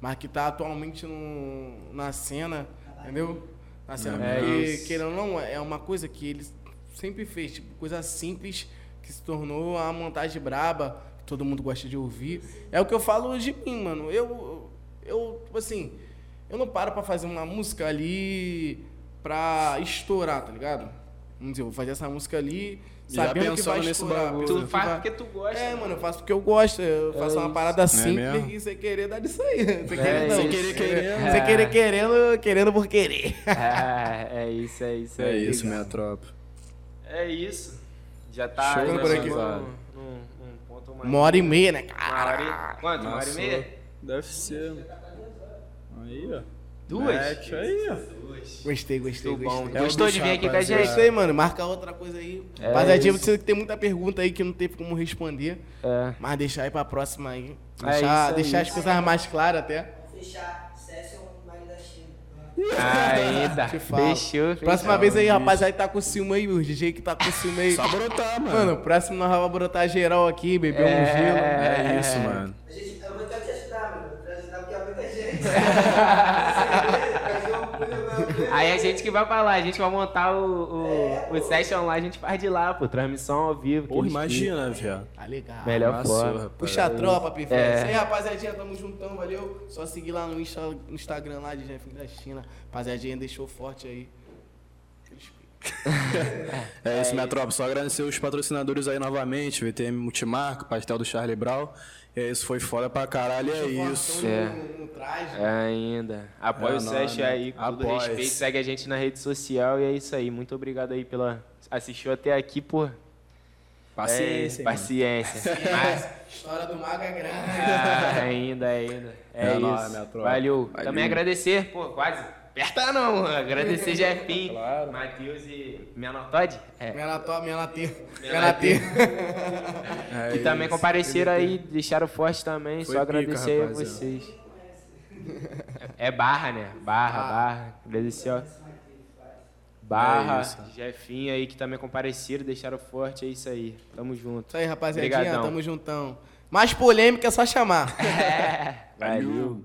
mas que tá atualmente no, na cena Entendeu? Na cena. É Porque, isso. querendo ou não, é uma coisa que ele sempre fez, tipo, coisa simples que se tornou a montagem braba, que todo mundo gosta de ouvir. É o que eu falo de mim, mano. Eu, eu tipo assim, eu não paro pra fazer uma música ali pra estourar, tá ligado? Vamos dizer, eu vou fazer essa música ali, Já sabendo que vai nesse estourar. bagulho. Tu que faz porque tu gosta. é, né? mano, eu faço porque eu gosto. Eu faço uma parada simples mesmo? e você querer dar isso aí. Você querer, não. isso. Querer querendo. Você querer querendo, querendo por querer. É, é isso, é isso. É isso, minha tropa. É isso. Já tá Show, já por aqui. Uma hora e meia, né, Uma hora cara? e... Quanto? Uma hora e meia? Deve ser. Aí, ó. Duas? Mete aí, ó. Duas. Gostei, gostei, bom. gostei. É Gostou de vir aqui com a gente? Gostei, mano. Marca outra coisa aí. É Rapaziadinha, isso. você que tem muita pergunta aí que não teve como responder. É. Mas deixar aí pra próxima aí. É Deixar, isso aí. deixar as coisas mais claras até. Vamos fechar Session Vale da China. Ainda. Fechou. Próxima fechou. vez aí, rapaziada, tá com ciúme aí, o DJ que tá com ciúme aí. Só brotar, mano. Mano, próximo nós vamos brotar geral aqui, beber É. um gelo. é isso, mano. Aí a gente que vai pra lá, a gente vai montar o, o, o session lá, a gente faz de lá, pô, transmissão ao vivo. Pô, imagina, viado. Tá legal. Melhor Amassou, forma. rapaz. Puxa a tropa, Pifé. É. Isso aí, rapaziadinha, tamo juntão, valeu. Só seguir lá no, Insta- no Instagram lá de Jeff da China. Rapaziadinha, deixou forte aí. É isso, minha tropa. Só agradecer os patrocinadores aí novamente, VTM Multimarca, Pastel do Charlie Brown. É isso, foi foda pra caralho, é isso. É. no, no traje. É ainda. Apoia É o né? aí, com todo Após. respeito. Segue a gente na rede social e é isso aí. Muito obrigado aí pela. Assistiu até aqui, pô. Paciência, É, paciência. Mas, História do Mago é grande. ah, ainda, ainda. É, É isso. nóis. Valeu. Valeu. Também agradecer, pô, quase. Aperta não, agradecer Jefinho, Claro. Matheus e Menor Todd. É. Natê. É que também compareceram aí, deixaram forte também. Foi Só pica, agradecer aí a vocês. É barra, né? Barra, barra. Agradecer, ó. Barra, É. Jefinho aí que também compareceram, deixaram forte, é isso aí. Tamo junto. Isso aí, rapaziadinha. Obrigadão. Tamo juntão. Mais polêmica é só chamar. Valeu.